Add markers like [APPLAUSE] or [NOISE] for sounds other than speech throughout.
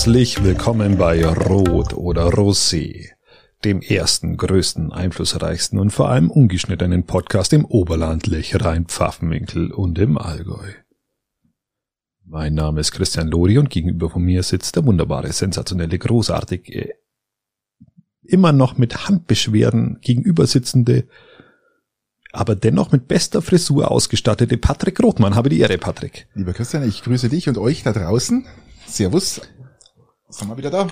Herzlich willkommen bei Rot oder Rosé, dem ersten, größten, einflussreichsten und vor allem ungeschnittenen Podcast im Oberland, Lechrein, Pfaffenwinkel und im Allgäu. Mein Name ist Christian Lori und gegenüber von mir sitzt der wunderbare, sensationelle, großartige, immer noch mit Handbeschwerden gegenüber sitzende, aber dennoch mit bester Frisur ausgestattete Patrick Rothmann. Habe die Ehre, Patrick. Lieber Christian, ich grüße dich und euch da draußen. Servus. Sind wir wieder da?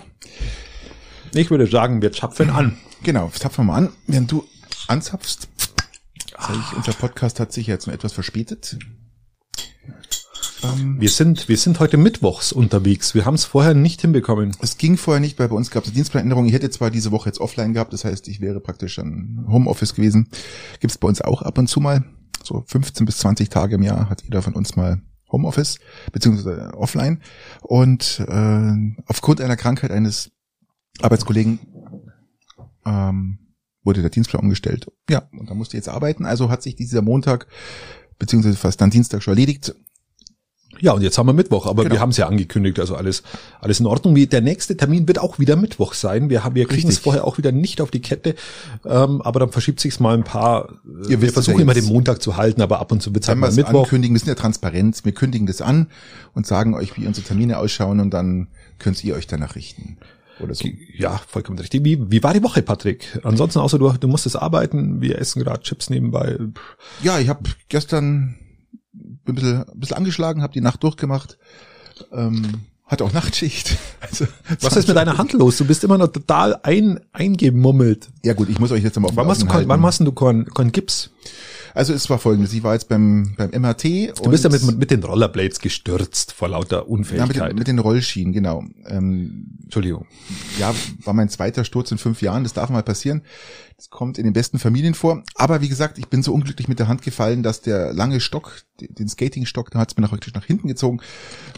Ich würde sagen, wir zapfen an. Genau, zapfen wir mal an. Während du anzapfst, ich, unser Podcast hat sich jetzt noch etwas verspätet. Ähm, wir sind, wir sind heute mittwochs unterwegs. Wir haben es vorher nicht hinbekommen. Es ging vorher nicht, weil bei uns gab es eine Dienstplanänderung. Ich hätte zwar diese Woche jetzt offline gehabt, das heißt, ich wäre praktisch an Homeoffice gewesen. Gibt es bei uns auch ab und zu mal. So 15 bis 20 Tage im Jahr hat jeder von uns mal Homeoffice, beziehungsweise offline. Und äh, aufgrund einer Krankheit eines Arbeitskollegen ähm, wurde der Dienstplan umgestellt. Ja, und da musste jetzt arbeiten. Also hat sich dieser Montag, beziehungsweise fast dann Dienstag schon erledigt. Ja, und jetzt haben wir Mittwoch, aber genau. wir haben es ja angekündigt, also alles, alles in Ordnung. Der nächste Termin wird auch wieder Mittwoch sein. Wir haben, wir kriegen es vorher auch wieder nicht auf die Kette, ähm, aber dann verschiebt sich's mal ein paar. Äh, Ihr wir versuchen ja immer den Montag zu halten, aber ab und zu wird es halt mal Mittwoch. Ankündigen, wir sind ja transparent. Wir kündigen das an und sagen euch, wie unsere Termine ausschauen und dann könnt ihr euch danach richten. Oder so. Ja, vollkommen richtig. Wie, wie war die Woche, Patrick? Ansonsten außer du, du musstest arbeiten, wir essen gerade Chips nebenbei. Ja, ich habe gestern bin ein bisschen, ein bisschen angeschlagen, habe die Nacht durchgemacht. Ähm, hatte auch Nachtschicht. [LAUGHS] Also, Was ist mit deiner Hand los? Du bist immer noch total ein, eingemummelt. Ja gut, ich muss euch jetzt mal auf wann, hast du, wann machst du Korn, Korn Gips? Also es war folgendes, ich war jetzt beim, beim MRT. Du bist ja mit, mit den Rollerblades gestürzt vor lauter Unfähigkeit. Ja, mit, den, mit den Rollschienen, genau. Ähm, Entschuldigung. Ja, war mein zweiter Sturz in fünf Jahren, das darf mal passieren. Das kommt in den besten Familien vor. Aber wie gesagt, ich bin so unglücklich mit der Hand gefallen, dass der lange Stock, den Skatingstock, da hat es mir praktisch nach hinten gezogen.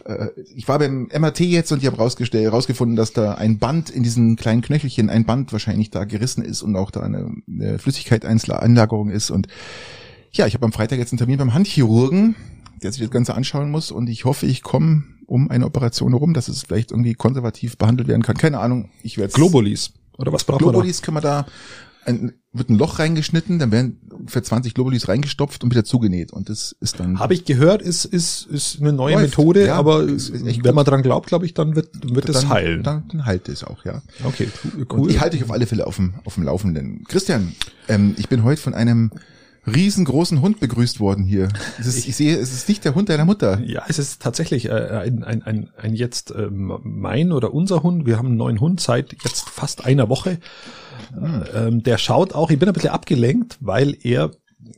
Äh, ich war beim MRT jetzt und ich habe rausgestellt, rausgefunden, dass da ein Band in diesen kleinen Knöchelchen, ein Band wahrscheinlich da gerissen ist und auch da eine, eine Flüssigkeitsanlagerung ist. Und ja, ich habe am Freitag jetzt einen Termin beim Handchirurgen, der sich das Ganze anschauen muss und ich hoffe, ich komme um eine Operation herum, dass es vielleicht irgendwie konservativ behandelt werden kann. Keine Ahnung, ich werde Globulis oder was braucht Globulis man da? können wir da ein, wird ein Loch reingeschnitten, dann werden für 20 Globulis reingestopft und wieder zugenäht und das ist dann Habe ich gehört, ist ist ist eine neue läuft, Methode, ja, aber wenn man dran glaubt, glaube ich, dann wird wird es heilen. Dann, dann heilt es auch, ja. Okay, cool. Und ich halte dich auf alle Fälle auf dem auf dem laufenden. Christian, ähm, ich bin heute von einem riesengroßen Hund begrüßt worden hier. Ist, ich, ich, sehe, es ist nicht der Hund deiner Mutter. Ja, es ist tatsächlich äh, ein, ein, ein, ein jetzt ähm, mein oder unser Hund. Wir haben einen neuen Hund seit jetzt fast einer Woche. Hm. Ähm, der schaut auch, ich bin ein bisschen abgelenkt, weil er,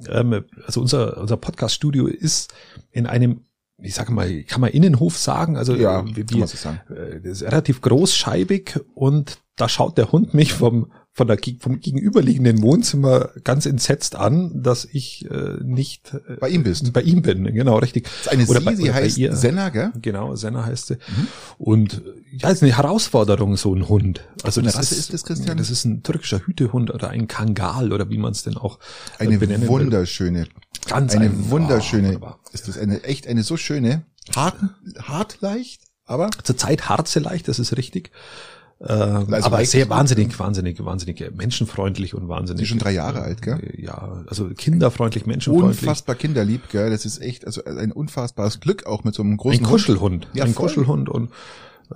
ähm, also unser, unser Podcast-Studio ist in einem ich sage mal, kann man Innenhof sagen, also ja, wie, kann man so sagen. Äh, das ist relativ großscheibig und da schaut der Hund mich vom von der vom gegenüberliegenden Wohnzimmer ganz entsetzt an, dass ich äh, nicht äh, bei ihm bist. Bei ihm bin, genau, richtig. Das ist eine oder sie, bei, sie oder heißt ihr. Senna, gell? Genau, Senna heißt sie. Mhm. Und ja, ist eine Herausforderung, so ein Hund. Also das ist, ist das, Christian? Das ist ein türkischer Hütehund oder ein Kangal oder wie man es denn auch äh, eine benennen wunderschöne. Ganz eine ein, wunderschöne. Oh, ist das eine echt eine so schöne, hart, hart leicht, aber zur Zeit hart sehr leicht, das ist richtig. Äh, also aber sehr wahnsinnig, wahnsinnig, wahnsinnig menschenfreundlich und wahnsinnig. Ist schon drei Jahre alt, gell? Äh, ja, also kinderfreundlich, menschenfreundlich. Unfassbar kinderlieb, gell? Das ist echt, also ein unfassbares Glück auch mit so einem großen Ein Kuschelhund. Ja, ein voll. Kuschelhund und ähm,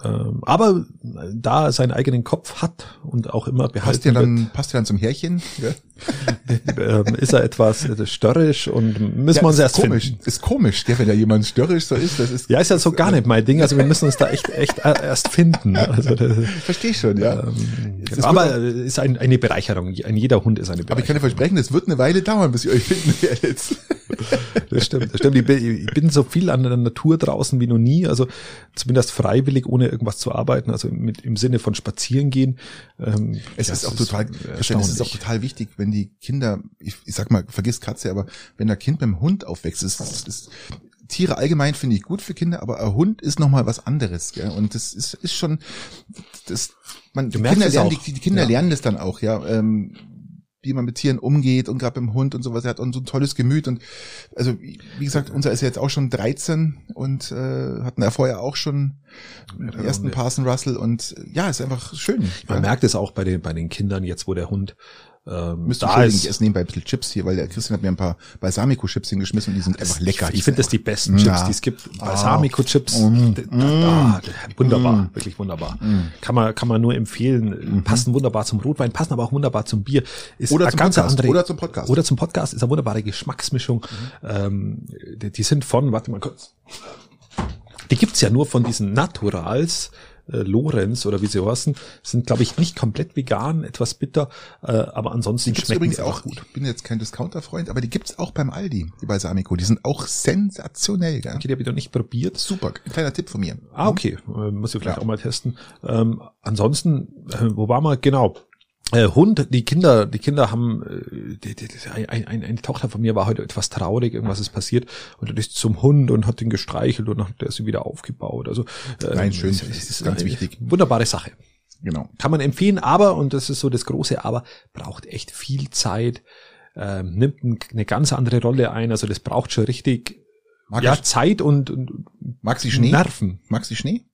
aber da er seinen eigenen Kopf hat und auch immer behalten passt ja dann, wird, passt ja dann zum Härchen, [LAUGHS] ähm, ist er etwas äh, störrisch und müssen ja, wir uns erst komisch, finden. Ist komisch, der, wenn da jemand störrisch so ist, das ist. Ja, ist ja so gar nicht mein Ding, also wir müssen uns da echt, echt erst finden. Also Verstehe ich schon, ja. Ähm, genau. aber ist ein, eine Bereicherung. Ein jeder Hund ist eine Bereicherung. Aber ich kann dir versprechen, es wird eine Weile dauern, bis ihr euch finden werdet. das stimmt, das stimmt. Ich bin so viel an der Natur draußen wie noch nie, also zumindest freiwillig, ohne irgendwas zu arbeiten, also mit, im Sinne von spazieren gehen. Ähm, es ist auch total, es ist auch total wichtig, wenn die Kinder, ich, ich sag mal, vergiss Katze, aber wenn der Kind beim Hund aufwächst, ist, ist Tiere allgemein finde ich gut für Kinder, aber ein Hund ist noch mal was anderes, gell? Und das ist, ist schon, das, man, die Kinder lernen, die, die, Kinder ja. lernen das dann auch, ja. Ähm, wie man mit Tieren umgeht und gerade beim Hund und sowas. Er hat so ein tolles Gemüt und also wie gesagt, unser ist ja jetzt auch schon 13 und äh, hatten ja vorher auch schon den ersten Parson Russell und ja, ist einfach schön. Man ja. merkt es auch bei den bei den Kindern jetzt, wo der Hund ähm, Müsste da ich ist. ich esse nebenbei ein bisschen Chips hier, weil der Christian hat mir ein paar Balsamico-Chips hingeschmissen und die sind einfach lecker. Ich finde das die besten. Chips, die es gibt. Balsamico-Chips. Mm. ah, d- wunderbar, wirklich wunderbar. Kann man, kann man nur empfehlen. Passen wunderbar zum Rotwein, passen aber auch wunderbar zum Bier. Ist Oder zum ganz Podcast. andere, Oder zum Podcast. Oder zum Podcast ist eine wunderbare Geschmacksmischung. Ähm, die, die sind von, warte mal kurz. Die gibt's ja nur von diesen Naturals. Äh, Lorenz oder wie sie heißen, sind glaube ich nicht komplett vegan, etwas bitter, äh, aber ansonsten Die schmecken sie auch, gut. ich bin jetzt kein Discounter-Freund, aber die gibt's auch beim Aldi, die Balsamico. Die sind auch sensationell, gell? Die habe ich noch nicht probiert. Super, ein kleiner Tipp von mir. Ah, okay. Äh, muss ich vielleicht Ja. auch mal testen. Ähm, ansonsten, äh, wo war man? Genau. Äh, Hund, die Kinder, die Kinder haben, äh, die, die, die, ein, ein, eine Tochter von mir war heute etwas traurig, irgendwas ist passiert und dann ist zum Hund und hat den gestreichelt und dann hat er sie wieder aufgebaut. Also äh, Nein, schön. Das es ist ganz wichtig. Wunderbare Sache. Genau. Kann man empfehlen, aber, und das ist so das große Aber, braucht echt viel Zeit, ähm, nimmt ein, eine ganz andere Rolle ein. Also das braucht schon richtig Mag, ja, Zeit und, und mag sie Schnee? Nerven. Mag sie Schnee?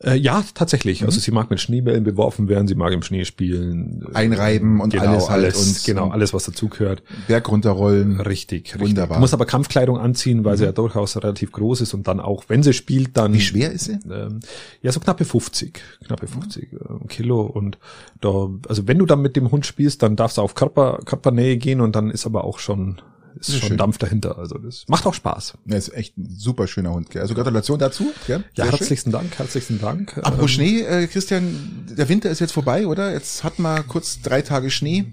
Äh, ja, tatsächlich. Mhm. Also sie mag mit Schneebällen beworfen werden, sie mag im Schnee spielen. Einreiben und genau, alles halt alles und- genau, alles, was dazugehört. Berg runterrollen. Richtig, richtig. Wunderbar. Mhm. Muss aber Kampfkleidung anziehen, weil sie ja durchaus relativ groß ist und dann auch, wenn sie spielt, dann. Wie schwer ist sie? Ähm, ja, so knappe 50, knappe 50 äh, Kilo und da, also wenn du dann mit dem Hund spielst, dann darfst du auf Körper, Körpernähe gehen und dann ist aber auch schon, ist ist schon schön. Dampf dahinter. Also das macht auch Spaß. Ja, ist echt ein super schöner Hund. Gell? Also Gratulation dazu. Gell? Ja, Sehr schön. herzlichen Dank, herzlichen Dank. Apropos Ähm, Schnee, äh, Christian, der Winter ist jetzt vorbei, oder? Jetzt hat man kurz drei Tage Schnee.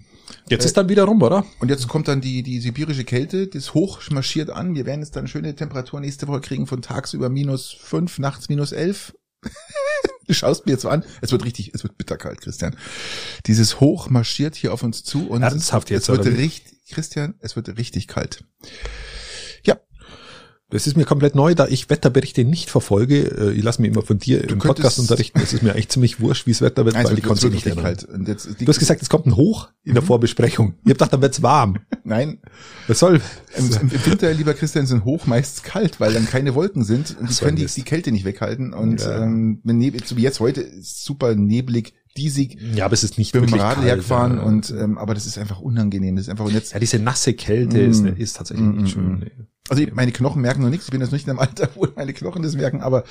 Jetzt ist dann wieder rum, oder? Und jetzt kommt dann die, die sibirische Kälte, das hoch marschiert an. Wir werden jetzt dann schöne Temperaturen nächste Woche kriegen von tagsüber minus fünf, nachts minus elf. [LAUGHS] du [LAUGHS] schaust mir jetzt so an. Es wird richtig, es wird bitterkalt, Christian. Dieses Hoch marschiert hier auf uns zu und Ernsthaft jetzt, es wird richtig, Christian, es wird richtig kalt. Das ist mir komplett neu, da ich Wetterberichte nicht verfolge. Äh, Ich lasse mich immer von dir im Podcast unterrichten. Es ist mir eigentlich ziemlich wurscht, wie es Wetter wird, es weil es konnte wird nicht ändern. Du hast gesagt, es kommt ein Hoch in der Vorbesprechung. Ich hab gedacht, dann wird's warm. [LAUGHS] nein, Was soll? Im, im Winter, lieber Christian, sind hoch meist kalt, weil dann keine Wolken sind und die können die, die Kälte nicht weghalten. Und Ja. ähm, wenn Nebel, so wie jetzt heute, ist super neblig, diesig. Ja, aber es ist nicht bin mit dem wirklich Radl hergefahren ja. und ähm, aber das ist einfach unangenehm. Das ist einfach und jetzt ja, diese nasse Kälte Mm. ist, ist tatsächlich Mm, nicht mm, schön. mm. Nee. also meine Knochen merken noch nichts. Ich bin jetzt nicht in einem Alter, wo meine Knochen das merken, aber,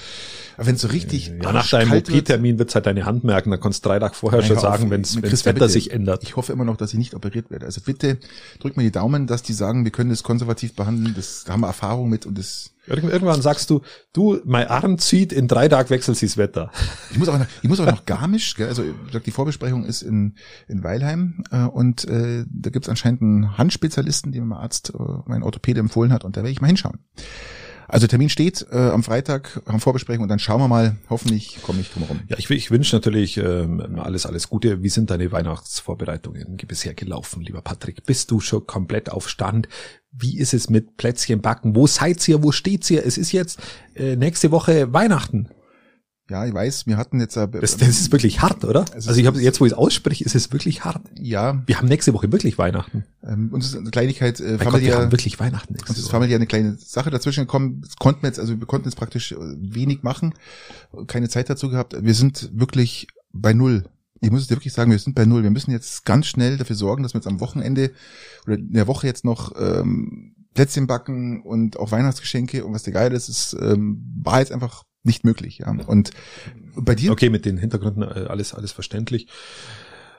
aber wenn es so richtig Ja, nach deinem arschkalt wird- OP-Termin wird's halt deine Hand merken. Da kannst du drei Tage vorher schon sagen, wenn's Christian, Wetter sich ändert. Ich hoffe immer noch, dass ich nicht operiert werde. Also bitte drück mir die Daumen, dass die sagen, wir können das konservativ behandeln. Das da haben wir Erfahrung mit und das Irgendwann sagst du, du, mein Arm zieht, in drei Tagen wechselt sie's Wetter. Ich muss auch noch, ich muss auch noch Garmisch, gell? also die Vorbesprechung ist in, in Weilheim äh, und äh, da gibt's anscheinend einen Handspezialisten, den mein Arzt, äh, mein Orthopäde empfohlen hat und da werde ich mal hinschauen. Also Termin steht äh, am Freitag, haben Vorbesprechung und dann schauen wir mal, hoffentlich komme ich drum rum. Ja, ich, ich wünsche natürlich ähm, alles, alles Gute. Wie sind deine Weihnachtsvorbereitungen bisher gelaufen, lieber Patrick? Bist du schon komplett auf Stand? Wie ist es mit Plätzchen backen? Wo seid ihr? Wo steht ihr? Es ist jetzt äh, nächste Woche Weihnachten. Ja, ich weiß, wir hatten jetzt äh, Das, das ist wirklich hart, oder? Ist- Also ich habe jetzt, wo ich es ausspreche, ist es wirklich hart. ja, Wir haben nächste Woche wirklich Weihnachten. ähm, uns ist eine Kleinigkeit äh, Mein Gott, wir haben wirklich Weihnachten nächste uns ist familiär eine kleine Sache dazwischen gekommen. Das konnten wir jetzt, also wir konnten jetzt praktisch äh, wenig machen, keine Zeit dazu gehabt. Wir sind wirklich bei null. Ich muss es dir wirklich sagen, wir sind bei null. Wir müssen jetzt ganz schnell dafür sorgen, dass wir jetzt am Wochenende oder in der Woche jetzt noch ähm, Plätzchen backen und auch Weihnachtsgeschenke und was der geil ist, ist ähm, war jetzt einfach nicht möglich. Ja. Und bei dir? Okay, mit den Hintergründen äh, alles, alles verständlich.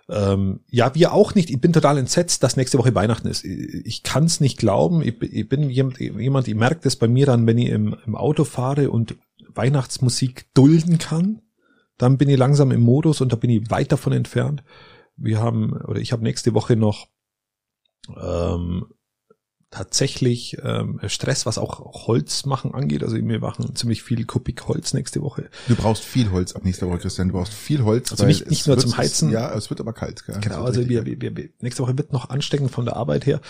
Ähm, ja, wir auch nicht. Ich bin total entsetzt, dass nächste Woche Weihnachten ist. Ich, ich kann es nicht glauben. Ich, bin- ich bin jemand, jemand, ich merke das bei mir dann, wenn ich im, im Auto fahre und Weihnachtsmusik dulden kann, dann bin ich langsam im Modus und da bin ich weit davon entfernt. Wir haben, oder ich habe nächste Woche noch ähm, tatsächlich ähm, Stress, was auch Holz machen angeht. Also wir machen ziemlich viel Kubik Holz nächste Woche. Du brauchst viel Holz ab nächster Woche, Christian. Du brauchst viel Holz. Also nicht- nicht es nur zum Heizen. Ja, es wird aber kalt. Gell? Es Genau, also richtig wir, wir, wir, nächste Woche wird noch ansteckend von der Arbeit her.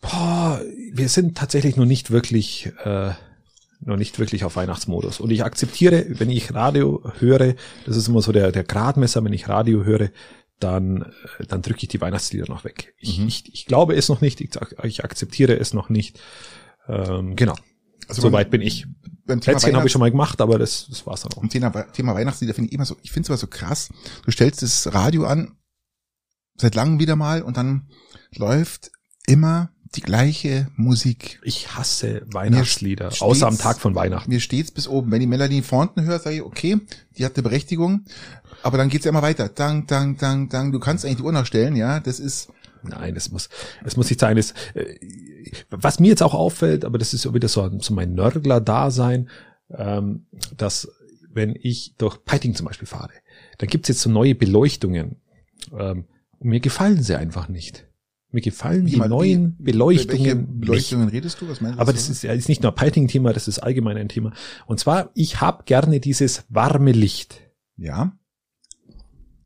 Boah, wir sind tatsächlich noch nicht wirklich, äh, noch nicht wirklich auf Weihnachtsmodus. Und ich akzeptiere, wenn ich Radio höre, das ist immer so der, der Gradmesser, wenn ich Radio höre, dann, äh, dann drücke ich die Weihnachtslieder noch weg. Ich, Mhm. ich, ich glaube es noch nicht, ich, ich akzeptiere es noch nicht. Ähm, genau. Also Soweit bin ich. Plätzchen habe ich schon mal gemacht, aber das, das war's dann auch. Thema, Thema Weihnachtslieder finde ich immer so, ich finde es immer so krass. Du stellst das Radio an, seit langem wieder mal, und dann läuft immer die gleiche Musik. Ich hasse Weihnachtslieder, steht's- außer am Tag von Weihnachten. Mir steht's bis oben. Wenn ich Melanie Thornton höre, sage ich, okay, die hat eine Berechtigung. Aber dann geht's ja immer weiter. Dang, dang, dang, dang. Du kannst eigentlich die Uhr noch stellen, ja. Das ist, Nein, das muss, es muss nicht sein. Das, äh, was mir jetzt auch auffällt, aber das ist so wieder so, so mein Nörgler-Dasein, ähm, dass wenn ich durch Peiting zum Beispiel fahre, dann gibt's jetzt so neue Beleuchtungen. Ähm, und mir gefallen sie einfach nicht. Mir gefallen die Wie mal- neuen welche Beleuchtungen nicht. Beleuchtungen redest du? Was meinst du? Aber das ist ja ist nicht nur ein Peiting-Thema, das ist allgemein ein Thema. Und zwar, ich habe gerne dieses warme Licht. ja.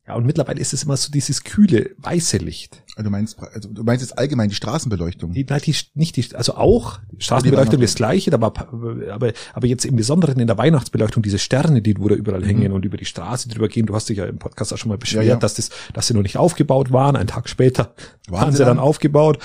Ja, und mittlerweile ist es immer so dieses kühle, weiße Licht. Du meinst, also du meinst jetzt allgemein die Straßenbeleuchtung. Die, nein, die, nicht die, also auch, die Straßenbeleuchtung das gleiche, aber, aber, aber jetzt im Besonderen in der Weihnachtsbeleuchtung, diese Sterne, die wo da überall hängen und über die Straße drüber gehen. Du hast dich ja im Podcast auch schon mal beschwert, Mhm. Ja, ja. dass das, dass sie noch nicht aufgebaut waren. Ein Tag später Waren waren sie dann dann? aufgebaut.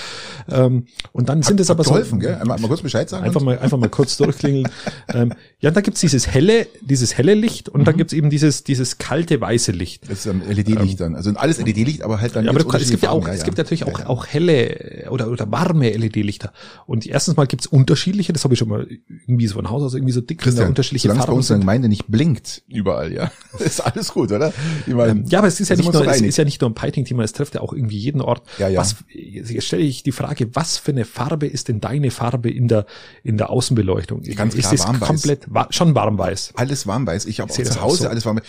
Ähm, und dann sind es aber so, geholfen, gell? Einmal, mal kurz Bescheid sagen. Einfach mal, einfach mal kurz durchklingeln. [LAUGHS] ähm, ja, da gibt's dieses helle, dieses helle Licht und Mhm. dann gibt's eben dieses, dieses kalte weiße Licht. Das ist ähm, LED-Licht dann. Also alles LED-Licht, aber halt dann. Ja, aber du, es gibt ja auch, es gibt natürlich Farben. auch, auch helle oder, oder warme LED-Lichter. Und erstens mal gibt's unterschiedliche, das habe ich schon mal irgendwie so von Haus aus irgendwie so dick, Christian, unterschiedliche solange es bei Farben uns in. Gemeinde nicht blinkt, überall, ja. [LAUGHS] ist alles gut, oder? Ich meine, Ähm, Ja, aber es ist ja nicht nur, es ist ja nicht nur ein Piting-Thema, es trifft ja auch irgendwie jeden Ort. Ja, ja. Was, jetzt stelle ich die Frage, was für eine Farbe ist denn deine Farbe in der, in der Außenbeleuchtung? Ganz ist klar es warmweiß. komplett, wa- schon warmweiß? alles warmweiß. Ich habe zu Hause so. alles warm.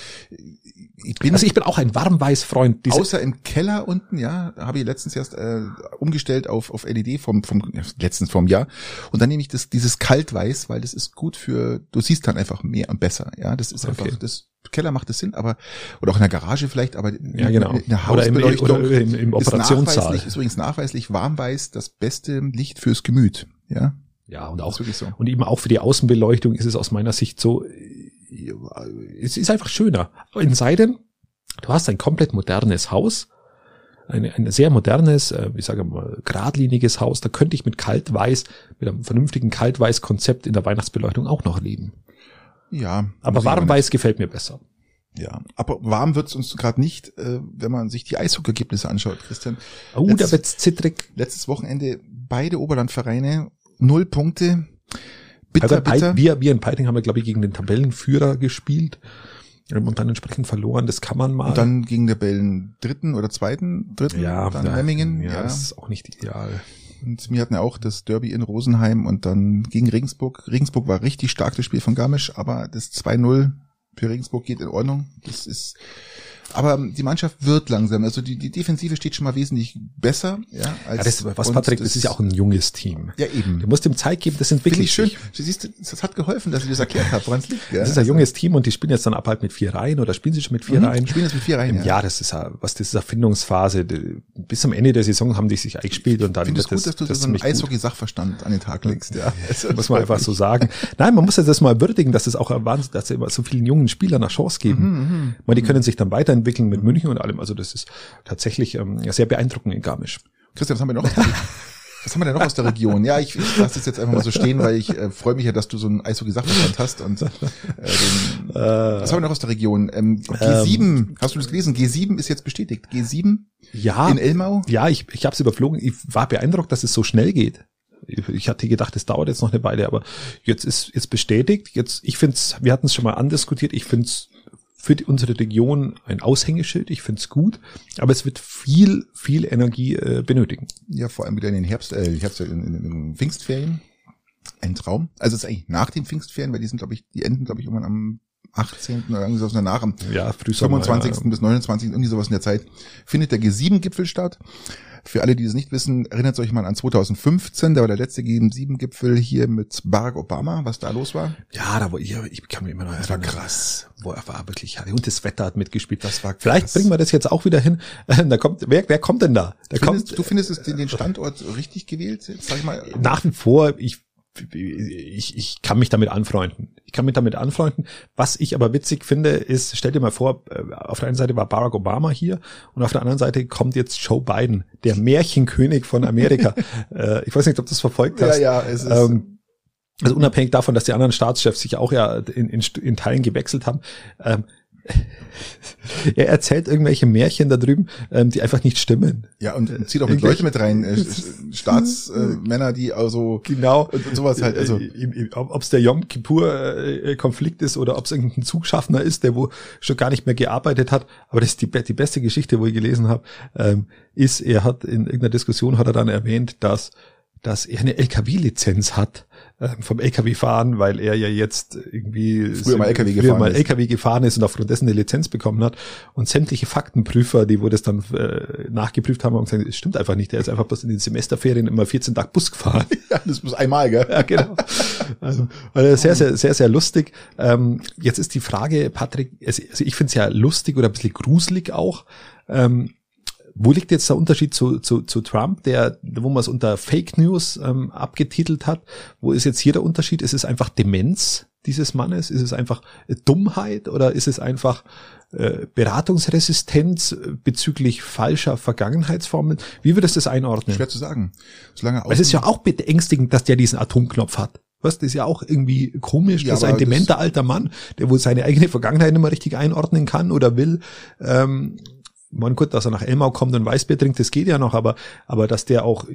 Ich bin Also ich bin auch ein Warmweiß-Freund. Außer im Keller unten, ja, habe ich letztens erst äh, umgestellt auf auf LED vom vom ja, letztens vom Jahr und dann nehme ich das dieses Kaltweiß, weil das ist gut für du siehst dann einfach mehr und besser, ja, das ist einfach Okay. das Keller macht das Sinn, aber oder auch in der Garage vielleicht, aber Ja, genau. in der Oder im- Hausbeleuchtung oder im- im ist Operationssaal. nachweislich, ist übrigens nachweislich warmweiß das beste Licht fürs Gemüt, ja, ja, und auch ist so. Und eben auch für die Außenbeleuchtung ist es aus meiner Sicht so, es ist einfach schöner. In Seiden, du hast ein komplett modernes Haus, ein, ein sehr modernes, äh, ich sage mal, geradliniges Haus, da könnte ich mit Kaltweiß, mit einem vernünftigen Kaltweiß-Konzept in der Weihnachtsbeleuchtung auch noch leben. Ja, Aber Warmweiß gefällt mir besser. Ja, aber warm wird's uns gerade nicht, äh, wenn man sich die Eishockey-Ergebnisse anschaut, Christian. Oh, Jetzt- da wird's zittrig. Letztes Wochenende beide Oberlandvereine, null Punkte. Bitter, Also bitter. wir, wir in Peiting haben ja, glaube ich, gegen den Tabellenführer gespielt ähm, und dann entsprechend verloren. Das kann man mal. Und dann gegen der Bällen dritten oder zweiten, dritten, ja, dann ja, Memmingen. Ja, Ja, das ist auch nicht ideal. Und wir hatten ja auch das Derby in Rosenheim und dann gegen Regensburg. Regensburg war richtig stark, das Spiel von Garmisch, aber das 2-0 für Regensburg geht in Ordnung. Das ist, aber die Mannschaft wird langsam. Also die, die Defensive steht schon mal wesentlich besser, ja. Als, Ja, das, was Patrick, das ist ja auch ein junges Team. ja eben. Du musst ihm Zeit geben, das entwickelt Finde ich schön. Du siehst, das hat geholfen, dass ich das erklärt habe, woran es liegt. Ja. Das ist ein junges Team und die spielen jetzt dann ab halt mit vier Reihen oder spielen sie schon mit vier Mhm, Reihen? spielen das mit vier Reihen, Ja, ja. das ist ja, was das ist Erfindungsphase. Bis zum Ende der Saison haben die sich eingespielt und dann es wird gut, dass du das so einen. Eishockey-Sachverstand an den Tag legst, ja. [LAUGHS] Das muss man einfach so sagen. Nein, man muss ja das mal würdigen, dass es auch Wahnsinn, dass sie immer so vielen jungen Spielern eine Chance geben. Mhm, Ich meine, die können sich dann weiterentwickeln mit München und allem. Also das ist tatsächlich ähm, ja, sehr beeindruckend in Garmisch. Christian, was haben wir noch? [LAUGHS] Was haben wir denn noch aus der Region? Ja, ich, ich lasse das jetzt einfach mal so stehen, weil ich äh, freue mich ja, dass du so einen Eishockey-Sachverstand hast. Und äh, den, was haben wir noch aus der Region? Ähm, G7, hast du das gelesen? G7 ist jetzt bestätigt. G7 Ja, in Elmau? ja, ich, ich habe es überflogen. Ich war beeindruckt, dass es so schnell geht. Ich ich hatte gedacht, es dauert jetzt noch eine Weile, aber jetzt ist jetzt bestätigt. Jetzt, ich finde es, wir hatten es schon mal andiskutiert. Ich finde es für die, unsere Region ein Aushängeschild. Ich finde es gut, aber es wird viel, viel Energie äh, benötigen. Ja, vor allem wieder in den Herbst, äh, Herbst in, in, in Pfingstferien. Ein Traum. Also es ist eigentlich nach den Pfingstferien, weil die sind, glaube ich, die enden, glaube ich, irgendwann am 18. oder irgendwie sowas danach, am Ja, Frühsommer. 25. bis 29. irgendwie sowas in der Zeit, findet der G7-Gipfel statt. Für alle, die das nicht wissen, erinnert euch mal an 2015, da war der letzte G7-Gipfel hier mit Barack Obama, was da los war. Ja, da wo ich, ich kann mich immer noch Das war krass. Wo er war wirklich. Und das Wetter hat mitgespielt. Das war krass. Vielleicht bringen wir das jetzt auch wieder hin. [LAUGHS] Da kommt, wer, wer kommt denn da? Da Findest, kommt du findest es den den Standort richtig gewählt? Jetzt sag ich mal, nach wie vor, ich ich, ich kann mich damit anfreunden. Ich kann mich damit anfreunden. Was ich aber witzig finde, ist, stell dir mal vor, äh, auf der einen Seite war Barack Obama hier und auf der anderen Seite kommt jetzt Joe Biden, der Märchenkönig von Amerika. [LAUGHS] äh, ich weiß nicht, ob du das verfolgt hast. Ja, ja, es ist, ähm, also unabhängig davon, dass die anderen Staatschefs sich auch ja in, in, in Teilen gewechselt haben. Ähm, [LAUGHS] er erzählt irgendwelche Märchen da drüben, ähm, die einfach nicht stimmen. Ja, und zieht auch mit Leute mit rein, äh, [LAUGHS] Staatsmänner, äh, die also genau und sowas halt. Also äh, ob es der Yom Kippur-Konflikt ist oder ob es irgendein Zugschaffner ist, der wo schon gar nicht mehr gearbeitet hat. Aber das ist die, die beste Geschichte, wo ich gelesen habe, ähm, ist, er hat in irgendeiner Diskussion hat er dann erwähnt, dass dass er eine LKW-Lizenz hat vom LKW fahren, weil er ja jetzt irgendwie früher mal LKW, früher gefahren, mal ist. LKW gefahren ist und aufgrund dessen eine Lizenz bekommen hat. Und sämtliche Faktenprüfer, die wo das dann äh, nachgeprüft haben, haben gesagt, es stimmt einfach nicht. Der ist einfach bloß in den Semesterferien immer 14 Tage Bus gefahren. [LAUGHS] Ja, das muss einmal, gell? Ja, genau. Also, also sehr, sehr, sehr, sehr lustig. Ähm, jetzt ist die Frage, Patrick, also ich finde es ja lustig oder ein bisschen gruselig auch. Ähm, wo liegt jetzt der Unterschied zu, zu, zu Trump, der, wo man es unter Fake News ähm, abgetitelt hat? Wo ist jetzt hier der Unterschied? Ist es einfach Demenz dieses Mannes? Ist es einfach Dummheit oder ist es einfach äh, Beratungsresistenz bezüglich falscher Vergangenheitsformeln? Wie würdest du das einordnen? Schwer zu sagen. Solange es ist ja auch beängstigend, dass der diesen Atomknopf hat. Was, das ist ja auch irgendwie komisch, Ja, dass ein dementer alter Mann, der wohl seine eigene Vergangenheit nicht mehr richtig einordnen kann oder will, ähm, man gut, dass er nach Elmau kommt und Weißbier trinkt, das geht ja noch, aber, aber dass der auch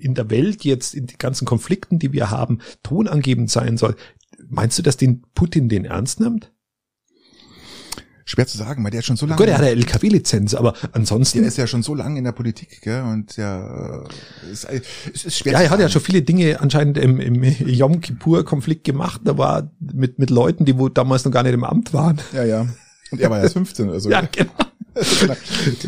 in der Welt jetzt, in die ganzen Konflikten, die wir haben, tonangebend sein soll. Meinst du, dass den Putin den ernst nimmt? schwer zu sagen, weil der ist schon so lange. Gut, er hat eine LKW-Lizenz, aber ansonsten. der ist ja schon so lange in der Politik, gell? Und der äh, ist, es ist schwer ja, er hat ja schon viele Dinge anscheinend im, im [LAUGHS] Yom Kippur-Konflikt gemacht. Da war mit, mit Leuten, die wo damals noch gar nicht im Amt waren. Ja, ja. Und er war [LAUGHS] erst 15 oder so. Ja, genau.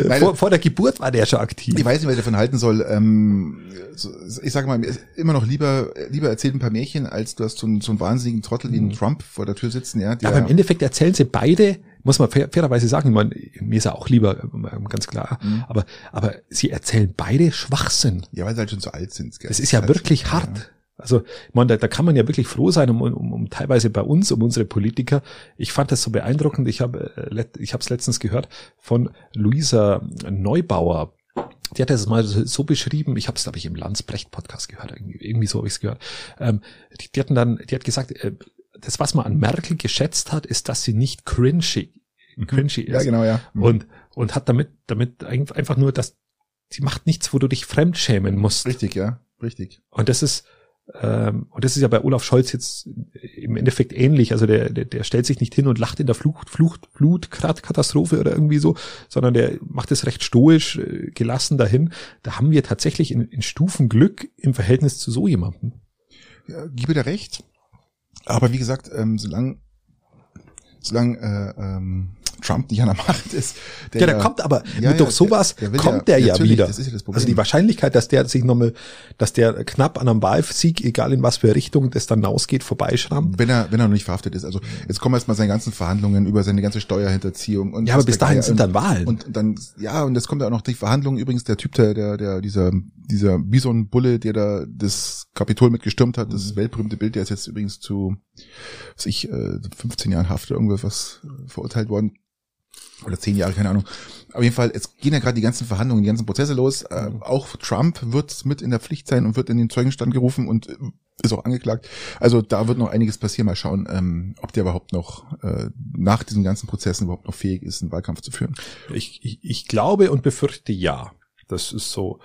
Nein, vor, vor der Geburt war der schon aktiv. Ich weiß nicht, was ich davon halten soll. Ähm, so, ich sage mal, ist immer noch lieber, lieber erzählt ein paar Märchen, als du hast so einen, so einen wahnsinnigen Trottel wie einen Trump vor der Tür sitzen, ja. Ja, Der, aber im Endeffekt erzählen sie beide, muss man fair, fairerweise sagen, ich meine, mir ist er auch lieber, ähm, ganz klar, aber, aber sie erzählen beide Schwachsinn. ja, weil sie halt schon so alt sind. Gell? Das ist ja halt wirklich schon- hart. Also, ich meine, da, da kann man ja wirklich froh sein, um, um, um teilweise bei uns, um unsere Politiker. Ich fand das so beeindruckend. Ich habe äh, ich habe es letztens gehört von Luisa Neubauer. Die hat das mal so beschrieben. Ich habe es, glaube ich, im Landsbrecht-Podcast gehört. Irgendwie, irgendwie so habe ich es gehört. Ähm, die, die hatten dann, die hat gesagt, äh, das, was man an Merkel geschätzt hat, ist, dass sie nicht cringy, cringy ist. Ja, genau, ja. Und, und hat damit, damit ein- einfach nur, dass sie macht nichts, wo du dich fremdschämen musst. Richtig, ja. Richtig. Und das ist, und das ist ja bei Olaf Scholz jetzt im Endeffekt ähnlich. Also der, der, der stellt sich nicht hin und lacht in der Flucht, Flucht, Flutkatastrophe oder irgendwie so, sondern der macht es recht stoisch, äh, gelassen dahin. Da haben wir tatsächlich in, in Stufen Glück im Verhältnis zu so jemandem. Ja, gebe dir recht. Aber wie gesagt, ähm, solange solange äh, ähm, Trump nicht an der Macht ist, Ja, der kommt aber Ja, mit ja, durch sowas der- der kommt ja- der ja wieder. ja also die Wahrscheinlichkeit, dass der sich nochmal, dass der knapp an einem Wahlsieg, egal in was für Richtung das dann ausgeht, vorbeischrammt. wenn er wenn er noch nicht verhaftet ist. Also jetzt kommen erstmal seine ganzen Verhandlungen über seine ganze Steuerhinterziehung und Ja, aber bis der dahin sind dann Wahlen. Und dann ja und es kommt ja auch noch die Verhandlungen übrigens der Typ der der der dieser dieser Bison Bulle, der da das Kapitol mitgestürmt hat, Mhm. das weltberühmte Bild, der ist jetzt übrigens zu was ich äh, 15 Jahren Haft oder irgendwas äh, verurteilt worden oder 10 Jahre, keine Ahnung. Auf jeden Fall, es gehen ja gerade die ganzen Verhandlungen, die ganzen Prozesse los. Äh, auch Trump wird mit in der Pflicht sein und wird in den Zeugenstand gerufen und äh, ist auch angeklagt. Also da wird noch einiges passieren. Mal schauen, ähm, ob der überhaupt noch äh, nach diesen ganzen Prozessen überhaupt noch fähig ist, einen Wahlkampf zu führen. Ich, ich, ich glaube und befürchte ja. Das ist so,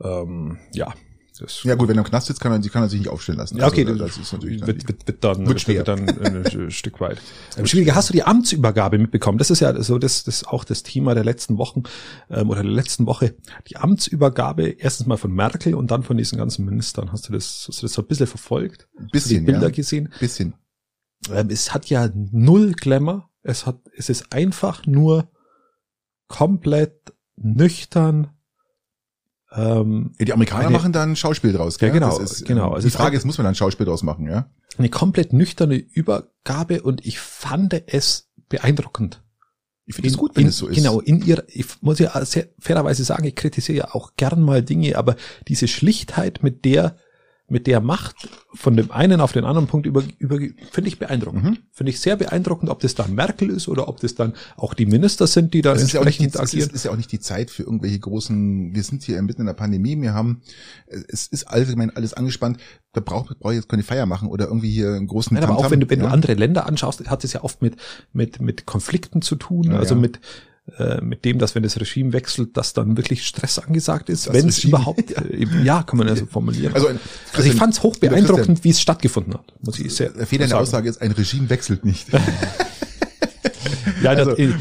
ähm, ja. Das Ja gut, wenn er im Knast sitzt, kann er, kann er sich nicht aufstellen lassen. Ja, okay, also, das ist natürlich wird, wird, wird dann, Wird schwer. dann ein Stück weit. [LAUGHS] Schwieriger, hast du die Amtsübergabe mitbekommen? Das ist ja so das, das ist auch das Thema der letzten Wochen ähm, oder der letzten Woche. Die Amtsübergabe erstens mal von Merkel und dann von diesen ganzen Ministern. Hast du das, hast du das so ein bisschen verfolgt? ein Hast du bisschen, die Bilder ja, gesehen? bisschen. Ähm, es hat ja null Glamour. Es hat, es ist einfach nur komplett nüchtern. Ähm, Ja, die Amerikaner Eine- machen da ein Schauspiel draus. Ja, Gell? genau, Das ist, genau. ähm, Also die Frage ist- muss man da ein Schauspiel draus machen, ja? eine komplett nüchterne Übergabe und ich fand es beeindruckend. Ich finde es gut, wenn in, es so ist. Genau, in ihrer, ich muss ja sehr fairerweise sagen, ich kritisiere ja auch gern mal Dinge, aber diese Schlichtheit, mit der mit der Macht von dem einen auf den anderen Punkt über, über finde ich beeindruckend. Mhm. Finde ich sehr beeindruckend, ob das dann Merkel ist oder ob das dann auch die Minister sind, die da Das ist ja, auch nicht entsprechend es agieren. ist, ja auch nicht die Zeit für irgendwelche großen, wir sind hier mitten in der Pandemie, wir haben, es ist allgemein alles angespannt, da braucht brauche ich jetzt keine Feier machen oder irgendwie hier einen großen Nein, aber auch wenn du, wenn ja. du andere Länder anschaust, hat es ja oft mit, mit, mit Konflikten zu tun, Ja, also mit, äh, mit dem, dass wenn das Regime wechselt, dass dann wirklich Stress angesagt ist, wenn es überhaupt, ja. Äh, ja, kann man ja so formulieren. Also, Also, ein- ich fand es hoch beeindruckend, wie es stattgefunden hat, muss ich sehr in der sagen. Aussage ist, ein Regime wechselt nicht. [LAUGHS] Ja, in, also- der, in,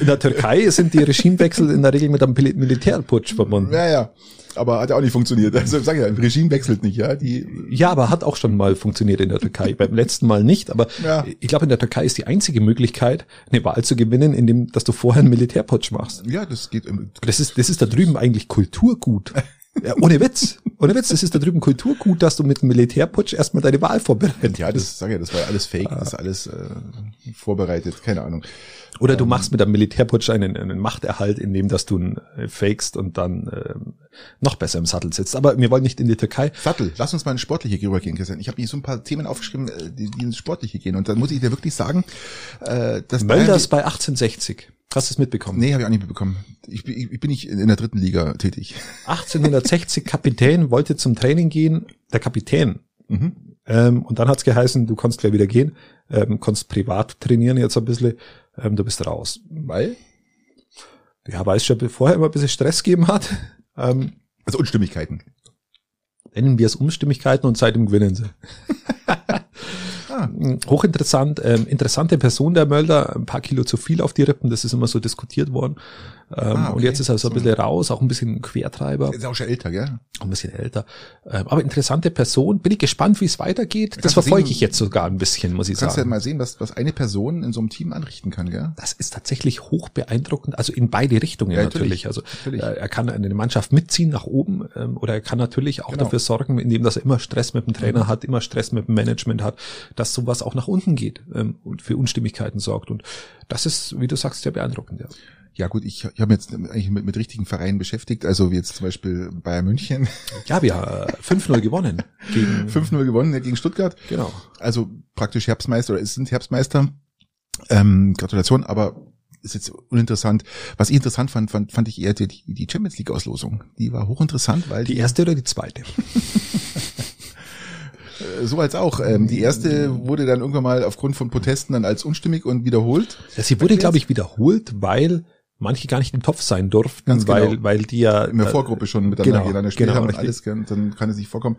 in der Türkei sind die Regimewechsel in der Regel mit einem Militärputsch verbunden. ja, ja. Aber hat ja auch nicht funktioniert. Also sag ja, ein Regime wechselt nicht, ja. Die, Ja, aber hat auch schon mal funktioniert in der Türkei. Beim letzten Mal nicht, aber Ja. ich glaube, in der Türkei ist die einzige Möglichkeit, eine Wahl zu gewinnen, indem, dass du vorher einen Militärputsch machst. ja, das geht im, Das ist, das ist da drüben eigentlich Kulturgut. [LAUGHS] Ja, ohne Witz. Ohne Witz, das ist da drüben Kulturgut, dass du mit einem Militärputsch erstmal deine Wahl vorbereitest. ja, das sag ja, das war ja alles fake, Ah. das ist alles äh, vorbereitet, keine Ahnung. Oder du machst mit einem Militärputsch einen, einen Machterhalt, indem dass du ihn äh, fakest und dann ähm, noch besser im Sattel sitzt. Aber wir wollen nicht in die Türkei. Sattel, lass uns mal ins Sportliche rübergehen, Christian. Ich habe hier so ein paar Themen aufgeschrieben, äh, die, die ins Sportliche gehen. Und dann muss ich dir wirklich sagen, äh, dass Mölders bei 1860. Hast du es mitbekommen? Nee, habe ich auch nicht mitbekommen. Ich, bin- ich bin nicht in der dritten Liga tätig. 1860 Kapitän wollte zum Training gehen, der Kapitän. Mhm. Ähm, und dann hat's geheißen, du kannst gleich wieder gehen, ähm, kannst privat trainieren jetzt ein bisschen, ähm, du bist raus. Weil? Ja, weil es schon vorher immer ein bisschen Stress gegeben hat. Ähm, Also Unstimmigkeiten. nennen wir es Umstimmigkeiten und seitdem gewinnen sie. [LAUGHS] Hochinteressant, ähm, interessante Person der Mölder, ein paar Kilo zu viel auf die Rippen, das ist immer so diskutiert worden. Ähm, Ah, okay. Und jetzt ist er so ein bisschen raus, auch ein bisschen Quertreiber. ist auch schon älter, gell? ein bisschen älter. Ähm, aber interessante Person. Bin ich gespannt, wie es weitergeht. Das Kannst verfolge sehen- ich jetzt sogar ein bisschen, muss ich Du kannst ja sagen. mal sehen, was, was eine Person in so einem Team anrichten kann, gell? Das ist tatsächlich hoch beeindruckend, also in beide Richtungen Ja, natürlich. natürlich, Also natürlich. äh, er kann eine Mannschaft mitziehen nach oben ähm, oder er kann natürlich auch Genau. dafür sorgen, indem dass er immer Stress mit dem Trainer hat, immer Stress mit dem Management hat, dass sowas auch nach unten geht ähm, und für Unstimmigkeiten sorgt. Und das ist, wie du sagst, sehr beeindruckend. Ja. Ja gut, ich, ich habe mich jetzt eigentlich mit, mit richtigen Vereinen beschäftigt, also wie jetzt zum Beispiel Bayern München, Ja, wir haben äh, 5-0 gewonnen gegen [LAUGHS] 5-0 gewonnen ja, gegen Stuttgart, Genau. also praktisch Herbstmeister oder es sind Herbstmeister. Ähm, Gratulation, aber ist jetzt uninteressant. Was ich interessant fand, fand, fand ich eher die, die Champions League Auslosung. Die war hochinteressant, weil Die erste oder die zweite? äh, [LAUGHS] [LAUGHS] so als auch. Ähm, die erste wurde dann irgendwann mal aufgrund von Protesten dann als unstimmig und wiederholt. Ja, sie wurde, glaube ich, wiederholt, weil manche gar nicht im Topf sein durften, Ganz genau. weil, weil die ja in der äh, Vorgruppe schon miteinander genau, gegeneinander gespielt genau, haben und alles, dann kann es nicht vorkommen.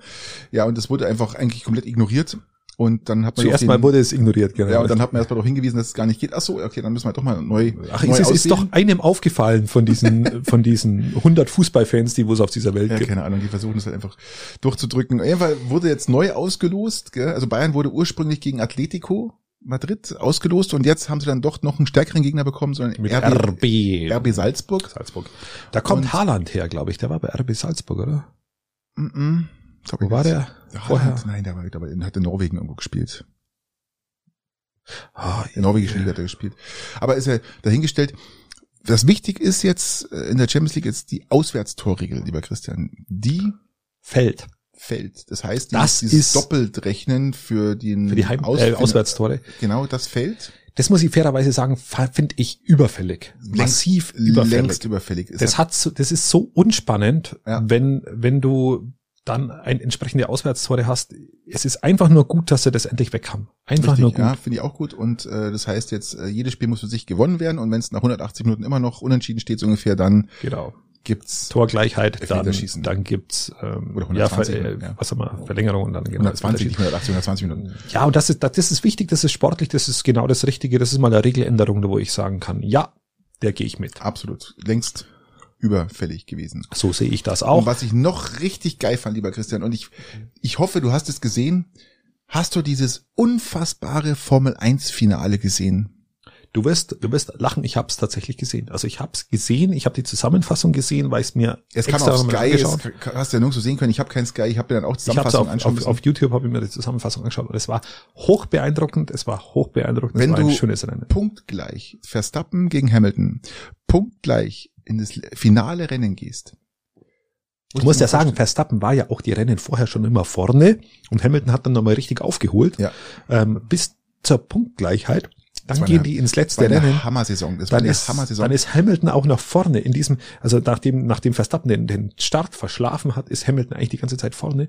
Ja, und das wurde einfach eigentlich komplett ignoriert. Und dann hat man Zuerst mal wurde es ignoriert, genau. Ja, und dann hat man erstmal darauf hingewiesen, dass es gar nicht geht. Ach so, okay, dann müssen wir doch mal neu. Ach, neu es ist, ist doch einem aufgefallen von diesen, [LAUGHS] von diesen 100 Fußballfans, die wo es auf dieser Welt Ja, gibt. keine Ahnung, die versuchen es halt einfach durchzudrücken. Auf jeden Fall wurde jetzt neu ausgelost. Gell? Also Bayern wurde ursprünglich gegen Atletico Madrid ausgelost und jetzt haben sie dann doch noch einen stärkeren Gegner bekommen, sondern Mit RB, RB. RB Salzburg. Salzburg. Da kommt Und- Haaland her, glaube ich. Der war bei RB Salzburg, oder? Mm -mm. Wo war der? Ja, Vorher? Nein, der war, der war, der hat in Norwegen irgendwo gespielt. Ah, In norwegischen Liga hat er gespielt. Aber ist ja dahingestellt. Was wichtig ist jetzt äh, in der Champions League ist die Auswärtstorregel, lieber Christian. Die Feld. Fällt. Das heißt, Das dieses ist- Doppeltrechnen für den Für die Heim Aus- äh, Auswärtstore. Genau, das fällt. Das muss ich fairerweise sagen, finde ich überfällig. Massiv überfällig. Längst überfällig. Es Das hat, hat so, das ist so unspannend, Ja. wenn, wenn du dann ein entsprechende Auswärtstore hast. Es ist einfach nur gut, dass sie das endlich weg haben. Einfach richtig, nur gut. ja, finde ich auch gut. Und äh, das heißt jetzt, äh, jedes Spiel muss für sich gewonnen werden. Und wenn es nach 180 Minuten immer noch unentschieden steht, so ungefähr, dann Genau. Gibt's Torgleichheit, dann, dann gibt's ähm, Oder ja, 120 Ver, äh, Minuten, ja. was haben wir, Verlängerung und dann genau 120, Elfmeterschießen. nicht 180, 120 Minuten. Ja, und das ist, das, das ist wichtig, das ist sportlich, das ist genau das Richtige, das ist mal eine Regeländerung, wo ich sagen kann, ja, der gehe ich mit. Absolut. Längst überfällig gewesen. So sehe ich das Und auch. was ich noch richtig geil fand, lieber Christian, und ich, ich hoffe, du hast es gesehen. Hast du dieses unfassbare Formel 1 Finale gesehen? Du wirst, du wirst lachen, ich habe es tatsächlich gesehen. Also ich habe es gesehen, ich habe die Zusammenfassung gesehen, weil es mir Es kam auf Sky, es hast du ja nirgendwo sehen können. Ich habe keinen Sky, ich habe mir dann auch Ich habe Zusammenfassung auf, anschauen auf, müssen. auf YouTube habe ich mir die Zusammenfassung angeschaut und es war hoch beeindruckend, es war hoch beeindruckend, Wenn es war ein du- schönes Rennen. punktgleich Verstappen gegen Hamilton punktgleich in das finale Rennen gehst, Du musst ja sagen, Verstappen war ja auch die Rennen vorher schon immer vorne und Hamilton hat dann nochmal richtig aufgeholt. Ja. Ähm, bis zur Punktgleichheit. Dann gehen eine- die ins letzte Rennen. Hammer-Saison. Dann eine ist, Hammer-Saison. dann ist Hamilton auch nach vorne in diesem, also nachdem, nachdem Verstappen den, den Start verschlafen hat, ist Hamilton eigentlich die ganze Zeit vorne.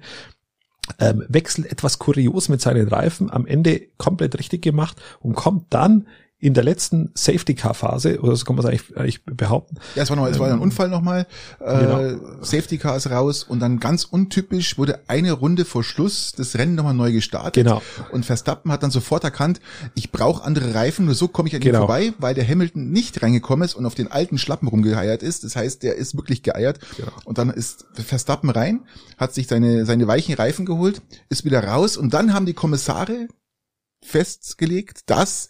Ähm, wechselt etwas kurios mit seinen Reifen, am Ende komplett richtig gemacht und kommt dann in der letzten Safety-Car-Phase, oder so kann man es eigentlich, eigentlich behaupten, Ja, es war noch, es war ein Unfall nochmal. Äh, Genau. Safety Car ist raus und dann ganz untypisch wurde eine Runde vor Schluss das Rennen nochmal neu gestartet. Genau. Und Verstappen hat dann sofort erkannt, ich brauche andere Reifen, nur so komme ich an ihm Genau. vorbei, weil der Hamilton nicht reingekommen ist und auf den alten Schlappen rumgeeiert ist. Das heißt, der ist wirklich geeiert. Genau. Und dann ist Verstappen rein, hat sich seine, seine weichen Reifen geholt, ist wieder raus und dann haben die Kommissare festgelegt, dass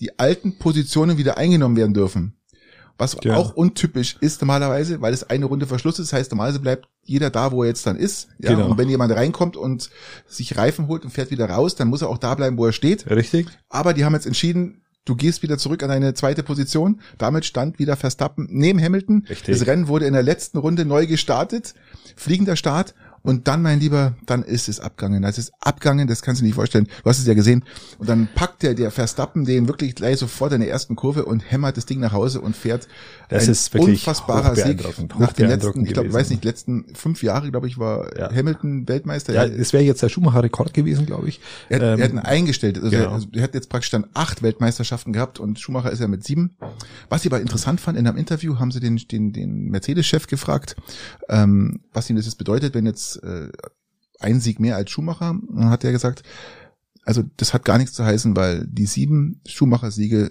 die alten Positionen wieder eingenommen werden dürfen. Was Ja. auch untypisch ist normalerweise, weil es eine Runde Verschluss ist. Das heißt, normalerweise bleibt jeder da, wo er jetzt dann ist. Ja, Genau. Und wenn jemand reinkommt und sich Reifen holt und fährt wieder raus, dann muss er auch da bleiben, wo er steht. richtig? Aber die haben jetzt entschieden, du gehst wieder zurück an deine zweite Position. Damit stand wieder Verstappen neben Hamilton. Richtig. Das Rennen wurde in der letzten Runde neu gestartet. Fliegender Start. Und dann, mein Lieber, dann ist es abgegangen. Das ist abgegangen, das kannst du dir nicht vorstellen. Du hast es ja gesehen. Und dann packt der, der Verstappen den wirklich gleich sofort in der ersten Kurve und hämmert das Ding nach Hause und fährt. Das ein ist wirklich unfassbarer Sieg. Nach den letzten, ich glaube, weiß nicht, letzten fünf Jahre, glaube ich, war Ja. Hamilton Weltmeister. Ja, es wäre jetzt der Schumacher-Rekord gewesen, glaube ich. Er, Ähm, er hat ihn eingestellt. Also genau. er, also er hat jetzt praktisch dann acht Weltmeisterschaften gehabt und Schumacher ist ja mit sieben. Was ich aber interessant fand, in einem Interview haben sie den, den, den Mercedes-Chef gefragt, ähm, was ihm das jetzt bedeutet, wenn jetzt äh, ein Sieg mehr als Schumacher. Dann hat er gesagt, also das hat gar nichts zu heißen, weil die sieben Schumacher-Siege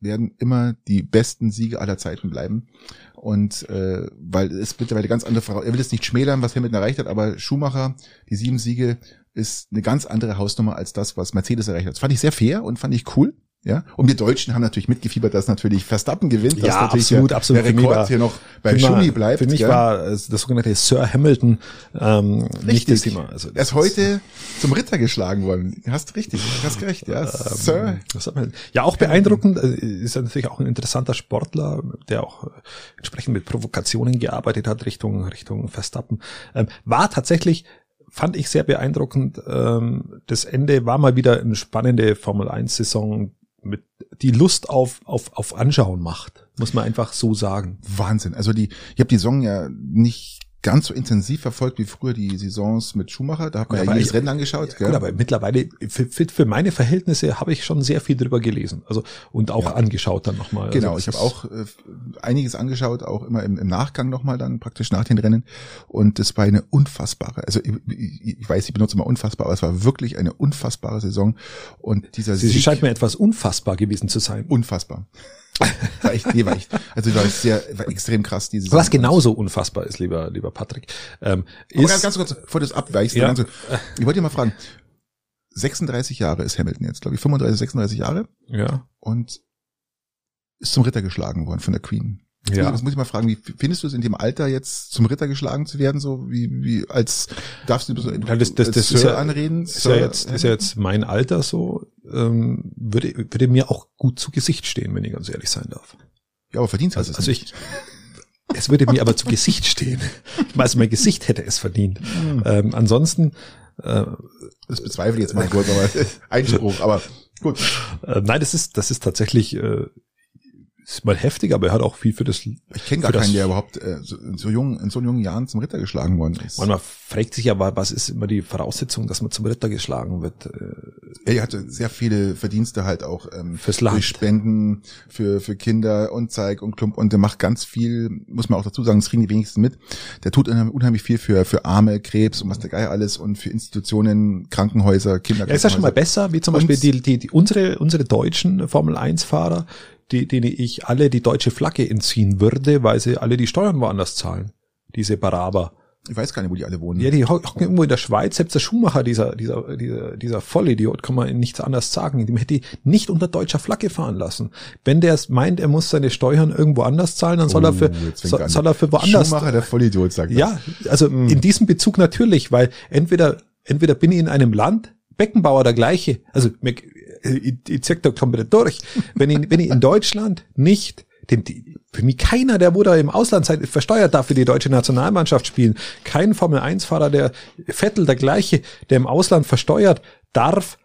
werden immer die besten Siege aller Zeiten bleiben. Und äh, weil es mittlerweile ganz andere Frau, er will es nicht schmälern, was Hamilton erreicht hat, aber Schumacher, die sieben Siege, ist eine ganz andere Hausnummer als das, was Mercedes erreicht hat. Das fand ich sehr fair und fand ich cool. Ja, und wir Deutschen haben natürlich mitgefiebert, dass natürlich Verstappen gewinnt, dass Ja, natürlich absolut, der, absolut. der Rekord war- hier noch bei Schumi bleibt. Für mich gell? war äh, das sogenannte Sir Hamilton ähm, nicht das Thema. Also er das ist heute zum Ritter geschlagen worden. Hast richtig, hast recht, ja. Sir. Ähm, man- Ja, auch beeindruckend. äh, Ist ja natürlich auch ein interessanter Sportler, der auch äh, entsprechend mit Provokationen gearbeitet hat Richtung Richtung Verstappen. Ähm, war tatsächlich fand ich sehr beeindruckend. Ähm, das Ende war mal wieder eine spannende Formel 1 Saison mit die Lust auf auf auf Anschauen macht, muss man einfach so sagen. Wahnsinn. Also die, ich habe die Saison ja nicht ganz so intensiv verfolgt wie früher die Saisons mit Schumacher. Da hat man Gut, ja jedes ich- Rennen angeschaut. gell? Gut, aber mittlerweile für, für, meine Verhältnisse habe ich schon sehr viel drüber gelesen, also und auch Ja. angeschaut dann nochmal. Genau, also, ich habe auch äh, einiges angeschaut, auch immer im, im Nachgang nochmal dann praktisch nach den Rennen. Und das war eine unfassbare, also ich, ich ich weiß, ich benutze immer unfassbar, aber es war wirklich eine unfassbare Saison. Und dieser Sie Sieg, scheint mir etwas unfassbar gewesen zu sein. unfassbar. [LAUGHS] War echt, nee, war echt, also war sehr, war extrem krass diese Saison. Was genauso unfassbar ist, lieber, lieber Patrick, ähm, ist, ganz, ganz kurz, bevor du das abweichst, Ja. ich wollte dir mal fragen, 36 Jahre ist Hamilton jetzt, glaube ich, 35, 36 Jahre ja, und ist zum Ritter geschlagen worden von der Queen. Ja. Das muss ich mal fragen, wie findest du es in dem Alter jetzt zum Ritter geschlagen zu werden, so wie, wie als darfst du so Ja, das- das- das Sir ist ja- anreden? Ist ja jetzt, ist ja jetzt mein Alter so, ähm, würde, würde mir auch gut zu Gesicht stehen, wenn ich ganz ehrlich sein darf. ja, aber verdient hast Also, es also nicht. ich, es würde mir aber zu Gesicht stehen. Also mein Gesicht hätte es verdient. Hm. Ähm, ansonsten, äh, Das bezweifle ich jetzt mal kurz, [LAUGHS] aber Einspruch, aber gut. äh, nein, das ist, das ist tatsächlich, äh, ist mal heftig, aber er hat auch viel für das. Ich kenne gar für keinen, der überhaupt äh, so, in so jungen, in so jungen Jahren zum Ritter geschlagen worden ist. Manchmal fragt sich ja, wa- was ist immer die Voraussetzung, dass man zum Ritter geschlagen wird? Äh, Er hatte sehr viele Verdienste halt auch ähm, Fürs Land. durch Spenden für für Kinder und Zeig und Klump und der macht ganz viel, muss man auch dazu sagen, das kriegen die wenigsten mit. Der tut unheim- unheimlich viel für für Arme, Krebs und was der Geier alles und für Institutionen, Krankenhäuser, Ja, Kinderkrankenhäuser. ist ja schon mal besser, wie zum Beispiel die, die, die, unsere, unsere deutschen Formel 1 Fahrer, die, denen ich alle die deutsche Flagge entziehen würde, weil sie alle die Steuern woanders zahlen. Diese Baraber. Ich weiß gar nicht, wo die alle wohnen. Ja, die hocken irgendwo in der Schweiz, selbst der Schumacher, dieser, dieser, dieser, dieser Vollidiot, kann man ihm nichts anderes sagen. Dem hätte ich nicht unter deutscher Flagge fahren lassen. Wenn der es meint, er muss seine Steuern irgendwo anders zahlen, dann soll er für, Oh, fängt soll, er soll er für woanders. Schumacher, der Vollidiot, sagt Ja, also Hm. in diesem Bezug natürlich, weil entweder, entweder bin ich in einem Land, Beckenbauer der gleiche, also ich, ich zeig da komplett durch. Wenn ich, wenn ich in Deutschland nicht den, die, für mich keiner, der wo im Ausland sein, versteuert darf für die deutsche Nationalmannschaft spielen. Kein Formel-1-Fahrer, der Vettel, der gleiche, der im Ausland versteuert, darf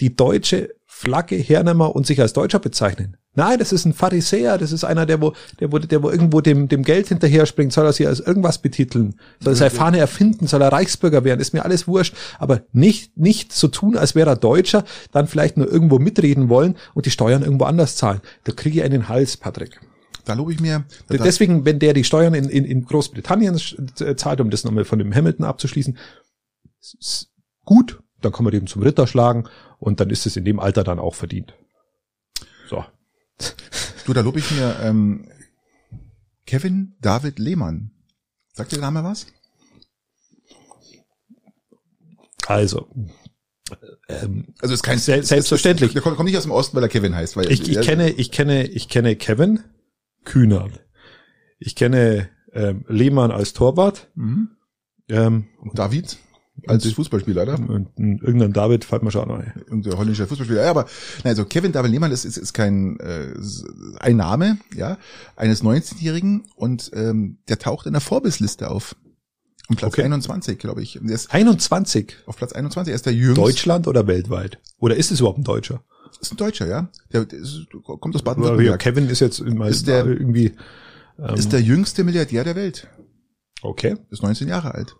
die deutsche Flagge hernehmen und sich als Deutscher bezeichnen. Nein, das ist ein Pharisäer, das ist einer, der wo, der wo, der wo irgendwo dem, dem Geld hinterher springt, soll er sich als irgendwas betiteln, soll er seine Fahne erfinden, soll er Reichsbürger werden, ist mir alles wurscht, aber nicht, nicht so tun, als wäre er Deutscher, dann vielleicht nur irgendwo mitreden wollen und die Steuern irgendwo anders zahlen. Da kriege ich einen Hals, Patrick. Da lobe ich mir. Deswegen, wenn der die Steuern in, in, in Großbritannien zahlt, um das nochmal von dem Hamilton abzuschließen, gut, dann kann man den zum Ritter schlagen und dann ist es in dem Alter dann auch verdient. Du, da lobe ich mir ähm, Kevin David Lehmann. Sagt dir der Name was? Also, ähm, Also ist kein Se- selbstverständlich. Der kommt, kommt nicht aus dem Osten, weil er Kevin heißt. Weil ich, ich kenne, ich kenne, ich kenne Kevin Kühnert. Ich kenne ähm, Lehmann als Torwart. Mhm. Ähm, David als Fußballspieler, oder? irgendein David fällt mir schon ein. Irgendein holländischer Fußballspieler. Ja, aber nein, also Kevin David Lehmann ist, ist, ist kein äh, ein Name, ja, eines 19-Jährigen und ähm, der taucht in der Vorbilsliste auf. Um Platz Okay. 21, glaube ich. Der ist 21. auf Platz 21. Er ist der jüngste. Deutschland oder weltweit? Oder ist es überhaupt ein Deutscher? Ist ein Deutscher, ja. Der, der ist, kommt aus Aber ja, Baden-Württemberg. Kevin ist jetzt mal Ist der- irgendwie ähm, Ist der jüngste Milliardär der Welt. okay. Ist 19 Jahre alt.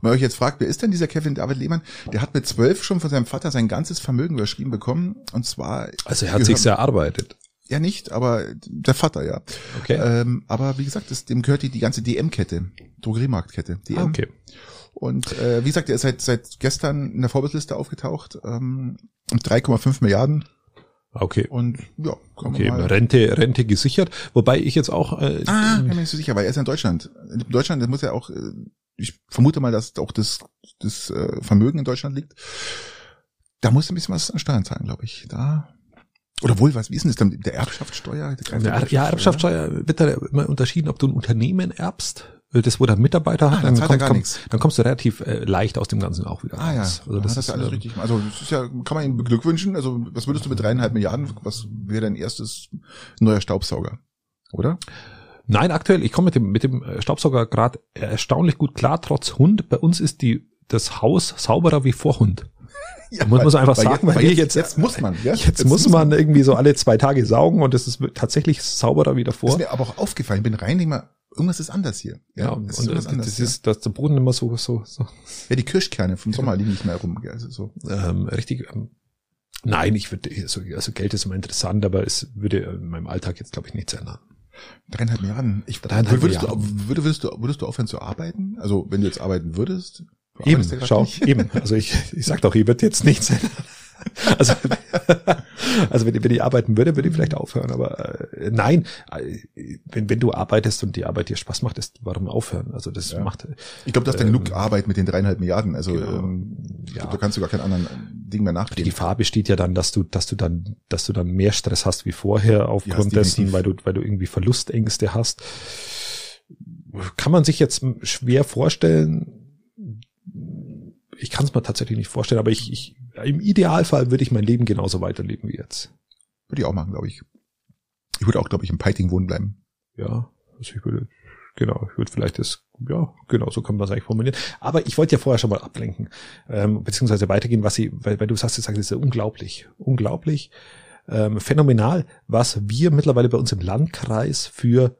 Wenn ihr euch jetzt fragt, wer ist denn dieser Kevin David Lehmann? Der hat mit zwölf schon von seinem Vater sein ganzes Vermögen überschrieben bekommen. Und zwar. Also er hat sich's erarbeitet. Ja, nicht, aber der Vater, ja. Okay. Ähm, aber wie gesagt, das, dem gehört die, die ganze DM-Kette, Drogeriemarktkette. DM. Ah, okay. Und äh, wie gesagt, er ist seit, seit gestern in der Vorbildliste aufgetaucht. Ähm, mit 3,5 Milliarden. Okay. Und ja, Okay. Rente, Rente gesichert. Wobei ich jetzt auch äh, Ah, bin mir nicht so sicher, weil er ist in Deutschland. In Deutschland, das muss ja auch, äh, ich vermute mal, dass auch das, das äh, Vermögen in Deutschland liegt. Da muss ein bisschen was an Steuern zahlen, glaube ich. Da. Oder wohl, was, wie ist denn das dann? Der Erbschaftssteuer? Der Ja, ja, Erbschaftssteuer wird da immer unterschieden, ob du ein Unternehmen erbst, äh, das wo der Mitarbeiter hat, Ah, dann zahlt er komm, gar komm, nichts. dann kommst du relativ äh, leicht aus dem Ganzen auch wieder Ah ja, raus. also das, ist ja alles ähm, richtig. Also das ist ja, kann man ihm beglückwünschen. Also was würdest du mit dreieinhalb Milliarden, was wäre dein erstes neuer Staubsauger? Oder? Nein, aktuell, ich komme mit dem, mit dem äh, Staubsauger gerade erstaunlich gut klar, trotz Hund. Bei uns ist die, das Haus sauberer wie vor Hund. [LAUGHS] Ja, muss man einfach weil sagen, jetzt, weil jetzt, jetzt- jetzt muss man, ja? Jetzt, muss man irgendwie so alle zwei Tage saugen und es ist tatsächlich sauberer wie Das davor. ist mir aber auch aufgefallen. Ich bin rein, denk mal, irgendwas ist anders hier. Ja, Ja, und das, irgendwas anders, das ja. ist, dass der Boden immer so, so, so ja, die Kirschkerne vom Sommer liegen nicht mehr rum. Also so. ähm, richtig. Ähm, nein, ich würde, also, also Geld ist immer interessant, aber es würde in meinem Alltag jetzt, glaube ich, nichts ändern. Dreieinhalb Milliarden. Ich, Dreieinhalb würdest, Milliarden. Du, würdest, würdest, du, würdest du aufhören zu arbeiten? Also wenn du jetzt arbeiten würdest? Du Eben, schau, nicht. eben. Also ich, ich sag doch, ich würde jetzt nichts. [LAUGHS] Also, [LAUGHS] also wenn, ich- wenn ich arbeiten würde, würde ich vielleicht aufhören. Aber äh, nein, äh, wenn, wenn du arbeitest und die Arbeit dir Spaß macht, ist warum aufhören? Also das Ja. macht Ich glaube, du hast ja Ähm, genug Arbeit mit den dreieinhalb Milliarden. Also genau. ähm, ich Ja. da kannst du gar keinen anderen Ding mehr die nachgehen. Gefahr besteht ja dann, dass du, dass du dann, dass du dann mehr Stress hast wie vorher aufgrund Ja, dessen, weil du, weil du irgendwie Verlustängste hast. Kann man sich jetzt schwer vorstellen. Ich kann es mir tatsächlich nicht vorstellen, aber ich, ich, im Idealfall würde ich mein Leben genauso weiterleben wie jetzt. Würde ich auch machen, glaube ich. Ich würde auch, glaube ich, im Peiting wohnen bleiben. Ja, also ich würde, genau, ich würde vielleicht das, ja, genau, so kann man es eigentlich formulieren. Aber ich wollte ja vorher schon mal ablenken, ähm, beziehungsweise weitergehen, was sie, weil, weil du sagst, du sagst, das ist ja unglaublich, unglaublich, ähm, phänomenal, was wir mittlerweile bei uns im Landkreis für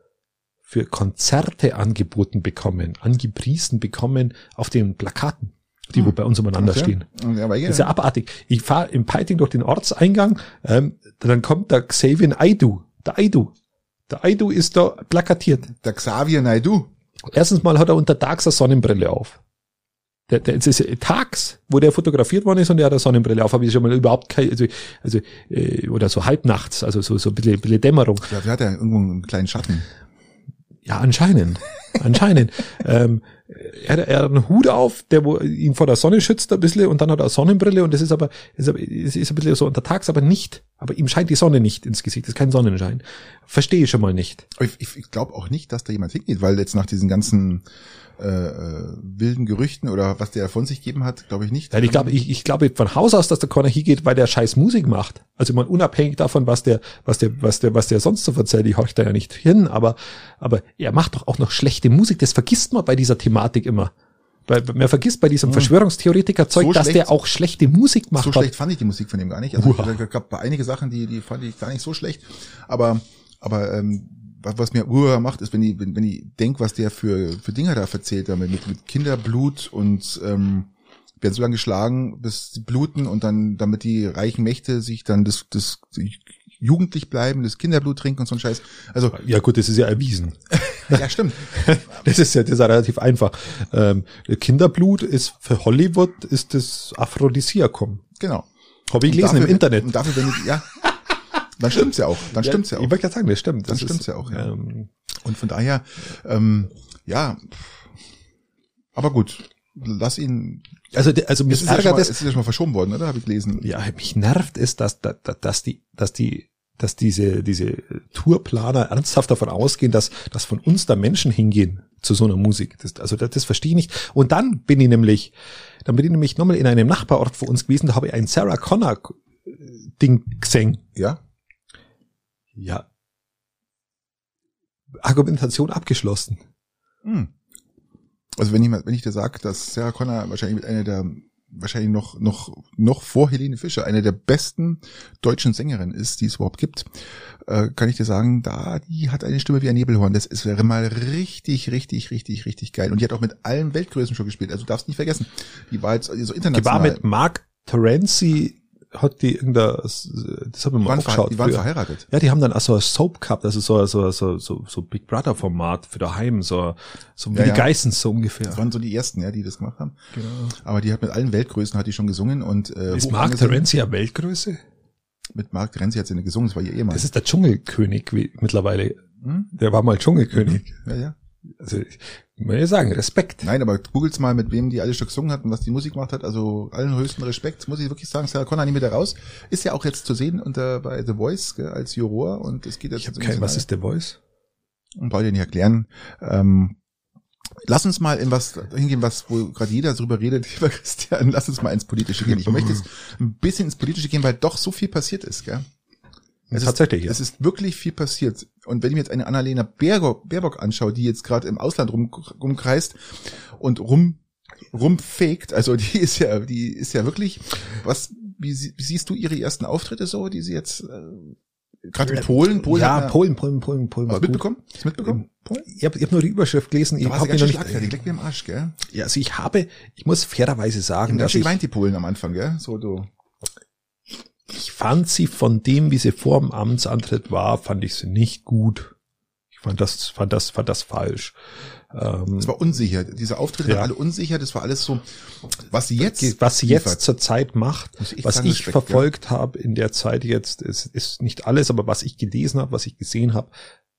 für Konzerte angeboten bekommen, angepriesen bekommen auf den Plakaten, die wo Hm. bei uns umeinander Okay. stehen. Ja, aber Das ist ja abartig. Ich fahre im Peiting durch den Ortseingang, ähm, dann kommt der Xavier Aidu, der Aidu. Der Aidu ist da plakatiert. der Xavier Naidu. Erstens mal hat er unter Tags eine Sonnenbrille auf. Der, der, es ist tags, wo der fotografiert worden ist und der hat eine Sonnenbrille auf, habe ich schon mal überhaupt keine, also, also äh, oder so halbnachts, also so, so ein bisschen, bisschen Dämmerung. Ja, der hat ja irgendwo einen kleinen Schatten. Ja, anscheinend. Anscheinend. [LAUGHS] ähm, er, hat- er hat einen Hut auf, der wo ihn vor der Sonne schützt ein bisschen und dann hat er eine Sonnenbrille und das ist aber, ist, es ist ein bisschen so untertags, aber nicht Aber ihm scheint die Sonne nicht ins Gesicht, das ist kein Sonnenschein. Verstehe ich schon mal nicht. Ich, ich, ich glaube auch nicht, dass da jemand hingeht, weil jetzt nach diesen ganzen äh, äh, wilden Gerüchten oder was der von sich gegeben hat, glaube ich nicht. Nein, ich glaube, ich, ich glaube von Haus aus, dass der Connor hingeht, weil der scheiß Musik macht. Also man unabhängig davon, was der, was der, was der, was der sonst so erzählt, ich horch da ja nicht hin, aber, aber er macht doch auch noch schlechte Musik. Das vergisst man bei dieser Thematik immer. Weil man vergisst bei diesem Verschwörungstheoretiker-Zeug, So dass schlecht- der auch schlechte Musik macht. so schlecht fand ich die Musik von ihm gar nicht. Also Uah. es gab einige Sachen, die, die fand ich gar nicht so schlecht. Aber, aber ähm, was, was mir Uhr macht, ist, wenn ich, wenn, wenn ich denk, was der für, für Dinger da erzählt, damit mit, mit Kinderblut und ähm, werden so lange geschlagen, bis sie bluten und dann, damit die reichen Mächte sich dann das, das jugendlich bleiben, das Kinderblut trinken und so ein Scheiß. Also, Ja gut, das ist ja erwiesen. [LAUGHS] ja, stimmt. [LAUGHS] Das ist ja, das ist ja relativ einfach. Ähm, Kinderblut ist für Hollywood ist das Aphrodisiakum. Genau. Habe ich gelesen im Internet. Und dafür, wenn ich, ja, [LAUGHS] dann stimmt's ja auch. Dann stimmt's ja auch. Ich wollte gerade sagen, das stimmt. Dann Das stimmt's ist, ja auch, ja. Ähm, Und von daher, ähm, ja, aber gut, lass ihn. also, also Es mich ja schon ärgert mal, es. es ist ja schon mal verschoben worden, oder? Habe ich gelesen. Ja, mich nervt es, dass, dass, dass die, dass die, dass diese, diese Tourplaner ernsthaft davon ausgehen, dass, dass von uns da Menschen hingehen zu so einer Musik. Das, also das, das verstehe ich nicht. Und dann bin ich nämlich, dann bin ich nämlich nochmal in einem Nachbarort von uns gewesen, da habe ich ein Sarah Connor Ding gesehen. Ja, Ja. Argumentation abgeschlossen. hm. Also wenn ich wenn ich dir sage, dass Sarah Connor wahrscheinlich einer der wahrscheinlich noch noch noch vor Helene Fischer eine der besten deutschen Sängerinnen ist, die es überhaupt gibt, äh, kann ich dir sagen, da die hat eine Stimme wie ein Nebelhorn. Das ist, wäre mal richtig, richtig, richtig, richtig geil. Und die hat auch mit allen Weltgrößen schon gespielt. Also du darfst nicht vergessen, die war jetzt so Die war international. mit Mark Terenzi, hat die irgendein, das habe ich die mal aufgeschaut. verhe die waren verheiratet. Ja, die haben dann auch so ein Soap gehabt, also so, so, so, so, so Big Brother Format für daheim, so, so wie Ja, die ja. Geissens so ungefähr. Das waren so die ersten, ja, die das gemacht haben. Genau. Aber die hat mit allen Weltgrößen hat die schon gesungen und äh, Ist Mark. Terenzi ja Weltgröße? Mit Mark Terenzi hat sie eine gesungen, das war ihr Ehemann. Das ist der Dschungelkönig wie, mittlerweile. Hm? Der war mal Dschungelkönig. Ja, ja. Also, ich muss ja sagen, Respekt. Nein, aber googles mal, mit wem die alle schon gesungen hat und was die Musik gemacht hat. Also allen höchsten Respekt, muss ich wirklich sagen. Sarah Connor nicht mehr da raus. Ist ja auch jetzt zu sehen unter bei The Voice gell, als Juror und es geht jetzt Ich ins kein, was ist der Voice? Und brauche ich nicht erklären. Ähm, lass uns mal in was hingehen, was wo gerade jeder drüber redet, [LAUGHS] lieber Christian. Lass uns mal ins Politische gehen. Ich möchte jetzt ein bisschen ins Politische gehen, weil doch so viel passiert ist, gell? Es ist, Tatsächlich, ja. es ist wirklich viel passiert. Und wenn ich mir jetzt eine Annalena Baerbock, Baerbock anschaue, die jetzt gerade im Ausland rum, rumkreist und rum rumfegt, also die ist ja, die ist ja wirklich, was, wie, sie- wie siehst du ihre ersten Auftritte so, die sie jetzt äh, gerade in Polen, Polen ja, Polen, Polen, Polen, Polen. Hast du mitbekommen? Hast du mitbekommen? Polen? Ich habe ich hab nur die Überschrift gelesen. Ich habe noch nicht. schlagfertig, leckt mir im Arsch, gell? Ja, also ich habe, ich muss fairerweise sagen, dass ich, geweint, die Polen am Anfang, gell? So, du. Ich fand sie von dem, wie sie vor dem Amtsantritt war, fand ich sie nicht gut. Ich fand das, fand das, fand das falsch. Ähm, Es war unsicher. Diese Auftritte Ja. waren alle unsicher. Das war alles so, was sie jetzt, was sie liefert. jetzt zur Zeit macht, Muss ich was ich Respekt, verfolgt habe in der Zeit jetzt, ist, ist nicht alles, aber was ich gelesen habe, was ich gesehen habe,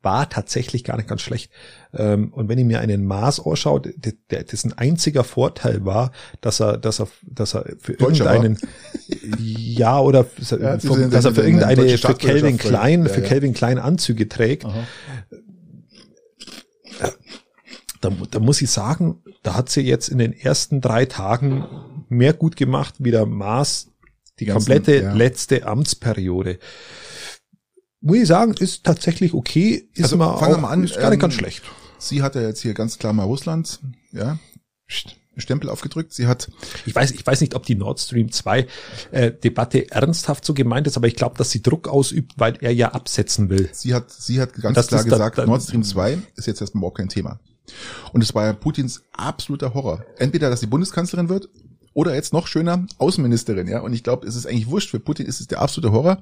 war tatsächlich gar nicht ganz schlecht. Ähm, und wenn ich mir einen Maß anschaue, der, der, dessen einziger Vorteil war, dass er, dass er, dass er für Deutscher war. irgendeinen, ja, oder Ja, dass er für irgendeine, für Calvin Staatsbürgerschaft, Klein, ja, für ja. Calvin Klein Anzüge trägt, Aha. da, da muss ich sagen, da hat sie jetzt in den ersten drei Tagen mehr gut gemacht wie der Maß die komplette ja. letzte Amtsperiode. Muss ich sagen, ist tatsächlich okay, ist Also, mal, fangen wir mal an, ist gar nicht ähm, ganz schlecht. Sie hat ja jetzt hier ganz klar mal Russland, ja, Stempel aufgedrückt. Sie hat, Ich weiß, ich weiß nicht, ob die Nord Stream 2 äh, Debatte ernsthaft so gemeint ist, aber ich glaube, dass sie Druck ausübt, weil er ja absetzen will. sie hat, sie hat ganz Das klar ist da- gesagt, da- Nord Stream 2 ist jetzt erstmal überhaupt kein Thema. Und es war ja Putins absoluter Horror. Entweder, dass sie Bundeskanzlerin wird oder jetzt noch schöner Außenministerin, ja. Und ich glaube, es ist eigentlich wurscht. Für Putin ist es der absolute Horror,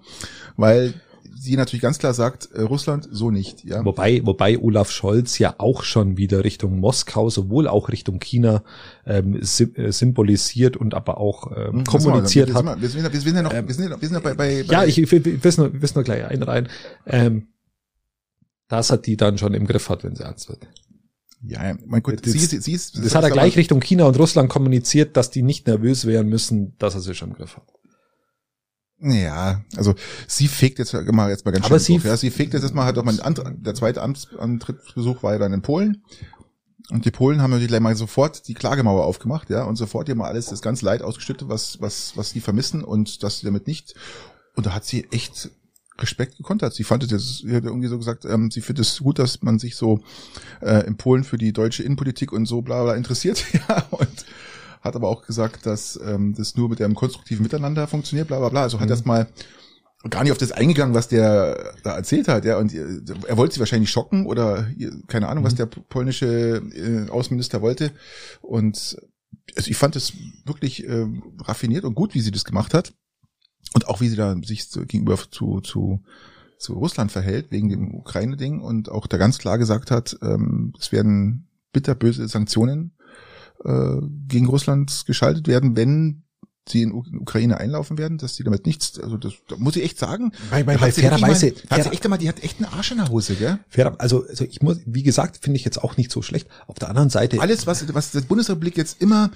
weil sie natürlich ganz klar sagt, äh, Russland so nicht, ja. Wobei, wobei Olaf Scholz ja auch schon wieder Richtung Moskau, sowohl auch Richtung China ähm, äh, symbolisiert und aber auch ähm, Hm, kommuniziert hat. wir, sind, wir sind ja noch, wir sind ja, noch- wir sind ja bei, bei, bei Ja, ich, ich, ich will nur, ich will nur gleich einreihen. Ähm, dass er die dann schon im Griff hat, wenn sie ernst wird. ja, mein Gott, Das- sie, sie, sie ist, Das, hat er ist gleich Richtung China und Russland kommuniziert, dass die nicht nervös werden müssen, dass er sie schon im Griff hat. Ja, also sie fegt jetzt mal jetzt mal ganz Aber schön sie- drauf, ja, sie fegt jetzt erstmal hat auch mein Ant der zweite Amtsantrittsbesuch war ja dann in Polen und die Polen haben natürlich gleich mal sofort die Klagemauer aufgemacht, ja, und sofort hier mal alles das ganze Leid ausgeschüttet, was was was sie vermissen und dass sie damit nicht und da hat sie echt Respekt gekontert. Sie fand es jetzt, sie hat irgendwie so gesagt, ähm, sie findet es gut, dass man sich so äh, in Polen für die deutsche Innenpolitik und so bla bla interessiert, [LAUGHS] ja, und hat aber auch gesagt, dass ähm, das nur mit einem konstruktiven Miteinander funktioniert, bla bla bla. Also hat Mhm. erst mal gar nicht auf das eingegangen, was der da erzählt hat, ja. Und äh, er wollte sie wahrscheinlich schocken oder äh, keine Ahnung, Mhm. was der polnische äh, Außenminister wollte. Und also ich fand es wirklich äh, raffiniert und gut, wie sie das gemacht hat. Und auch wie sie da sich so gegenüber zu, zu, zu Russland verhält, wegen dem Ukraine-Ding und auch da ganz klar gesagt hat, ähm, es werden bitterböse Sanktionen äh, gegen Russland geschaltet werden, wenn sie in Ukraine einlaufen werden, dass sie damit nichts, also das, da muss ich echt sagen, Weil, weil, weil fairerweise, hat sie echt einmal, die hat echt einen Arsch in der Hose, gell? fair, also, also ich muss, wie gesagt, finde ich jetzt auch nicht so schlecht. Auf der anderen Seite, Alles, was, was die Bundesrepublik jetzt immer,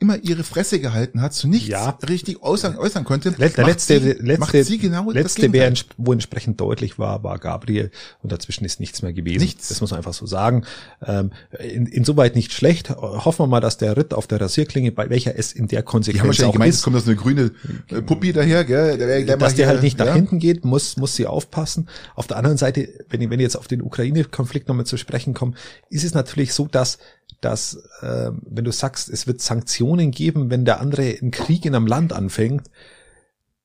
immer ihre Fresse gehalten hat, zu nichts Ja. richtig äußern, äußern konnte, der macht letzte, sie, letzte, macht sie genau das letzte wer, wo entsprechend deutlich war, war Gabriel und dazwischen ist nichts mehr gewesen. Nichts. Das muss man einfach so sagen. Ähm, in, insoweit nicht schlecht. Hoffen wir mal, dass der Ritt auf der Rasierklinge, bei welcher es in der Konsequenz wahrscheinlich auch gemeint, ist, kommt da so eine grüne äh, Puppi daher, gell? Der, mal dass der halt nicht nach ja? hinten geht, muss, muss sie aufpassen. Auf der anderen Seite, wenn ich, wenn ich jetzt auf den Ukraine-Konflikt nochmal zu sprechen komme, ist es natürlich so, dass, dass äh, wenn du sagst, es wird Sanktionen geben, wenn der andere einen Krieg in einem Land anfängt,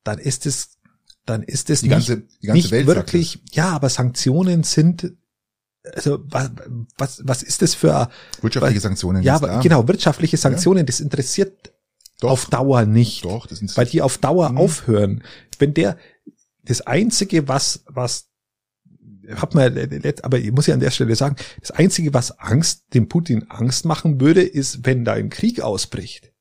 dann ist es, dann ist es Die ganze, nicht, die ganze nicht Welt wirklich, ja, aber Sanktionen sind, also was, was, was ist das für, wirtschaftliche Sanktionen. ja, aber genau, wirtschaftliche Sanktionen, das interessiert Doch, auf Dauer nicht doch, das weil die auf Dauer Mhm. aufhören. Wenn der das einzige, was was hat man, aber ich muss ja an der Stelle sagen, das einzige, was Angst dem Putin Angst machen würde, ist, wenn da ein Krieg ausbricht.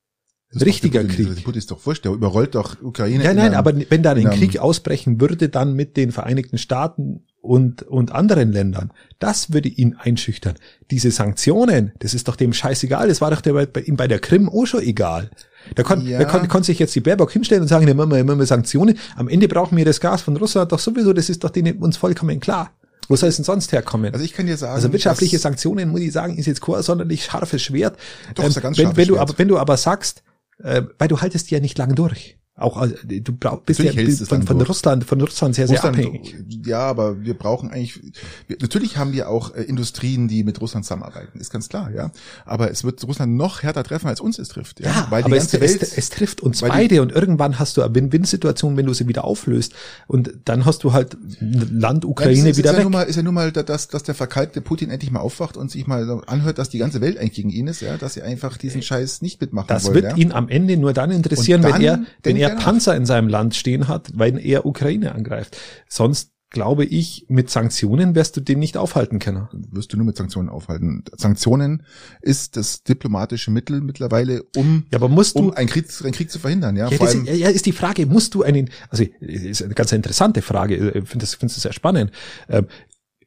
Ein richtiger Putin- Krieg. Der Putin ist doch wurscht, der überrollt doch Ukraine. Ja, in nein, einem- aber wenn da ein Krieg ausbrechen würde, dann mit den Vereinigten Staaten und, und anderen Ländern, das würde ihn einschüchtern. Diese Sanktionen, das ist doch dem scheißegal, das war doch der, bei ihm bei der Krim auch schon egal. Da kon, Ja. da kon, konnte sich jetzt die Baerbock hinstellen und sagen, ja, machen wir, machen wir Sanktionen. Am Ende brauchen wir das Gas von Russland doch sowieso, das ist doch denen uns vollkommen klar. Wo soll es denn sonst herkommen? Also ich kann dir sagen, Also wirtschaftliche Sanktionen, muss ich sagen, ist jetzt kein sonderlich scharfes Schwert. Doch, ist ein ganz wenn, scharfes wenn du Schwert. aber, wenn du aber sagst, äh, weil du haltest die ja nicht lang durch. Auch äh, du brauch, bist ja Natürlich es von, dann von. Russland, von Russland sehr, sehr Russland, abhängig. ja, aber wir brauchen eigentlich, wir, natürlich haben wir auch äh, Industrien, die mit Russland zusammenarbeiten, ist ganz klar, ja. Aber es wird Russland noch härter treffen, als uns es trifft, ja. Ja, weil die aber es, ganze Welt, es, es trifft uns weil die- beide und irgendwann hast du eine Win-Win-Situation, wenn du sie wieder auflöst und dann hast du halt Land Ja, Ukraine das ist, wieder ist ja weg. nun mal, ist ja nun mal, dass, dass der verkalkte Putin endlich mal aufwacht und sich mal anhört, dass die ganze Welt eigentlich gegen ihn ist, ja, dass sie einfach diesen Scheiß nicht mitmachen Das wollen. wird ja. ihn am Ende nur dann interessieren, Und wenn dann er, wenn er nach. Panzer in seinem Land stehen hat, weil er Ukraine angreift. Sonst glaube ich, mit Sanktionen wirst du den nicht aufhalten können. wirst du nur mit Sanktionen aufhalten. Sanktionen ist das diplomatische Mittel mittlerweile, um, Ja, aber musst du, um einen Krieg, einen Krieg zu verhindern, ja. Ja, Vor allem, ist, ja, ist die Frage, musst du einen, also ist eine ganz interessante Frage, ich finde das, finde das sehr spannend. Ähm,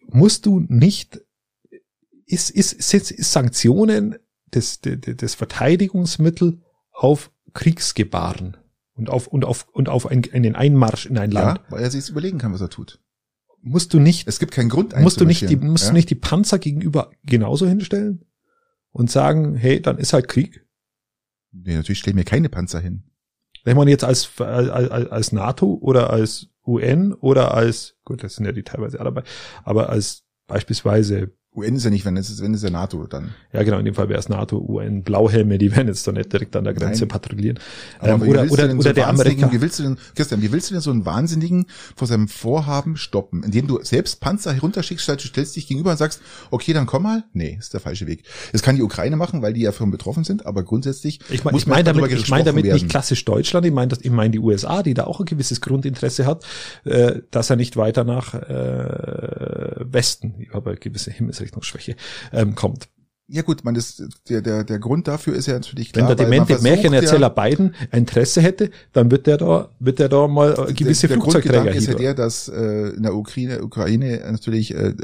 musst du nicht, ist, ist, ist, ist Sanktionen das, das, das Verteidigungsmittel auf Kriegsgebaren und auf, und auf, und auf ein, einen Einmarsch in ein Land? ja, weil er sich überlegen kann, was er tut. Musst du nicht, Es gibt keinen Grund musst du nicht die, musst ja? du nicht die Panzer gegenüber genauso hinstellen und sagen, hey, dann ist halt Krieg? Nee, natürlich stellen wir keine Panzer hin. Wenn man jetzt als, als, als NATO oder als UN oder als, gut, das sind ja die teilweise alle dabei, aber als beispielsweise, UN ist ja nicht, wenn es ist, wenn es ja NATO dann. ja genau, in dem Fall wäre es NATO, UN, Blauhelme, die werden jetzt doch nicht direkt an der Grenze Nein. patrouillieren. Aber Ähm, oder oder, oder so der Amerikaner. Wie willst du denn, Christian, wie willst du denn so einen Wahnsinnigen vor seinem Vorhaben stoppen, indem du selbst Panzer herunterschickst, statt du stellst dich gegenüber und sagst, okay, dann komm mal? Nee, ist der falsche Weg. Das kann die Ukraine machen, weil die ja von betroffen sind, aber grundsätzlich Ich meine muss ich mein man damit, ich mein damit nicht klassisch Deutschland, ich meine ich meine die USA, die da auch ein gewisses Grundinteresse hat, äh, dass er nicht weiter nach äh, Westen, ich habe eine gewisse Himmelsrichtungsschwäche, ähm, kommt. Ja gut, man das, der, der, der Grund dafür ist ja natürlich Wenn klar, der weil man demente Märchenerzähler ja, Biden Interesse hätte, dann wird der da, wird der da mal äh, gewisse der, der Flugzeugträger Grundgedanke ist ja der, dass äh, in der Ukraine, Ukraine natürlich äh, äh,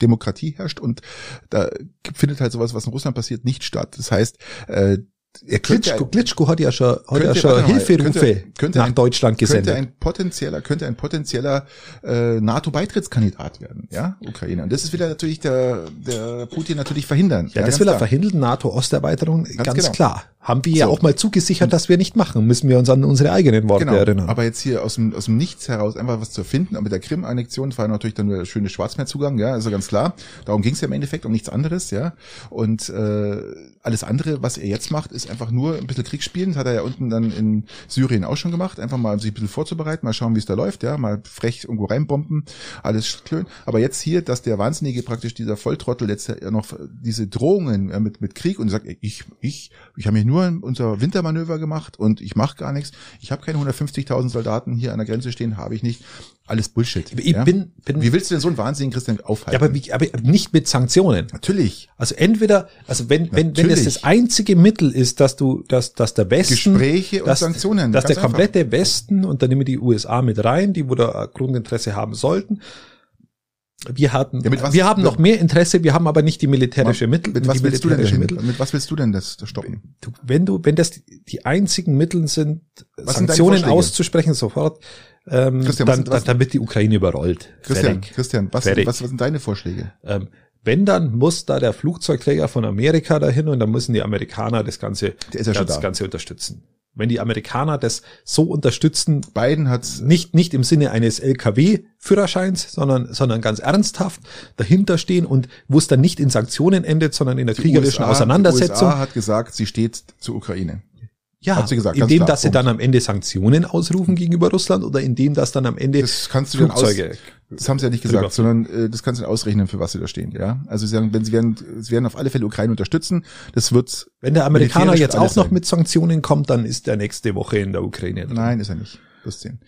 Demokratie herrscht und da findet halt sowas, was in Russland passiert, nicht statt. Das heißt, äh, er könnte Klitschko, Klitschko hat ja schon, hat ja Könnte- schon warte mal, Hilferufe könnte- könnte nach ein- Deutschland gesendet. könnte ein potenzieller, könnte ein potenzieller äh, NATO-Beitrittskandidat werden, ja, Ukraine. Und das ist wieder natürlich der, der Putin natürlich verhindern. ja, das ganz will er klar. verhindern, NATO-Osterweiterung, ganz, genau. klar. Haben wir ja So. auch mal zugesichert, dass wir nicht machen. Müssen wir uns an unsere eigenen Worte Genau, erinnern. aber jetzt hier aus dem, aus dem Nichts heraus einfach was zu erfinden, und mit der Krim-Annexion war natürlich dann nur der schöne Schwarzmeerzugang, ja, also ganz klar. Darum ging es ja im Endeffekt um nichts anderes, ja. Und äh, alles andere, was er jetzt macht, ist einfach nur ein bisschen Krieg spielen. Das hat er ja unten dann in Syrien auch schon gemacht, einfach mal sich ein bisschen vorzubereiten, mal schauen, wie es da läuft, ja, mal frech irgendwo reinbomben, alles schön. Aber jetzt hier, dass der Wahnsinnige praktisch dieser Volltrottel jetzt ja noch diese Drohungen mit, mit Krieg und sagt, ich, ich, ich habe mir nur unser Wintermanöver gemacht und ich mache gar nichts. Ich habe keine 150.000 Soldaten hier an der Grenze stehen, habe ich nicht. Alles Bullshit. Ich ja? bin, bin, Wie willst du denn so einen Wahnsinnigen Christian aufhalten? ja, aber, aber nicht mit Sanktionen. natürlich. Also entweder, also wenn, wenn, wenn Natürlich. das einzige Mittel ist, dass du, dass, dass der Westen, Gespräche und dass, Sanktionen, dass der komplette Westen und dann nehmen wir die USA mit rein, die wo da Grundinteresse haben sollten. Wir hatten, Ja, was- wir haben noch mehr Interesse, wir haben aber nicht die militärische Mittel. Mit was willst du denn dahin? Mittel. Mit was willst du denn das, das stoppen? Du, wenn du, wenn das die, einzigen Mittel sind, Was sind Sanktionen Vorschläge? auszusprechen sofort, ähm, Christian, was dann, sind- was- dann, dann wird die Ukraine überrollt. Christian, Fertig. Christian, was, Fertig. was, was sind deine Vorschläge? Ähm, wenn, dann muss da der Flugzeugträger von Amerika dahin und dann müssen die Amerikaner das Ganze, das da. Ganze unterstützen. Wenn die Amerikaner das so unterstützen, Biden hat's nicht, nicht im Sinne eines LKW-Führerscheins, sondern, sondern ganz ernsthaft dahinter stehen und wo es dann nicht in Sanktionen endet, sondern in der kriegerischen USA, Auseinandersetzung. Die USA hat gesagt, sie steht zur Ukraine. Ja, hat sie gesagt, indem, klar, dass sie dann am Ende Sanktionen ausrufen gegenüber Russland oder indem, dass dann am Ende Das kannst du dann aus, Flugzeuge. das haben sie ja nicht gesagt, sondern äh, das kannst du ausrechnen, für was sie da stehen, ja. Also sie sagen, wenn sie werden, sie werden auf alle Fälle Ukraine unterstützen, das wird, Wenn der Amerikaner jetzt auch noch sein. mit Sanktionen kommt, dann ist er nächste Woche in der Ukraine. drin. nein, ist er nicht. Wirst sehen.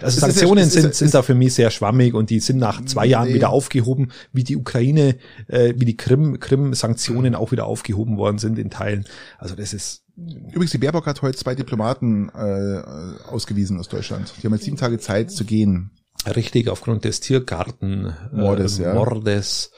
Also Es Sanktionen ist sind, sind da für mich sehr schwammig und die sind nach zwei Jahren Nee. wieder aufgehoben, wie die Ukraine, äh, wie die Krim, Krim-Sanktionen auch wieder aufgehoben worden sind in Teilen. Also das ist, Übrigens, die Baerbock hat heute zwei Diplomaten äh, ausgewiesen aus Deutschland. Die haben jetzt sieben Tage Zeit zu gehen. richtig aufgrund des Tiergarten Mordes, äh, ja. Mordes,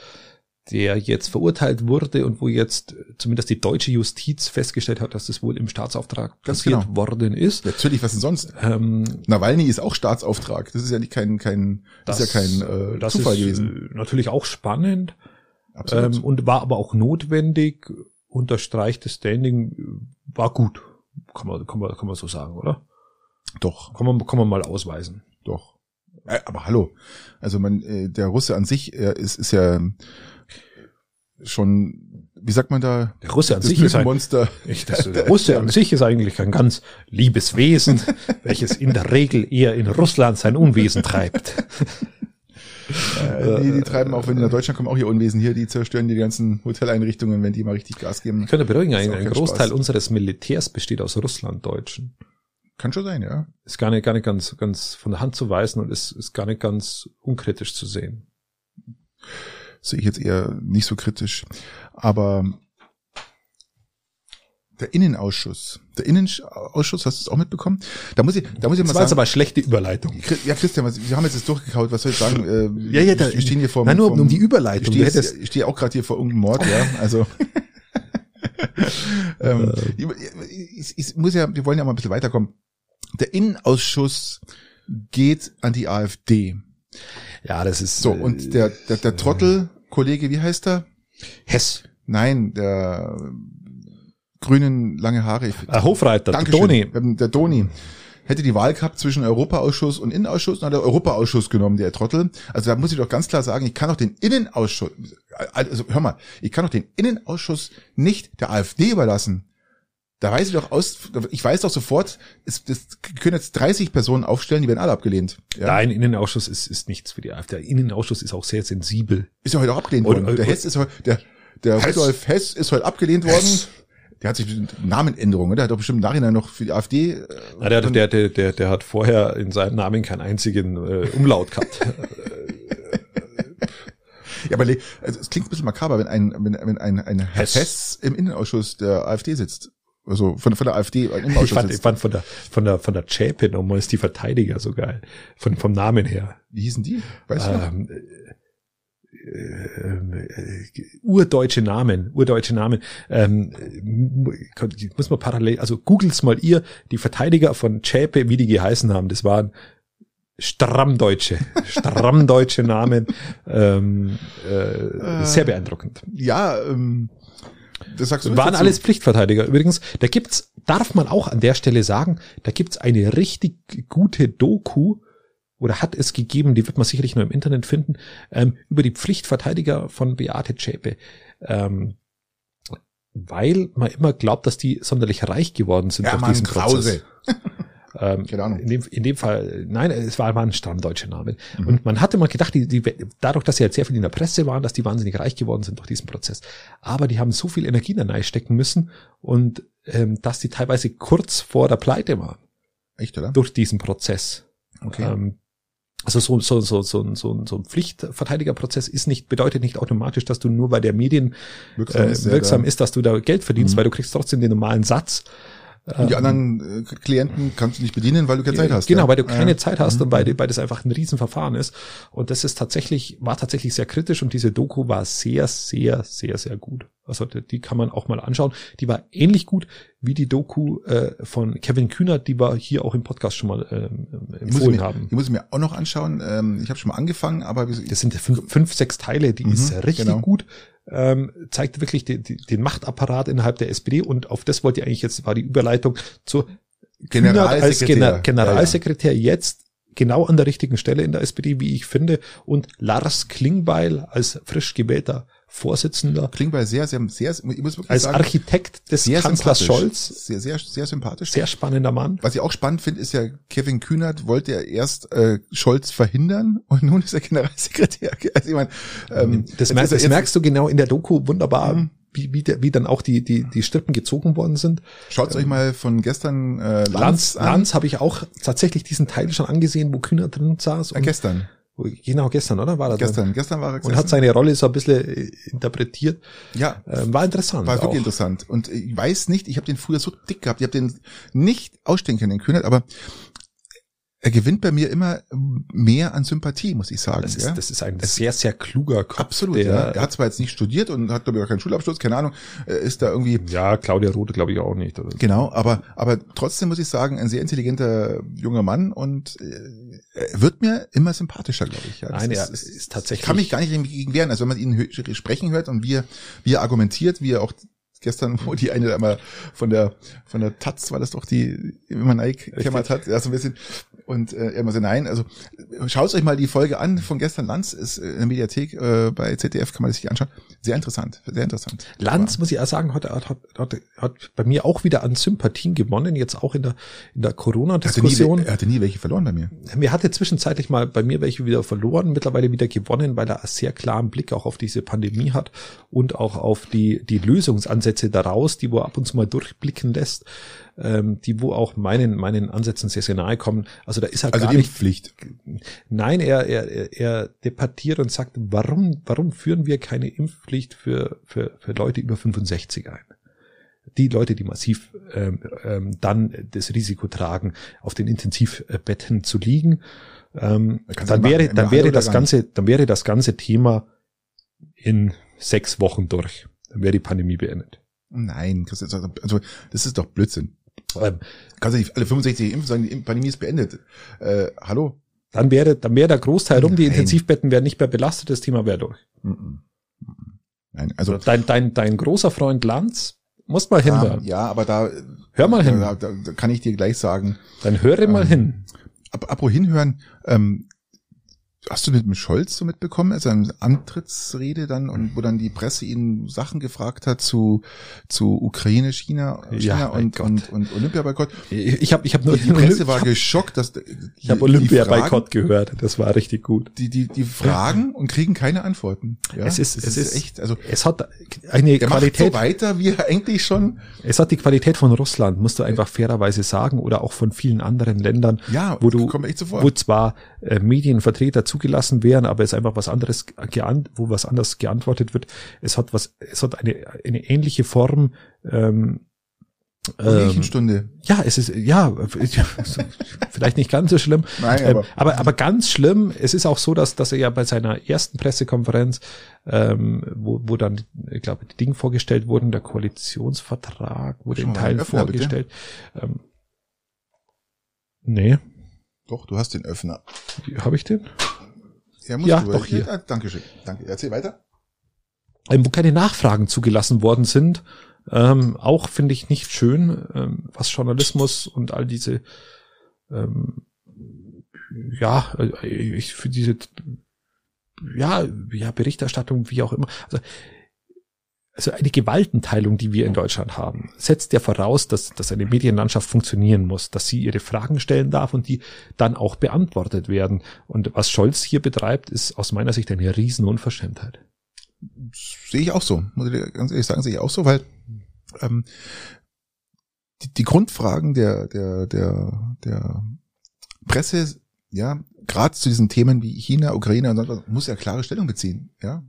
der jetzt verurteilt wurde und wo jetzt zumindest die deutsche Justiz festgestellt hat, dass das wohl im Staatsauftrag Ganz passiert genau. worden ist. Natürlich, was denn sonst? Ähm, Nawalny ist auch Staatsauftrag. Das ist ja nicht kein, kein, das, ist ja kein äh, das Zufall ist, gewesen. äh, Natürlich auch spannend. Ähm, und war aber auch notwendig, unterstreicht das Standing, war gut. Kann man, kann man, kann man so sagen, oder? doch, Kann man, kann man mal ausweisen. doch. Äh, aber hallo. Also man, äh, der Russe an sich er ist, ist ja schon, wie sagt man da? Der Russe an sich ist ein, Monster. ich, das, [LAUGHS] der Russe an sich ist eigentlich ein ganz liebes Wesen, welches in der Regel eher in Russland sein Unwesen treibt. Äh, die, die treiben auch, wenn die nach Deutschland kommen, auch ihr Unwesen hier. Die zerstören die ganzen Hoteleinrichtungen, wenn die mal richtig Gas geben. Ich könnte beruhigen, ein, ein Großteil Spaß. unseres Militärs besteht aus Russlanddeutschen. Kann schon sein, ja. Ist gar nicht, gar nicht ganz, ganz von der Hand zu weisen und ist, ist gar nicht ganz unkritisch zu sehen. sehe ich jetzt eher nicht so kritisch. Aber der Innenausschuss, der Innenausschuss, hast du es auch mitbekommen? Da muss ich, da muss ich mal Das war jetzt sagen, aber schlechte Überleitung. Ja Christian, was, wir haben jetzt das durchgekaut, was soll ich sagen? Äh, Ja, ja, da- wir stehen hier vor Nein, nur um die Überleitung. Ich stehe, jetzt, ich stehe auch gerade hier vor irgendeinem Mord, ja. Also [LAUGHS] ähm, ich, ich muss ja, wir wollen ja mal ein bisschen weiterkommen. Der Innenausschuss geht an die AfD. Ja, das ist So, äh, und der, der, der Trottel, Kollege, wie heißt er? Hess, Nein, der grünen lange Haare. Äh, Hofreiter, der Dankeschön. Toni. Ähm, Der Doni hätte die Wahl gehabt zwischen Europaausschuss und Innenausschuss und hat der Europaausschuss genommen, der Trottel. Also da muss ich doch ganz klar sagen, ich kann doch den Innenausschuss, also hör mal, ich kann doch den Innenausschuss nicht der AfD überlassen. Da weiß ich doch aus, ich weiß doch sofort, es, das können jetzt 30 Personen aufstellen, die werden alle abgelehnt. Ja. Nein, Innenausschuss ist, ist nichts für die AfD. Der Innenausschuss ist auch sehr sensibel. Ist ja heute auch abgelehnt Und- worden. Der und- Hess ist heute, der, der Hess. Rudolf Hess ist heute abgelehnt worden. Hess. Der hat sich bestimmt Namenänderung, oder? Der hat doch bestimmt im Nachhinein noch für die AfD. äh, Na, der, der, der, der, der hat vorher in seinem Namen keinen einzigen äh, Umlaut gehabt. [LAUGHS] Ja, aber also es klingt ein bisschen makaber, wenn ein, wenn, wenn ein, ein Hess. Hess. im Innenausschuss der AfD sitzt. Also von, von der AfD im Ich fand, ich fand von der, von der, von der Chapin nochmal ist die Verteidiger so geil. Von, vom Namen her. Wie hießen die? Weißt du noch? Ähm, äh, urdeutsche Namen, urdeutsche Namen, ähm, muss man parallel, also googles mal ihr, die Verteidiger von Zschäpe, wie die geheißen haben, das waren strammdeutsche, [LAUGHS] strammdeutsche Namen, ähm, äh, sehr beeindruckend. Ja, ähm, das sagst du Waren dazu? alles Pflichtverteidiger. Übrigens, da gibt's, darf man auch an der Stelle sagen, da gibt's eine richtig gute Doku, oder hat es gegeben, die wird man sicherlich nur im Internet finden, ähm, über die Pflichtverteidiger von Beate Zschäpe. Ähm, weil man immer glaubt, dass die sonderlich reich geworden sind ja, durch diesen Krause. Prozess. [LAUGHS] Ähm, Keine Ahnung. In dem, in dem Fall, nein, es war, war ein stammdeutscher Name. Mhm. Und man hatte mal gedacht, die, die, dadurch, dass sie halt sehr viel in der Presse waren, dass die wahnsinnig reich geworden sind durch diesen Prozess. Aber die haben so viel Energie da stecken müssen und ähm, dass die teilweise kurz vor der Pleite waren. Echt, oder? Durch diesen Prozess. Okay. Ähm, also so, so, so, so, so, so ein Pflichtverteidigerprozess ist nicht, bedeutet nicht automatisch, dass du nur bei der Medien wirksam, äh, ist, wirksam ist, dass du da Geld verdienst, mhm. weil du kriegst trotzdem den normalen Satz. Und die ähm, anderen äh, Klienten kannst du nicht bedienen, weil du keine Zeit hast. Genau, ja? weil du keine ja. Zeit hast mhm. und weil, weil das einfach ein Riesenverfahren ist. Und das ist tatsächlich, war tatsächlich sehr kritisch und diese Doku war sehr, sehr, sehr, sehr gut. Also die kann man auch mal anschauen. Die war ähnlich gut wie die Doku äh, von Kevin Kühnert, die wir hier auch im Podcast schon mal ähm, empfohlen die mir, haben. Die muss ich mir auch noch anschauen. Ähm, ich habe schon mal angefangen, aber das sind fünf, fünf sechs Teile. Die mhm, ist richtig genau. gut ähm, zeigt wirklich die, die, den Machtapparat innerhalb der SPD und auf das wollte ich eigentlich jetzt, war die Überleitung zu Generalsekretär, als Gener Generalsekretär ja, ja. jetzt genau an der richtigen Stelle in der SPD, wie ich finde, und Lars Klingbeil als frisch gewählter Vorsitzender. Klingbeil sehr, sehr, sehr, ich muss wirklich als sagen, Architekt des sehr Kanzlers Scholz. Sehr, sehr, sehr sympathisch. Sehr spannender Mann. Was ich auch spannend finde, ist ja, Kevin Kühnert wollte ja erst äh, Scholz verhindern und nun ist er Generalsekretär. [LAUGHS] Also ich meine, ähm, das, merkst, das merkst du genau in der Doku wunderbar. Mhm wie, wie, wie dann auch die, die, die Strippen gezogen worden sind. Schaut ähm, euch mal von gestern äh, Lanz, Lanz an. Lanz habe ich auch tatsächlich diesen Teil schon angesehen, wo Kühner drin saß. Und, gestern. Genau, gestern, oder? War er Gestern, drin? gestern war er gestern. Und hat seine Rolle so ein bisschen äh, interpretiert. Ja. Ähm, war interessant. War wirklich auch. interessant. Und ich weiß nicht, ich habe den früher so dick gehabt, ich habe den nicht ausstehen können, den Kühnert, aber er gewinnt bei mir immer mehr an Sympathie, muss ich sagen. Das ist, ja? das ist ein sehr, sehr kluger Kopf. Absolut, ja. Er hat zwar jetzt nicht studiert und hat, glaube ich, auch keinen Schulabschluss, keine Ahnung, ist da irgendwie... Ja, Claudia Rote glaube ich auch nicht. Oder? Genau, aber, aber trotzdem muss ich sagen, ein sehr intelligenter junger Mann und äh, wird mir immer sympathischer, glaube ich. Ja, Nein, er ist, ist, tatsächlich... Ich kann mich gar nicht gegen wehren. Also wenn man ihn sprechen hört und wie er, wie er argumentiert, wie er auch gestern, wo die eine einmal von der von der Taz war das doch die immer Nike gekämmert hat, ja so ein bisschen und äh, er immer so nein, also schaut euch mal die Folge an von gestern Lanz ist in der Mediathek äh, bei ZDF kann man sich anschauen. Sehr interessant, sehr interessant. Lanz Aber, muss ich auch sagen, hat, hat, hat, hat, bei mir auch wieder an Sympathien gewonnen, jetzt auch in der in der Corona Diskussion. Er hatte nie welche verloren bei mir. Mir hatte zwischenzeitlich mal bei mir welche wieder verloren, mittlerweile wieder gewonnen, weil er einen sehr klaren Blick auch auf diese Pandemie hat und auch auf die die Lösungsansätze daraus, die wo ab und zu mal durchblicken lässt ähm, die wo auch meinen meinen Ansätzen sehr sehr nahe kommen. Also da ist halt also gar nicht Pflicht. Nein, er er er debattiert und sagt, warum warum führen wir keine Impfpflicht für für für Leute über 65 ein? die Leute, die massiv ähm, ähm, dann das Risiko tragen, auf den Intensivbetten zu liegen, ähm, dann wäre dann wäre das ganze dann wäre das ganze Thema in sechs Wochen durch. Dann wäre die Pandemie beendet. Nein, also das ist doch Blödsinn. Ähm, kannst du nicht alle 65 impfen, sagen, die Pandemie ist beendet. Äh, hallo? Dann wäre, dann wäre der Großteil rum, die Intensivbetten wären nicht mehr belastet, das Thema wäre durch. Nein, also. Dein, dein, dein großer Freund Lanz, muss mal hinhören. Ja, aber da. Hör mal hin. Da, da, da kann ich dir gleich sagen. Dann höre ähm, mal hin. Ab, apropos hinhören, ähm, Hast du mit dem Scholz so mitbekommen, also eine Antrittsrede dann und wo dann die Presse ihn Sachen gefragt hat zu zu Ukraine, China, China ja, und, und und Olympiaboykott? Ich habe ich habe nur die Presse war geschockt, dass ich habe Olympiaboykott gehört. Das war richtig gut. Die die die fragen und kriegen keine Antworten. Ja, es ist es ist, echt also es hat eine Qualität macht so weiter wie eigentlich schon. Es hat die Qualität von Russland, musst du einfach fairerweise sagen oder auch von vielen anderen Ländern, ja, wo du wo zwar äh, Medienvertreter zu zugelassen wären, aber es einfach was anderes wo was anders geantwortet wird. Es hat was, es hat eine, eine ähnliche Form, ähm, Stunde. Ja, es ist, ja, [LAUGHS] vielleicht nicht ganz so schlimm. Nein, Ähm, aber- aber, aber ganz schlimm, es ist auch so, dass, dass er ja bei seiner ersten Pressekonferenz, ähm, wo, wo dann, ich glaube, die Dinge vorgestellt wurden, der Koalitionsvertrag wurde in Teilen bitte. vorgestellt. Ähm, nee, Doch, du hast den Öffner. habe ich den? Ja, musst Ja, du. doch, hier. Ja, Dankeschön. Danke. Erzähl weiter. ähm, wo keine Nachfragen zugelassen worden sind. Ähm, auch finde ich nicht schön, ähm, was Journalismus und all diese, ähm, ja, äh, ich für diese, ja, ja, Berichterstattung, wie auch immer. Also, also eine Gewaltenteilung, die wir in Deutschland haben, setzt ja voraus, dass, dass eine Medienlandschaft funktionieren muss, dass sie ihre Fragen stellen darf und die dann auch beantwortet werden. Und was Scholz hier betreibt, ist aus meiner Sicht eine Riesenunverschämtheit. Sehe ich auch so. Muss ich ganz ehrlich sagen, sehe ich auch so, weil ähm, die, die Grundfragen der, der, der, der Presse, ja, gerade zu diesen Themen wie China, Ukraine und sonst was, muss ja klare Stellung beziehen. Ja,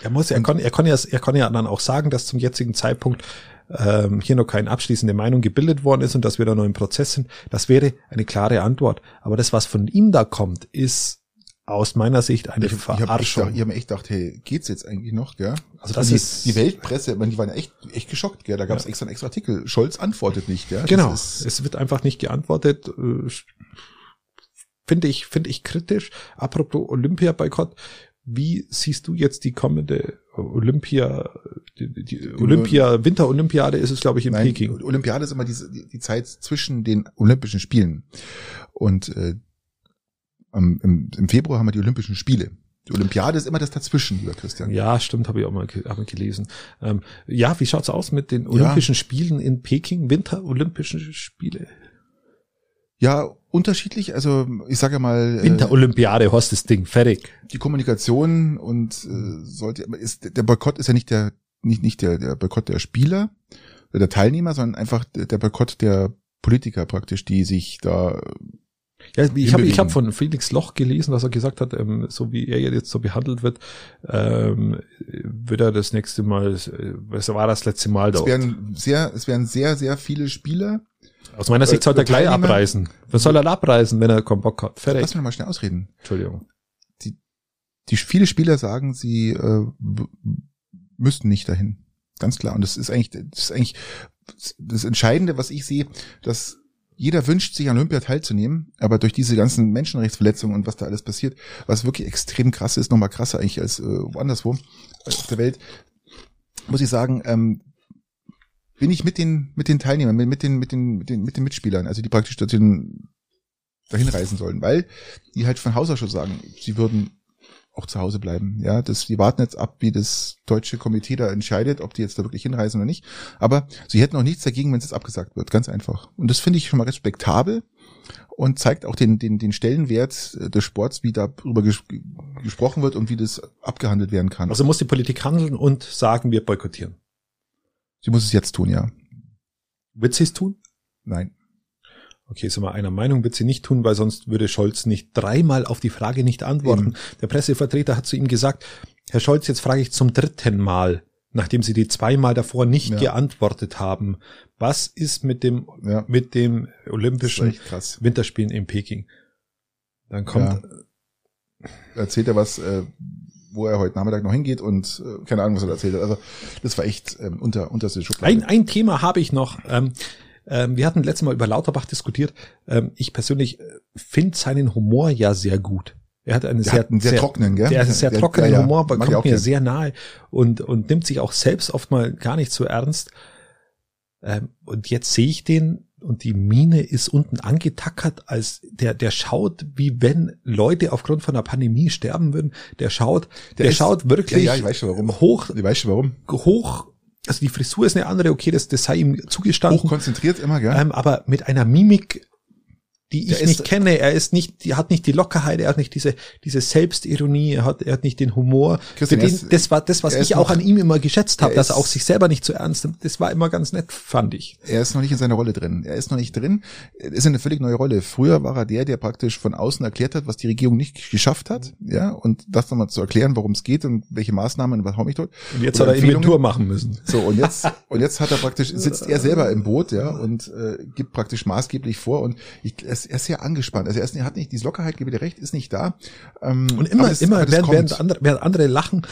Er muss, er kann, er kann ja, er kann ja dann auch sagen, dass zum jetzigen Zeitpunkt ähm, hier noch keine abschließende Meinung gebildet worden ist und dass wir da noch im Prozess sind. Das wäre eine klare Antwort. Aber das, was von ihm da kommt, ist aus meiner Sicht eine ich, habe Verarschung. ich hab mir echt gedacht, hey, geht's jetzt eigentlich noch, gell? Also das die, ist- die Weltpresse, ich meine, die waren ja echt, echt geschockt, gell? Da gab es extra einen extra Artikel. Scholz antwortet nicht, gell? Genau. ist- Es wird einfach nicht geantwortet. äh, Finde ich, finde ich kritisch. Apropos Olympia-Boykott. Wie siehst du jetzt die kommende Olympia, die, die Olympia, Winterolympiade ist es, glaube ich, in Nein, Peking. Olympiade ist immer diese, die, die Zeit zwischen den Olympischen Spielen. Und äh, im, im Februar haben wir die Olympischen Spiele. Die Olympiade ist immer das dazwischen, lieber Christian. Ja, stimmt, habe ich auch mal, hab ich gelesen. Ähm, ja, wie schaut's aus mit den Olympischen Spielen in Peking? Winter-Olympischen Spiele? Ja, unterschiedlich. Also ich sage mal, äh, Winterolympiade, hast das Ding, fertig. die Kommunikation und äh, sollte ist der Boykott ist ja nicht der nicht nicht der der Boykott der Spieler oder der Teilnehmer, sondern einfach der Boykott der Politiker praktisch, die sich da Ja, ich habe ich hab von Felix Loch gelesen, dass er gesagt hat, ähm, so wie er jetzt so behandelt wird, ähm, wird er das nächste Mal, äh, was war das letzte Mal es dort? werden sehr es werden sehr sehr viele Spieler. Aus meiner Sicht sollte er gleich abreisen. Was soll er abreisen, wenn er keinen Bock hat? Fertig. Lass mich mal schnell ausreden. Entschuldigung. die viele Spieler sagen, sie äh, müssten nicht dahin. Ganz klar. Und das ist eigentlich, das ist eigentlich das Entscheidende, was ich sehe, dass jeder wünscht sich an Olympia teilzunehmen, aber durch diese ganzen Menschenrechtsverletzungen und was da alles passiert, was wirklich extrem krass ist, nochmal krasser eigentlich als äh, woanderswo äh, auf der Welt, muss ich sagen, ähm, bin ich mit den mit den Teilnehmern, mit, mit den mit den mit den mit den Mitspielern, also die praktisch dorthin dahin reisen sollen, weil die halt von Haus aus schon sagen, sie würden auch zu Hause bleiben. Ja, das, die warten jetzt ab, wie das deutsche Komitee da entscheidet, ob die jetzt da wirklich hinreisen oder nicht. Aber sie hätten auch nichts dagegen, wenn es jetzt abgesagt wird. Ganz einfach. Und das finde ich schon mal respektabel und zeigt auch den, den, den Stellenwert äh, des Sports, wie darüber ges gesprochen wird und wie das abgehandelt werden kann. Also muss die Politik handeln und sagen, wir boykottieren. Sie muss es jetzt tun, ja. Wird sie es tun? Nein. Okay, sind wir einer Meinung, wird sie nicht tun, weil sonst würde Scholz nicht dreimal auf die Frage nicht antworten. Eben. Der Pressevertreter hat zu ihm gesagt, Herr Scholz, jetzt frage ich zum dritten Mal, nachdem Sie die zweimal davor nicht Ja. geantwortet haben, was ist mit dem, Ja. mit dem Olympischen. Winterspielen in Peking? Dann kommt, Erzählt er was, äh, wo er heute Nachmittag noch hingeht und äh, keine Ahnung, was er da erzählt hat. Also das war echt ähm, unter unterste Schublade. Ein, ein Thema habe ich noch. Ähm, ähm, wir hatten letztes Mal über Lauterbach diskutiert. Ähm, ich persönlich äh, finde seinen Humor ja sehr gut. Er hat einen Der sehr, hat einen sehr trockenen, gell? Der hat einen sehr trockenen ja, ja. Humor, aber Mag kommt mir gern. sehr nahe und, und nimmt sich auch selbst oft mal gar nicht so ernst. Ähm, und jetzt sehe ich den und die Mine ist unten angetackert, als der, der schaut, wie wenn Leute aufgrund von einer Pandemie sterben würden. Der schaut, der, ist- schaut wirklich Ja, ja, ich weiß schon warum. hoch, Ich weiß schon warum. hoch, also die Frisur ist eine andere, okay, das, das sei ihm zugestanden. Hochkonzentriert immer, gell? Ähm, aber mit einer Mimik, die ich nicht kenne. Er ist nicht, die hat nicht die Lockerheit, er hat nicht diese, diese Selbstironie, er hat, er hat nicht den Humor. Christian, er den, ist- das war das, was er ich auch noch- an ihm immer geschätzt habe, er dass er auch sich selber nicht zu ernst nimmt. Das war immer ganz nett, fand ich. Er ist noch nicht in seiner Rolle drin. Er ist noch nicht drin. Er ist eine völlig neue Rolle. Früher war er der, der praktisch von außen erklärt hat, was die Regierung nicht geschafft hat, ja, und das nochmal zu erklären, worum es geht und welche Maßnahmen und was hau mich dort. Und jetzt hat er. Inventur machen müssen. So, und jetzt, und jetzt hat er praktisch, sitzt er selber im Boot, ja, und äh, gibt praktisch maßgeblich vor und ich, er, ist, er ist sehr angespannt. Also er, ist, er hat nicht, diese Lockerheit, gebe dir recht, ist nicht da. Ähm, Und immer, das- immer, während, während, andere, während andere lachen,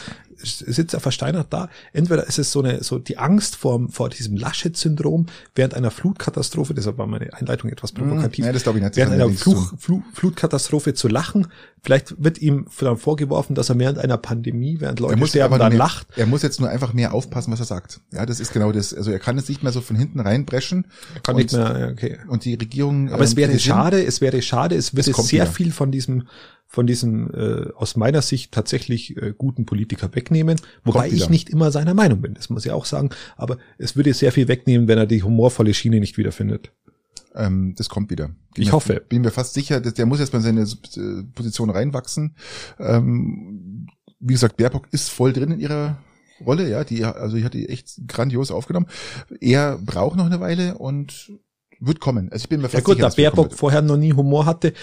sitzt er versteinert da. Entweder ist es so eine, so die Angst vor, vor diesem Laschet-Syndrom während einer Flutkatastrophe, deshalb war meine Einleitung etwas provokativ. ja, das glaube ich nicht. Während einer Fluch, Fluch, Flutkatastrophe zu lachen. Vielleicht wird ihm dann vorgeworfen, dass er während einer Pandemie, während Er Leute muss sterben, dann mehr, lacht. Er muss jetzt nur einfach mehr aufpassen, was er sagt. Ja, das ist genau das. Also er kann jetzt nicht mehr so von hinten reinbrechen. Kann und, nicht mehr, okay. Und die Regierung. Aber es ähm, wäre schade, es wäre schade, es kommt sehr wieder. viel von diesem, von diesem äh, aus meiner Sicht tatsächlich äh, guten Politiker wegnehmen, wobei ich nicht immer seiner Meinung bin, das muss ich auch sagen, aber es würde sehr viel wegnehmen, wenn er die humorvolle Schiene nicht wiederfindet. Ähm, das kommt wieder. Ich mir, hoffe. Bin mir fast sicher, dass der muss jetzt mal in seine äh, Position reinwachsen. Ähm, wie gesagt, Baerbock ist voll drin in ihrer Rolle, ja, die, also die hat die echt grandios aufgenommen. Er braucht noch eine Weile und wird kommen. Also ich bin mir fast Ja gut, sicher, da Baerbock vorher noch nie Humor hatte,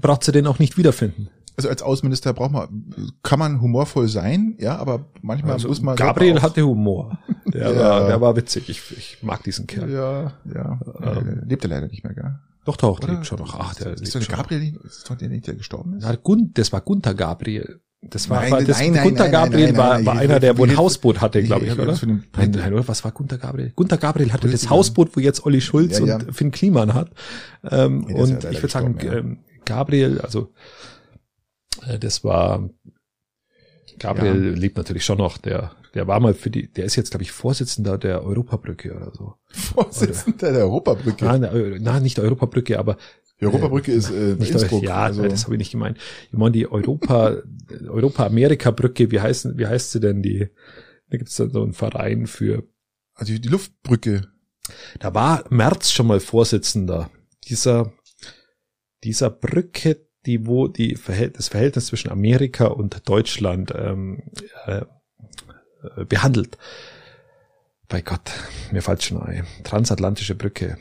braucht sie den auch nicht wiederfinden. Also als Außenminister braucht man, kann man humorvoll sein, ja, aber manchmal Also muss man. Gabriel hatte Humor. Der, Ja. war, der war witzig. Ich, ich mag diesen Kerl. Ja, ja. Ähm. lebt er leider nicht mehr, gell? Doch, doch, der Oder? lebt schon noch. Ach, der ist lebt. Gabriel ist doch der nicht, der gestorben ist? Ja, Gun, das war Gunther Gabriel. Das war, Nein, war das, nein, Gunther nein, Gabriel war, war einer, der wo ein Hausboot hatte, glaube ich ich, oder? Nein, nein, oder? Was war Gunther Gabriel? Gunther Gabriel hatte das Politiker. Hausboot, wo jetzt Olli Schulz Ja, ja. und Finn Kliman hat. Ähm, und ich würde sagen, ähm, Gabriel, also äh, das war Gabriel lebt natürlich schon noch. Der, der war mal für die, der ist jetzt, glaube ich, Vorsitzender der Europabrücke oder so. Vorsitzender der Europabrücke. Nein, äh, nein, nicht der Europabrücke, aber Die Europabrücke ist äh, nicht Innsbruck. ja, also, das habe ich nicht gemeint. Ich meine die Europa, [LAUGHS] Europa-Amerika-Brücke, wie heißt, wie heißt sie denn die? Da gibt's dann so einen Verein für. also die Luftbrücke. Da war Merz schon mal Vorsitzender dieser dieser Brücke, die wo die Verhält, das Verhältnis zwischen Amerika und Deutschland ähm, äh, äh, behandelt. Bei Gott, mir fällt schon ein. Transatlantische Brücke.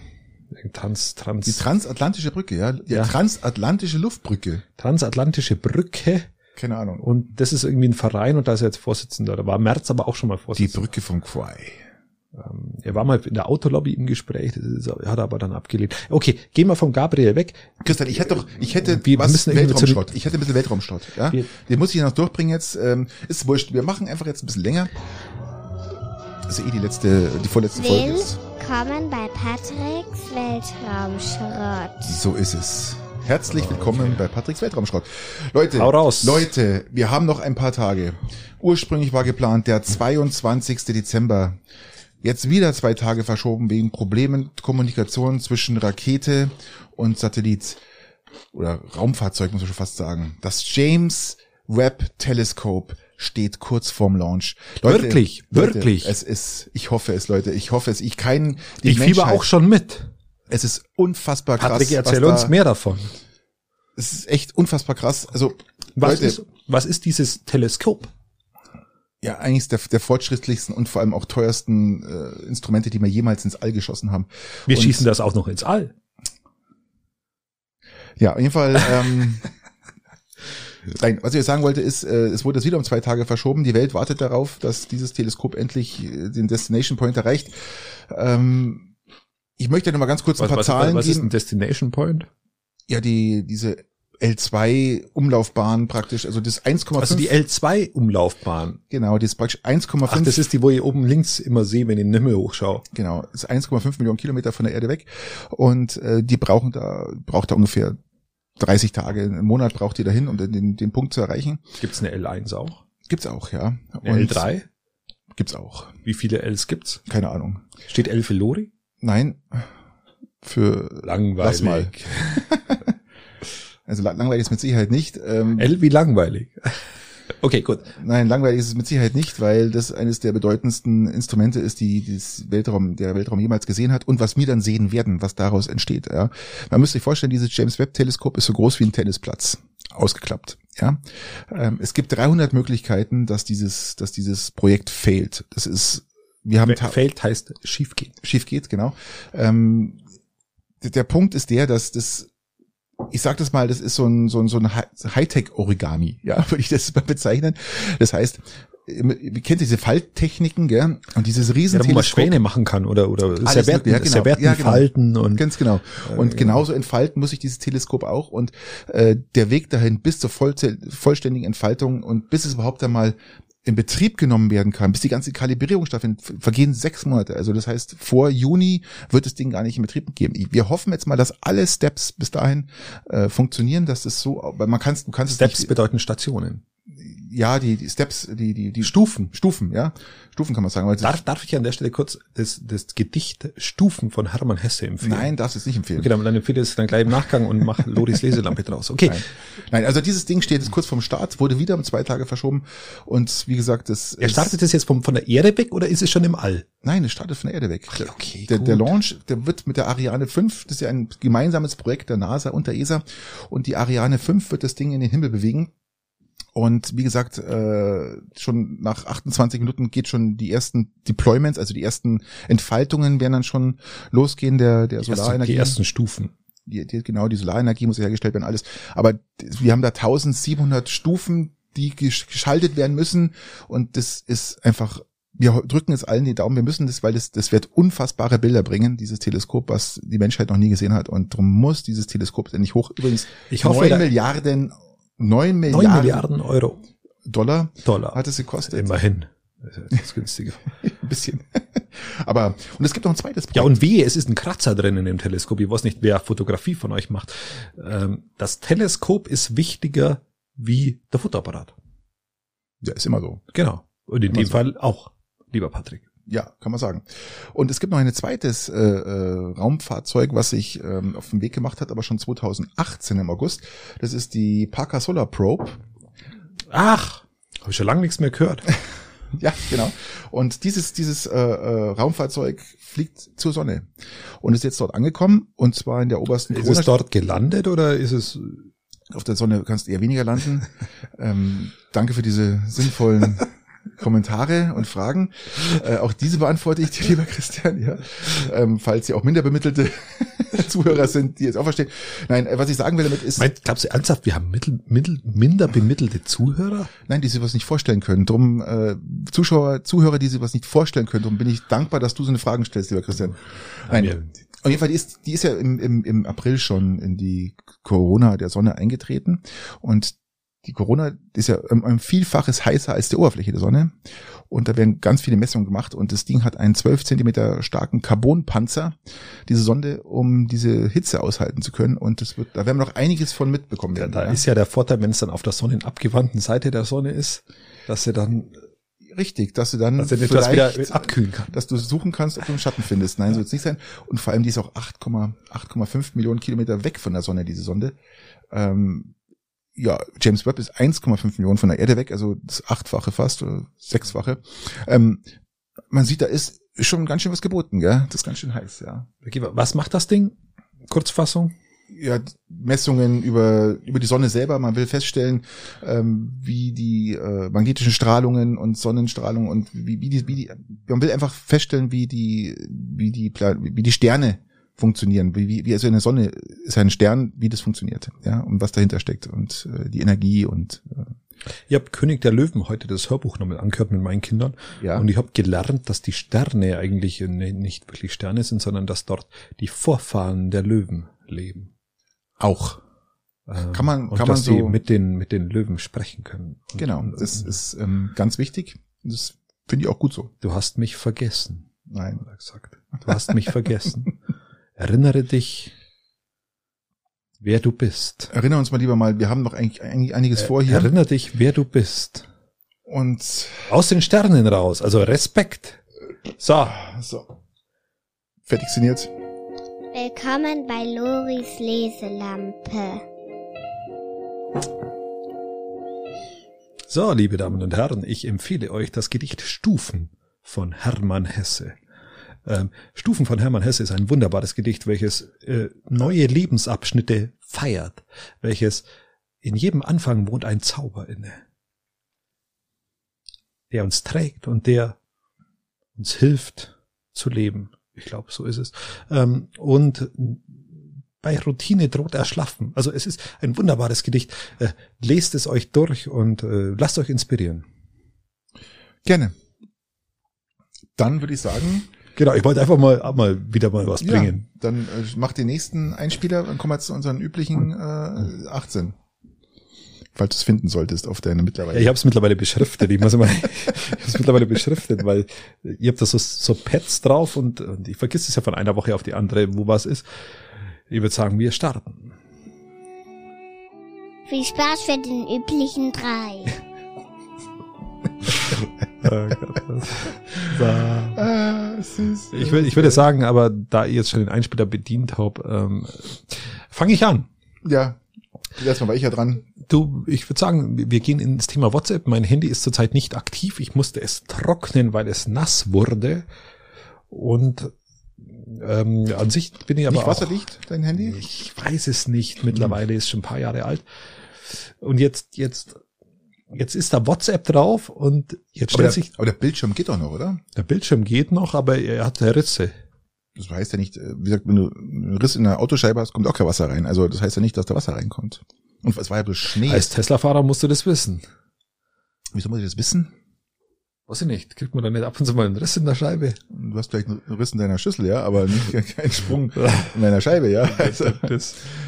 Trans, Die trans, transatlantische Brücke, ja. Die Ja. transatlantische Luftbrücke. transatlantische Brücke. Keine Ahnung. Und das ist irgendwie ein Verein und da ist er jetzt Vorsitzender. Da war Merz aber auch schon mal Die Vorsitzender. Brücke vom Quai. Ähm, er war mal in der Autolobby im Gespräch, ist, er hat er aber dann abgelehnt. Okay, gehen wir von Gabriel weg. Christian, ich hätte doch, ich hätte Wir was müssen Weltraumschrott. Ich hätte ein bisschen Weltraumschrott, ja. Wir- Den muss ich noch durchbringen jetzt. Ähm, ist wurscht. Wir machen einfach jetzt ein bisschen länger. Das ist eh die letzte, die vorletzte Folge. Willkommen bei Patricks Weltraumschrott. So ist es. Herzlich willkommen bei Patricks Weltraumschrott. Leute, Hau raus. Leute, wir haben noch ein paar Tage. Ursprünglich war geplant der 22. Dezember. Jetzt wieder zwei Tage verschoben wegen Problemen Kommunikation zwischen Rakete und Satellit oder Raumfahrzeug muss man schon fast sagen. Das James Webb Telescope steht kurz vorm Launch. Wirklich, wirklich. Es ist, ich hoffe es, Leute, ich hoffe es. Ich kein, die Ich fieber auch schon mit. Es ist unfassbar krass. Patrick, erzähl was uns da- mehr davon. Es ist echt unfassbar krass. Also, Was Leute, ist, was ist dieses Teleskop? Ja, eigentlich der, der fortschrittlichsten und vor allem auch teuersten äh, Instrumente, die wir jemals ins All geschossen haben. Wir Und- schießen das auch noch ins All. Ja, auf jeden Fall. Ähm, [LAUGHS] Nein, was ich sagen wollte ist, äh, es wurde jetzt wieder um zwei Tage verschoben. Die Welt wartet darauf, dass dieses Teleskop endlich äh, den Destination Point erreicht. Ähm, ich möchte noch mal ganz kurz ein Was, paar was, Zahlen was ist geben. ein Destination Point? Ja, die diese L2 Umlaufbahn praktisch, also das 1,5 Also die L2-Umlaufbahn. genau, das ist praktisch 1,5 Ach, das ist die, wo ich oben links immer sehe, wenn ich in den Himmel hochschaue. Genau, ist 1,5 Millionen Kilometer von der Erde weg und äh, die brauchen da braucht da ungefähr 30 Tage, einen Monat braucht die dahin, um den, den Punkt zu erreichen. Gibt's eine L1 auch? Gibt's auch, ja. Eine L3? Gibt's auch. Wie viele Ls gibt's? Keine Ahnung. Steht L für Lori? Nein. Für Langweilig. Lass mal. [LAUGHS] also la- langweilig ist mit Sicherheit nicht. Ähm, L wie langweilig. [LAUGHS] Okay, gut. Nein, langweilig ist es mit Sicherheit nicht, weil das eines der bedeutendsten Instrumente ist, die das Weltraum, der Weltraum jemals gesehen hat und was wir dann sehen werden, was daraus entsteht. Ja. Man müsste sich vorstellen, dieses James Webb Teleskop ist so groß wie ein Tennisplatz, ausgeklappt. Ja. Ähm, es gibt 300 Möglichkeiten, dass dieses, dass dieses Projekt fehlt. Das ist, wir haben Fehlt heißt schief geht. schief geht, genau. Ähm, der Punkt ist der, dass das ich sag das mal, das ist so ein, so ein, so ein Hightech-Origami, ja, [LAUGHS] würde ich das mal bezeichnen. Das heißt, ihr kennt diese Falttechniken, gell? Und dieses riesen ja, wo man Schwäne machen kann oder oder Servetten, ja, genau. Servetten ja, genau. falten und ganz genau. Und äh, genauso entfalten muss sich dieses Teleskop auch und äh, der Weg dahin bis zur voll, vollständigen Entfaltung und bis es überhaupt einmal in Betrieb genommen werden kann, bis die ganze Kalibrierung stattfindet, vergehen sechs Monate. Also das heißt, vor Juni wird das Ding gar nicht in Betrieb geben. Wir hoffen jetzt mal, dass alle Steps bis dahin äh, funktionieren, dass es so, weil man kannst, du kannst Steps es nicht, bedeuten Stationen. Ja, die, die Steps, die, die, die Stufen, Stufen, ja, Stufen kann man sagen. Darf, darf ich an der Stelle kurz das, das Gedicht Stufen von Hermann Hesse empfehlen? nein, darfst du es nicht empfehlen. Okay, dann, dann empfehle ich es dann gleich im Nachgang und mach [LAUGHS] Loris Leselampe draus. Okay. Nein. Nein, also dieses Ding steht jetzt kurz vorm Start, wurde wieder um zwei Tage verschoben und wie gesagt, das Er startet das jetzt vom, von der Erde weg oder ist es schon im All? Nein, es startet von der Erde weg. Der- okay, der, der gut. Launch, der wird mit der Ariane 5, das ist ja ein gemeinsames Projekt der NASA und der ESA, und die Ariane 5 wird das Ding in den Himmel bewegen. Und wie gesagt, äh, schon nach 28 Minuten geht schon die ersten Deployments, also die ersten Entfaltungen werden dann schon losgehen der, der Die, Solarenergie. die ersten Stufen. die, die, genau, die Solarenergie muss hergestellt werden, alles. Aber wir haben da 1700 Stufen, die gesch- geschaltet werden müssen und das ist einfach, wir drücken jetzt allen die Daumen, wir müssen das, weil das, das wird unfassbare Bilder bringen, dieses Teleskop, was die Menschheit noch nie gesehen hat und darum muss dieses Teleskop endlich hoch. Übrigens, Ich hoffe, neun da- Milliarden, neun 9 Milliarden, Milliarden Euro. Dollar Dollar. hat es gekostet. Immerhin. Das ist das günstiger. [LAUGHS] Ein bisschen. Aber, und es gibt noch ein zweites Ja, Projekt. und wehe, es ist ein Kratzer drin in dem Teleskop. Ich weiß nicht, wer Fotografie von euch macht. Ähm, Das Teleskop ist wichtiger wie der Fotoapparat. ja, ist immer so. Genau. Und in Immer dem so. Fall auch, lieber Patrick. Ja, kann man sagen. Und es gibt noch ein zweites äh, äh, Raumfahrzeug, was sich ähm, auf den Weg gemacht hat, aber schon 2018 im August. Das ist die Parker Solar Probe. Ach, habe ich schon lange nichts mehr gehört. [LAUGHS] Ja, genau. Und dieses dieses äh, äh, Raumfahrzeug fliegt zur Sonne und ist jetzt dort angekommen und zwar in der obersten Ist Corona- es dort gelandet oder ist es Auf der Sonne kannst du eher weniger landen. [LAUGHS] ähm, danke für diese sinnvollen [LAUGHS] Kommentare und Fragen. Äh, auch diese beantworte ich dir, lieber Christian, ja. Ähm, falls Sie auch minder bemittelte [LAUGHS] Zuhörer sind, die jetzt auch verstehen. Nein, äh, was ich sagen will damit ist, Meint, glaubst du ernsthaft, wir haben mittel, mittel, minder bemittelte Zuhörer? nein, die sich was nicht vorstellen können. Drum äh, Zuschauer, Zuhörer, die sich was nicht vorstellen können. Drum bin ich dankbar, dass du so eine Fragen stellst, lieber Christian. Nein, auf jeden Fall, die ist, die ist ja im, im, im April schon in die Corona der Sonne eingetreten. Und die Corona ist ja ein Vielfaches heißer als die Oberfläche der Sonne. Und da werden ganz viele Messungen gemacht. Und das Ding hat einen 12 Zentimeter starken Carbonpanzer, diese Sonde, um diese Hitze aushalten zu können. Und das wird, da werden wir noch einiges von mitbekommen Ja, werden. da ja. ist ja der Vorteil, wenn es dann auf der sonnenabgewandten Seite der Sonne ist, dass sie dann, Richtig, dass du dann dass sie etwas wieder abkühlen kann. dass du suchen kannst, ob du einen Schatten findest. Nein, so wird es nicht sein. Und vor allem, die ist auch 8,5 8,5 Millionen Kilometer weg von der Sonne, diese Sonde. Ähm, ja, James Webb ist 1,5 Millionen von der Erde weg, also das achtfache fast, oder sechsfache. Ähm, man sieht, da ist schon ganz schön was geboten, gell? Das ist ganz schön heiß, ja. Okay, Was macht das Ding? Kurzfassung? ja, Messungen über, über die Sonne selber. Man will feststellen, ähm, wie die äh, magnetischen Strahlungen und Sonnenstrahlungen und wie, wie, die, wie die, man will einfach feststellen, wie die, wie die, wie die Sterne funktionieren, wie, wie, wie also eine Sonne ist ein Stern, wie das funktioniert, ja, und was dahinter steckt und äh, die Energie und äh, Ich habe König der Löwen heute das Hörbuch nochmal angehört mit meinen Kindern. ja. Und ich habe gelernt, dass die Sterne eigentlich ne- nicht wirklich Sterne sind, sondern dass dort die Vorfahren der Löwen leben. auch. Ähm, Kann man- kann man so- mit den mit den Löwen sprechen können. Und, Genau, und, das ist ähm, ganz wichtig. Das finde ich auch gut so. Du hast mich vergessen, Nein. gesagt. Du hast mich vergessen. [LAUGHS] Erinnere dich, wer du bist. Erinnern uns mal lieber mal, wir haben noch eigentlich, eigentlich einiges vor hier. Erinnere dich, wer du bist. Und Aus den Sternen raus, also Respekt. So, so. Fertig signiert. Willkommen bei Loris Leselampe. So, liebe Damen und Herren, ich empfehle euch das Gedicht Stufen von Hermann Hesse. Ähm, Stufen von Hermann Hesse ist ein wunderbares Gedicht, welches äh, neue Lebensabschnitte feiert, welches in jedem Anfang wohnt ein Zauber inne, der uns trägt und der uns hilft zu leben. Ich glaube, so ist es. Ähm, und bei Routine droht erschlaffen. Also es ist ein wunderbares Gedicht. Äh, lest es euch durch und äh, lasst euch inspirieren. Gerne. Dann würde ich sagen, Genau, ich wollte einfach mal, mal wieder mal was bringen. Ja, dann äh, mach den nächsten Einspieler, dann kommen wir zu unseren üblichen äh, 18. Falls du es finden solltest auf deine mittlerweile. Ja, ich habe es mittlerweile beschriftet. Ich muss immer, [LAUGHS] ich habe es mittlerweile beschriftet, weil ihr habt da so, so Pads drauf und, und ich vergiss es ja von einer Woche auf die andere, wo was ist. Ich würde sagen, wir starten. Viel Spaß für den üblichen drei. [LAUGHS] oh Gott, ah, ich will, ich würde sagen, aber da ihr jetzt schon den Einspieler bedient habt, ähm, fange ich an. Ja, erstmal war ich ja dran. Du, ich würde sagen, wir gehen ins Thema WhatsApp. Mein Handy ist zurzeit nicht aktiv. Ich musste es trocknen, weil es nass wurde. Und ähm, an sich bin ich aber nicht wasserdicht, dein Handy? Ich weiß es nicht. Mittlerweile ist schon ein paar Jahre alt. Und jetzt, jetzt jetzt ist da WhatsApp drauf und jetzt stellt aber der, sich. Aber der Bildschirm geht doch noch, oder? Der Bildschirm geht noch, aber er hat Risse. Das heißt ja nicht, äh, wie gesagt, wenn du einen Riss in der Autoscheibe hast, kommt auch kein Wasser rein. Also das heißt ja nicht, dass da Wasser reinkommt. Und es war ja bloß Schnee. Als Tesla-Fahrer musst du das wissen. Wieso muss ich das wissen? Weiß ich nicht. Kriegt man da nicht ab und zu mal einen Riss in der Scheibe? Du hast vielleicht einen Riss in deiner Schüssel, ja, aber nicht [LAUGHS] keinen Sprung in deiner Scheibe, ja. Also,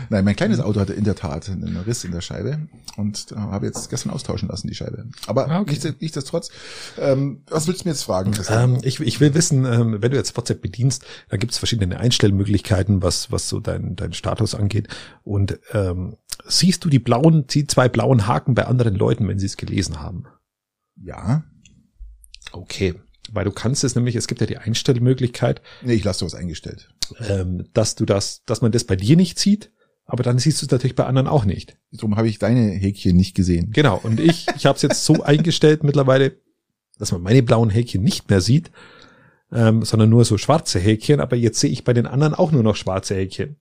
nein, mein kleines Auto hatte in der Tat einen Riss in der Scheibe und äh, habe jetzt gestern austauschen lassen, die Scheibe. Aber ah, okay. nichts, nichtsdestotrotz, ähm, was willst du mir jetzt fragen? Ähm, ich, ich will wissen, ähm, wenn du jetzt WhatsApp bedienst, da gibt es verschiedene Einstellmöglichkeiten, was, was so dein, dein Status angeht. Und ähm, siehst du die blauen, die zwei blauen Haken bei anderen Leuten, wenn sie es gelesen haben? Ja. Okay, weil du kannst es nämlich, es gibt ja die Einstellmöglichkeit. Nee, ich lasse sowas eingestellt. Ähm, dass du das, dass man das bei dir nicht sieht, aber dann siehst du es natürlich bei anderen auch nicht. Darum habe ich deine Häkchen nicht gesehen. Genau, und ich, ich habe es jetzt so eingestellt mittlerweile, dass man meine blauen Häkchen nicht mehr sieht, ähm, sondern nur so schwarze Häkchen, aber jetzt sehe ich bei den anderen auch nur noch schwarze Häkchen.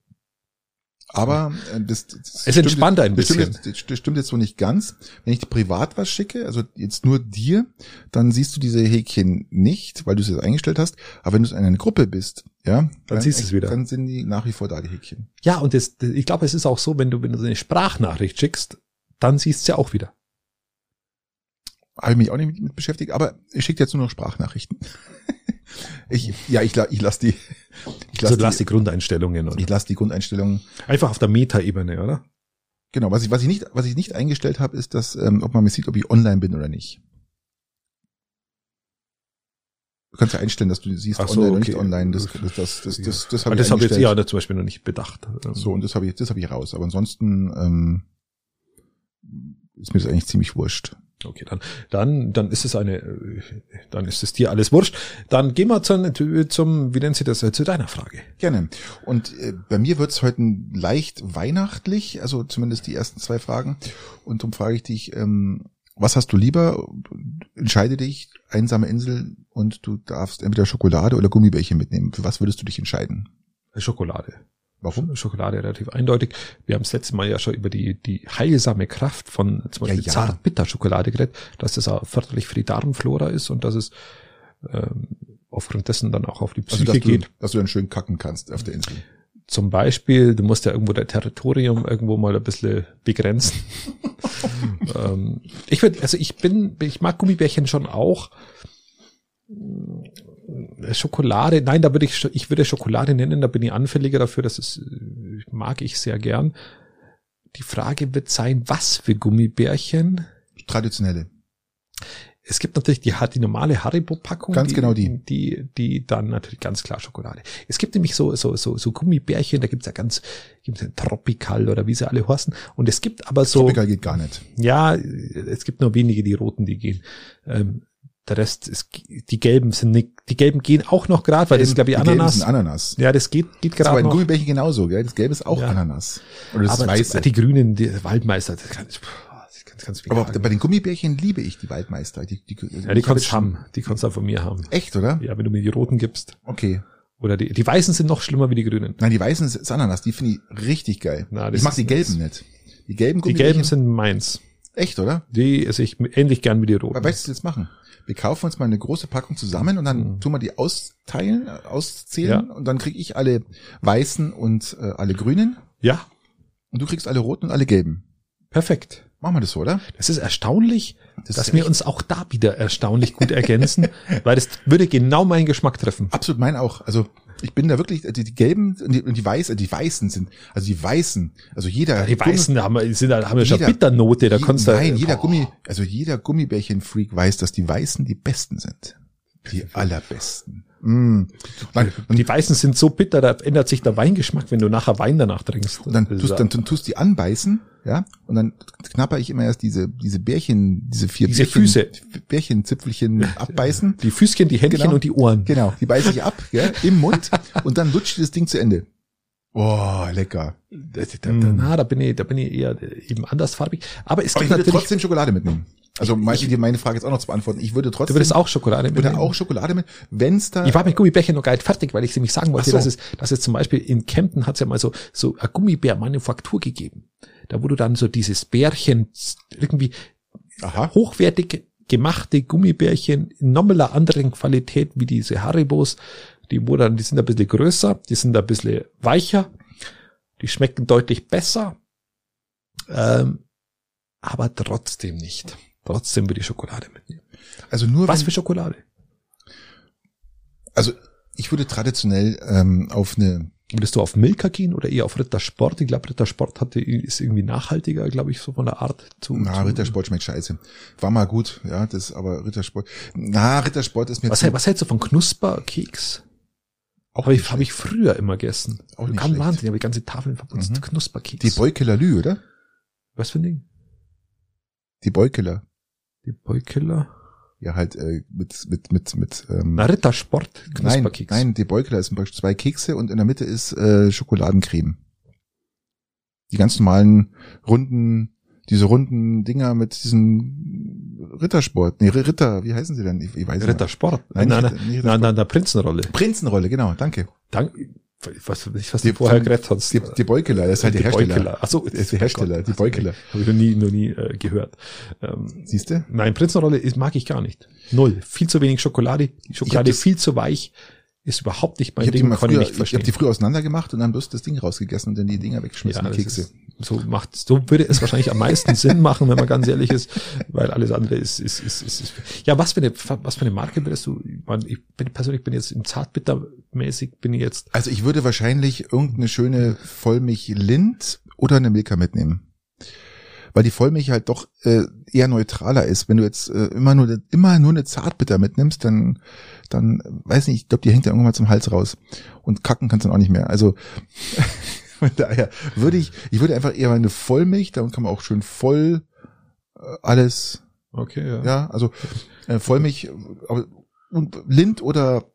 Aber äh, das, das es entspannt ein bisschen. Das stimmt, jetzt, das stimmt jetzt so nicht ganz. Wenn ich dir privat was schicke, also jetzt nur dir, dann siehst du diese Häkchen nicht, weil du es jetzt eingestellt hast. Aber wenn du in einer Gruppe bist, ja, dann, dann siehst du es wieder. Dann sind die nach wie vor da, die Häkchen. Ja, und das, ich glaube, es ist auch so, wenn du, wenn du eine Sprachnachricht schickst, dann siehst du ja auch wieder. Habe ich mich auch nicht mit beschäftigt, aber ich schicke jetzt nur noch Sprachnachrichten. [LAUGHS] ich, ja, ich, ich lasse die, ich lasse also, lass die, die, Grundeinstellungen, oder? Ich lasse die Grundeinstellungen. Einfach auf der Meta-Ebene, oder? Genau, was ich, was ich nicht, was ich nicht eingestellt habe, ist, dass, ähm, ob man mir sieht, ob ich online bin oder nicht. Du kannst ja einstellen, dass du siehst, so, online okay. oder nicht online. Das, das, das, das, das, das habe ich Das habe ich jetzt ja zum Beispiel noch nicht bedacht. So, und das habe ich, das habe ich raus. Aber ansonsten ähm, ist mir das eigentlich ziemlich wurscht. Okay, dann, dann, dann ist es eine, dann ist es dir alles wurscht. Dann gehen wir zum, zum wie nennt sie das, zu deiner Frage. Gerne. Und äh, bei mir wird's heute leicht weihnachtlich, also zumindest die ersten zwei Fragen. Und darum frage ich dich, ähm, was hast du lieber? Entscheide dich, einsame Insel und du darfst entweder Schokolade oder Gummibärchen mitnehmen. Für was würdest du dich entscheiden? Schokolade. Warum? Schokolade relativ eindeutig. Wir haben das letzte Mal ja schon über die, die heilsame Kraft von zum Beispiel ja, ja. Zartbitterschokolade geredet, dass das auch förderlich für die Darmflora ist und dass es ähm, aufgrund dessen dann auch auf die Psyche also, dass geht. Du, dass du dann schön kacken kannst auf der Insel. Zum Beispiel, du musst ja irgendwo dein Territorium irgendwo mal ein bisschen begrenzen. [LAUGHS] ähm, ich würde, also ich bin, ich mag Gummibärchen schon auch. Schokolade, nein, da würde ich, ich würde Schokolade nennen, da bin ich anfälliger dafür, das ist, mag ich sehr gern. Die Frage wird sein, was für Gummibärchen? Traditionelle. Es gibt natürlich die, die normale Haribo-Packung. Ganz die, genau die. Die, die dann natürlich ganz klar Schokolade. Es gibt nämlich so, so, so, so Gummibärchen, da gibt's ja ganz, gibt's ja Tropical oder wie sie alle heißen. Und es gibt aber so. Tropical geht gar nicht. Ja, es gibt nur wenige, die roten, die gehen. Ähm, der Rest ist, die gelben sind nicht, die gelben gehen auch noch gerade, weil das ist, glaube ich, die Ananas. Gelben Ananas. Ja, das geht, geht gerade. Aber ein Gummibärchen genauso, gell? Das gelbe ist auch ja. Ananas. Oder das Aber Weiße. die grünen, die Waldmeister, das kann ich, das kann ganz Aber vegan. bei den Gummibärchen liebe ich die Waldmeister. Die, die, ja, die kannst du haben. Die kannst du auch von mir haben. Echt, oder? Ja, wenn du mir die roten gibst. Okay. Oder die, die weißen sind noch schlimmer wie die grünen. Nein, die weißen ist Ananas, die finde ich richtig geil. Na, das ich mag die gelben nicht. Die gelben Die Gummibärchen. gelben sind meins. Echt, oder? Die esse ich ähnlich gern wie die roten. Aber weißt du, was wir jetzt machen? Wir kaufen uns mal eine große Packung zusammen und dann tun wir die austeilen, äh, auszählen Mhm. Ja. und dann krieg ich alle weißen und äh, alle grünen Ja, und du kriegst alle roten und alle gelben. perfekt. Machen wir das so, oder? Das ist erstaunlich, Das dass ist wir uns auch da wieder erstaunlich gut ergänzen, [LAUGHS] weil das würde genau meinen Geschmack treffen. Absolut mein auch. Also ich bin da wirklich, die, die gelben und die, die weißen, die weißen sind, also die weißen, also jeder. Die weißen haben, sind, haben ja schon Bitternote, da Je- kannst du. Nein, jeder Boah. Gummi, also jeder Gummibärchen-Freak weiß, dass die Weißen die besten sind. Die allerbesten. Mm. Nein, und, Die weißen sind so bitter, da ändert sich der Weingeschmack, wenn du nachher Wein danach trinkst. und dann tust, ja- dann, dann tust die anbeißen, ja, und dann knapper ich immer erst diese, diese Bärchen, diese vier Diese Bärchen, Füße. Bärchenzipfelchen abbeißen. die Füßchen, die Händchen Genau. und die Ohren. Genau, die beiße ich ab, gell, im Mund und dann lutscht das Ding zu Ende. Oh, lecker. Da, da, da, na, da bin ich, da bin ich eher eben andersfarbig. Aber es Aber gibt ich würde natürlich, trotzdem Schokolade mitnehmen. Also um dir meine Frage jetzt auch noch zu beantworten. Ich würde trotzdem. du würdest auch Schokolade würde mitnehmen. auch Schokolade mit, wenn's da. Ich war mit Gummibärchen noch gar nicht fertig, weil ich nämlich sagen wollte, so. dass es, dass es zum Beispiel in Kempten hat es ja mal so, so eine Gummibärmanufaktur gegeben. Da du dann so dieses Bärchen irgendwie Aha. hochwertig gemachte Gummibärchen in normaler anderen Qualität wie diese Haribos, die wo dann, die sind ein bisschen größer, die sind ein bisschen weicher, die schmecken deutlich besser, ähm, aber trotzdem nicht. Trotzdem würde ich Schokolade mitnehmen. Also nur Was wenn, für Schokolade? also ich würde traditionell ähm, auf eine Würdest du auf Milka gehen oder eher auf Rittersport? Ich glaube, Rittersport hatte, ist irgendwie nachhaltiger, glaube ich, so von der Art zu. na, zu Rittersport schmeckt scheiße. War mal gut, ja, das aber Rittersport. Na, Rittersport ist mir Was, zu- was hältst du von Knusperkeks? auch Habe ich, hab ich früher immer gegessen. Auch nicht schlecht. Wahnsinn, habe ich ganze Tafeln verputzt. Mhm. Knusperkeks. Die Beukeler Lü, oder? Was für ein Ding? Die Beukeler. Die Beukiller? Ja, halt äh, mit mit mit mit ähm, Na, Rittersport, nein, Knusperkeks. nein, die Beukeler ist zum Beispiel zwei Kekse und in der Mitte ist äh, Schokoladencreme. Die ganz normalen runden, diese runden Dinger mit diesen Rittersport, nee Ritter, wie heißen sie denn? Ich, ich weiß nicht. Rittersport. Nein, Nein, nein, nein, Rittersport. nein, der Prinzenrolle. Prinzenrolle, genau, danke. Dank, was, ich, was Die- du vorher geredet hast. Die, die Beukeler, das ist halt der Hersteller. Beukeler. Ach so, ist der Hersteller, die Beukeler. Habe ich noch nie, noch nie äh, gehört. Ähm, Siehst du? nein, Prinzenrolle ist, mag ich gar nicht. Null. Viel zu wenig Schokolade. Die Schokolade viel zu weich. Ist überhaupt nicht mein Ich habe die, Ding, kann früher, ich nicht ich verstehen. hab die früher auseinander gemacht und dann bloß das Ding rausgegessen und dann die Dinger weggeschmissen, Ja, die Kekse. ist, so macht, so würde es wahrscheinlich am meisten [LAUGHS] Sinn machen, wenn man ganz ehrlich ist, weil alles andere ist, ist, ist, ist, ist ja, was für eine, was für eine Marke würdest du, ich, meine, ich bin persönlich bin jetzt im Zartbittermäßig bin ich jetzt, Also ich würde wahrscheinlich irgendeine schöne Vollmilch Lind oder eine Milka mitnehmen. Weil die Vollmilch halt doch äh, eher neutraler ist. Wenn du jetzt äh, immer nur immer nur eine Zartbitter mitnimmst, dann dann weiß nicht, ich glaube, die hängt dann irgendwann mal zum Hals raus und kacken kannst du dann auch nicht mehr. Also [LAUGHS] von daher würde ich ich würde einfach eher eine Vollmilch, damit kann man auch schön voll äh, alles okay, ja. ja, also äh, Vollmilch aber- und Lind oder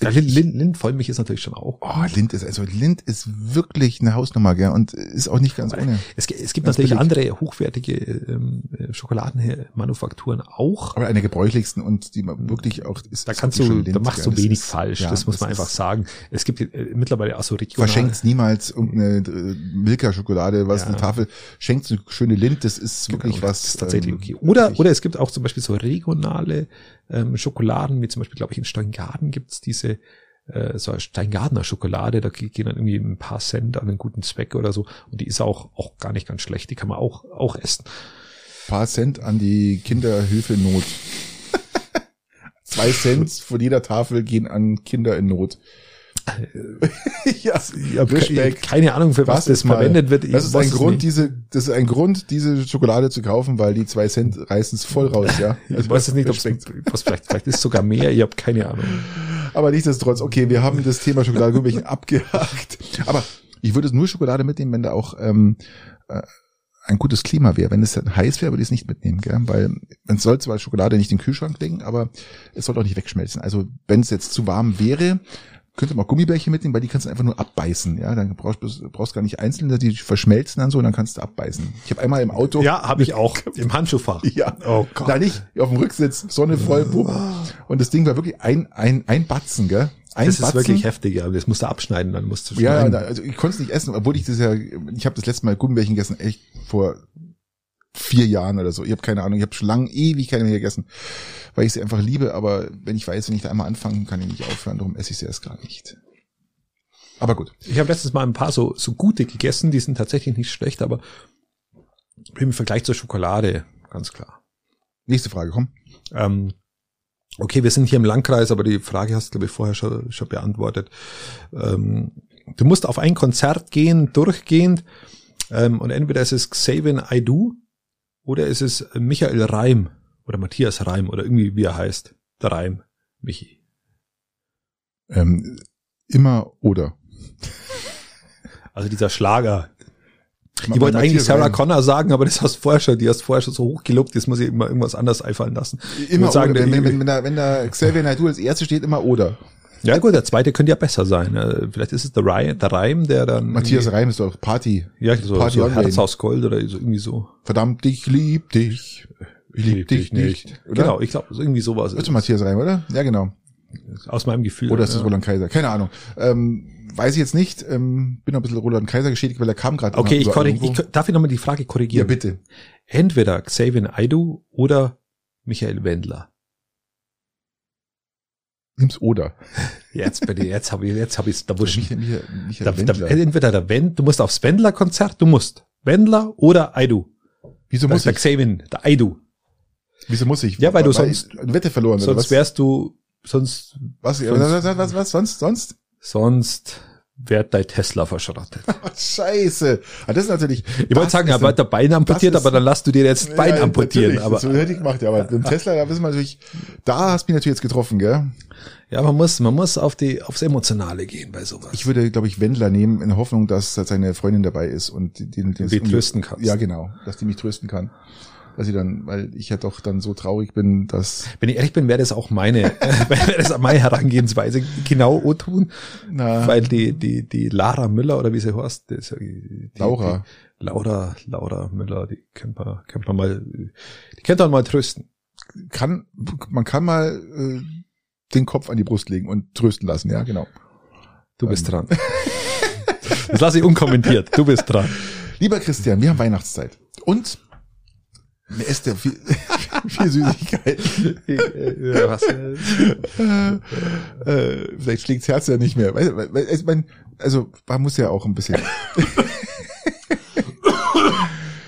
Lind, Lind, Lind Vollmilch ist natürlich schon auch. Oh, Lind ist, also Lind ist wirklich eine Hausnummer, gell, und ist auch nicht ganz ohne. Es, es gibt natürlich billig. andere hochwertige ähm, äh, Schokoladenmanufakturen auch. Aber eine gebräuchlichsten und die man wirklich auch ist. Da ist kannst du, Lind, da machst gell, du das wenig ist- falsch. ja, das muss man ist- einfach sagen. Es gibt äh, mittlerweile auch so regional. Verschenkt niemals irgendeine äh, Milka-Schokolade, was Ja. eine Tafel. Schenkt eine schöne Lind, das ist wirklich Genau, was. das ist tatsächlich ähm, okay. Oder, oder es gibt auch zum Beispiel so regionale ähm, Schokoladen, wie zum Beispiel, glaube ich, in Steingaden gibt's diese äh, so eine Steingadener Schokolade, da gehen dann irgendwie ein paar Cent an einen guten Zweck oder so. Und die ist auch, auch gar nicht ganz schlecht. Die kann man auch, auch essen. paar Cent an die Kinderhilfe in Not. [LAUGHS] Zwei Cent von jeder Tafel gehen an Kinder in Not. [LAUGHS] ja, Ich habe Respekt. keine Ahnung, für was das mal. verwendet wird. Das ist ein es Grund, nicht. diese, das ist ein Grund, diese Schokolade zu kaufen, weil die zwei Cent reißen es voll raus, ja. [LAUGHS] Ich weiß es nicht, ob es [LAUGHS] was vielleicht, vielleicht ist sogar mehr. Ich habe keine Ahnung. Aber nichtsdestotrotz, okay, wir haben das Thema Schokoladegummibärchen abgehakt. Aber ich würde nur Schokolade mitnehmen, wenn da auch ähm, äh, ein gutes Klima wäre. Wenn es dann heiß wäre, würde ich es nicht mitnehmen, gell? weil man soll zwar Schokolade nicht in den Kühlschrank legen, aber es soll auch nicht wegschmelzen. Also wenn es jetzt zu warm wäre, könnte auch Gummibärchen mitnehmen, weil die kannst du einfach nur abbeißen. Ja, dann brauchst du brauchst gar nicht einzeln, die verschmelzen dann so und dann kannst du abbeißen. Ich habe einmal im Auto. Ja, habe ich auch [LAUGHS] im Handschuhfach. Ja. Oh Gott. Nein, nicht auf dem Rücksitz, Sonne voll, bumm. Und das Ding war wirklich ein ein ein Batzen, gell? Ein Das ist Batzen. wirklich heftig, ja. Das musst du abschneiden, dann musst du Ja, schneiden. da- also ich konnte es nicht essen, obwohl ich das ja, ich habe das letzte Mal Gummibärchen gegessen, echt vor vier Jahren oder so. Ich habe keine Ahnung, ich habe schon lange ewig keine mehr gegessen, weil ich sie einfach liebe, aber wenn ich weiß, wenn ich da einmal anfange, kann ich nicht aufhören, darum esse ich sie erst gar nicht. Aber gut. Ich habe letztens mal ein paar so, so gute gegessen, die sind tatsächlich nicht schlecht, aber im Vergleich zur Schokolade, ganz klar. Nächste Frage, komm. Ähm, okay, wir sind hier im Landkreis, aber die Frage hast du, glaube ich, vorher schon, schon beantwortet. Ähm, du musst auf ein Konzert gehen, durchgehend, ähm, und entweder ist es Xavier Aidu oder ist es Michael Reim oder Matthias Reim oder irgendwie wie er heißt. Der Reim, Michi. Ähm, immer oder. Also dieser Schlager. Ich wollte Matthias eigentlich Sarah Reim. Connor sagen, aber das hast du vorher schon, die hast du vorher schon so hochgelobt, jetzt muss ich immer irgendwas anderes einfallen lassen. Immer sagen, oder. Wenn, der- wenn, wenn, wenn, da, wenn da Xavier Naidoo als Erste steht, immer oder. Ja gut, der zweite könnte ja besser sein. Äh, Vielleicht ist es der Reim, der Reim, der dann Matthias Reim ist doch Party. ja so, Party so Herz aus Gold oder so irgendwie so. Verdammt, ich lieb dich. Ich lieb dich nicht. Oder? Genau, ich glaube irgendwie sowas. Ist doch Matthias Reim, oder? Ja, genau. Aus meinem Gefühl. Oder ist das ja. Roland Kaiser? Keine Ahnung. Ähm, weiß ich jetzt nicht. Ähm, bin noch ein bisschen Roland Kaiser geschädigt, weil er kam gerade. Okay, ich, korrig, ich darf ich nochmal die Frage Ja, korrigieren. bitte. Entweder Xavier Aidu oder Michael Wendler. Nimm's oder. Jetzt bitte, jetzt habe ich, jetzt habe ich da wuschen. Michael, Michael, Michael Da, da, entweder der Wend, du musst aufs Wendler-Konzert, du musst Wendler oder Aidu. Wieso Das muss ist der ich? Xavier, der Aidu. Wieso muss ich? Ja, weil du sonst- ich Wette verloren Sonst was? wärst du, sonst, was, sonst- was, was, was, sonst, sonst? sonst wird dein Tesla verschrottet. [LAUGHS] Oh, Scheiße. Ah, das ist natürlich. Ich wollte sagen, er wird der Bein amputiert, aber dann lass du dir jetzt Bein Ja, amputieren. Aber das hätte ich gemacht, ja, aber mit dem Tesla, da wissen wir natürlich, da hast du mich natürlich jetzt getroffen, gell? Ja, man muss, man muss auf die, aufs Emotionale gehen bei sowas. Ich würde, glaube ich, Wendler nehmen, in der Hoffnung, dass seine Freundin dabei ist und die, die, die trösten kannst. Ja, genau, dass die mich trösten kann. Dass sie dann, weil ich ja doch dann so traurig bin, dass, Wenn ich ehrlich bin, wäre das auch meine, [LAUGHS] wäre das meine Herangehensweise genau o tun, na, weil die, die, die Lara Müller oder wie sie heißt, das, die, die, Laura. Die, Laura, Laura Müller, die kennt man, kennt man mal, die kennt man mal trösten. kann, man kann mal äh, den Kopf an die Brust legen und trösten lassen, ja, genau. Du bist Ähm. dran. [LAUGHS] Das lasse ich unkommentiert. Du bist dran. Lieber Christian, wir haben Weihnachtszeit. Und mir esst ja viel, [LAUGHS] viel Süßigkeit. Ja, was? äh, äh, vielleicht schlägt's Herz ja nicht mehr. Also man muss ja auch ein bisschen. [LAUGHS]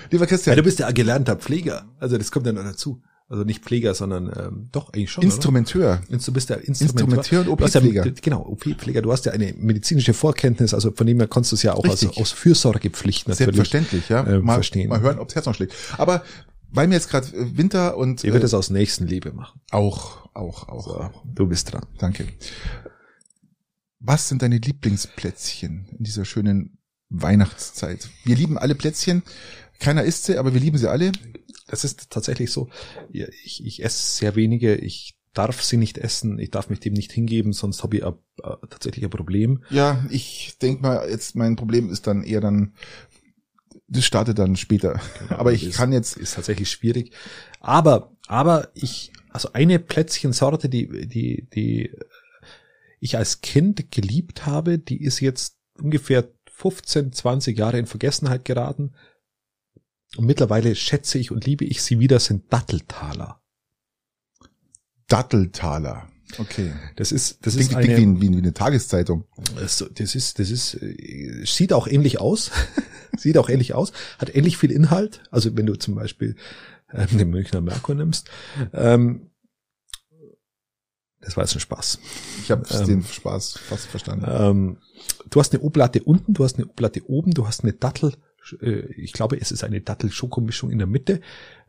Lieber Ja, Christian, du bist ja gelernter Pfleger. Also das kommt ja noch dazu. Also nicht Pfleger, sondern ähm, doch eigentlich schon. Instrumenteur. Oder? Du bist ja Instrumenteur, Instrumenteur und hast ja- OP-Pfleger. Genau, OP-Pfleger. Du hast ja eine medizinische Vorkenntnis, also von dem her konntest du es ja auch aus, Richtig. aus Fürsorgepflicht natürlich. Selbstverständlich, ja. ähm, mal, verstehen. mal hören, ob das Herz noch schlägt. Aber weil mir jetzt gerade äh, Winter und Ihr wird äh, es aus Nächstenliebe machen. auch, auch, auch, So, auch. du bist dran. Danke. Was sind deine Lieblingsplätzchen in dieser schönen Weihnachtszeit? Wir lieben alle Plätzchen. Keiner isst sie, aber wir lieben sie alle. Das ist tatsächlich so. Ich, ich esse sehr wenige. Ich darf sie nicht essen. Ich darf mich dem nicht hingeben, sonst habe ich ein, äh, tatsächlich ein Problem. Ja, ich denk mal, jetzt mein Problem ist dann eher dann, das startet dann später. Aber ich ist, kann jetzt, ist tatsächlich schwierig. Aber, aber ich, also eine Plätzchensorte, die, die, die ich als Kind geliebt habe, die ist jetzt ungefähr 15, 20 Jahre in Vergessenheit geraten. Und mittlerweile schätze ich und liebe ich sie wieder, sind Datteltaler. Datteltaler. Okay. Das ist, das ist klingt eine, wie, wie, wie eine Tageszeitung. das das ist, das ist, äh, sieht auch ähnlich aus. [LAUGHS] sieht auch ähnlich aus. Hat ähnlich viel Inhalt. Also wenn du zum Beispiel ähm, den Münchner Merkur nimmst. Ähm, das war jetzt ein Spaß. Ich habe Ähm. den Spaß fast verstanden. Ähm, du hast eine Oblatte unten, du hast eine Oblatte oben, du hast eine Dattel, äh, ich glaube, es ist eine Dattel-Schokomischung in der Mitte.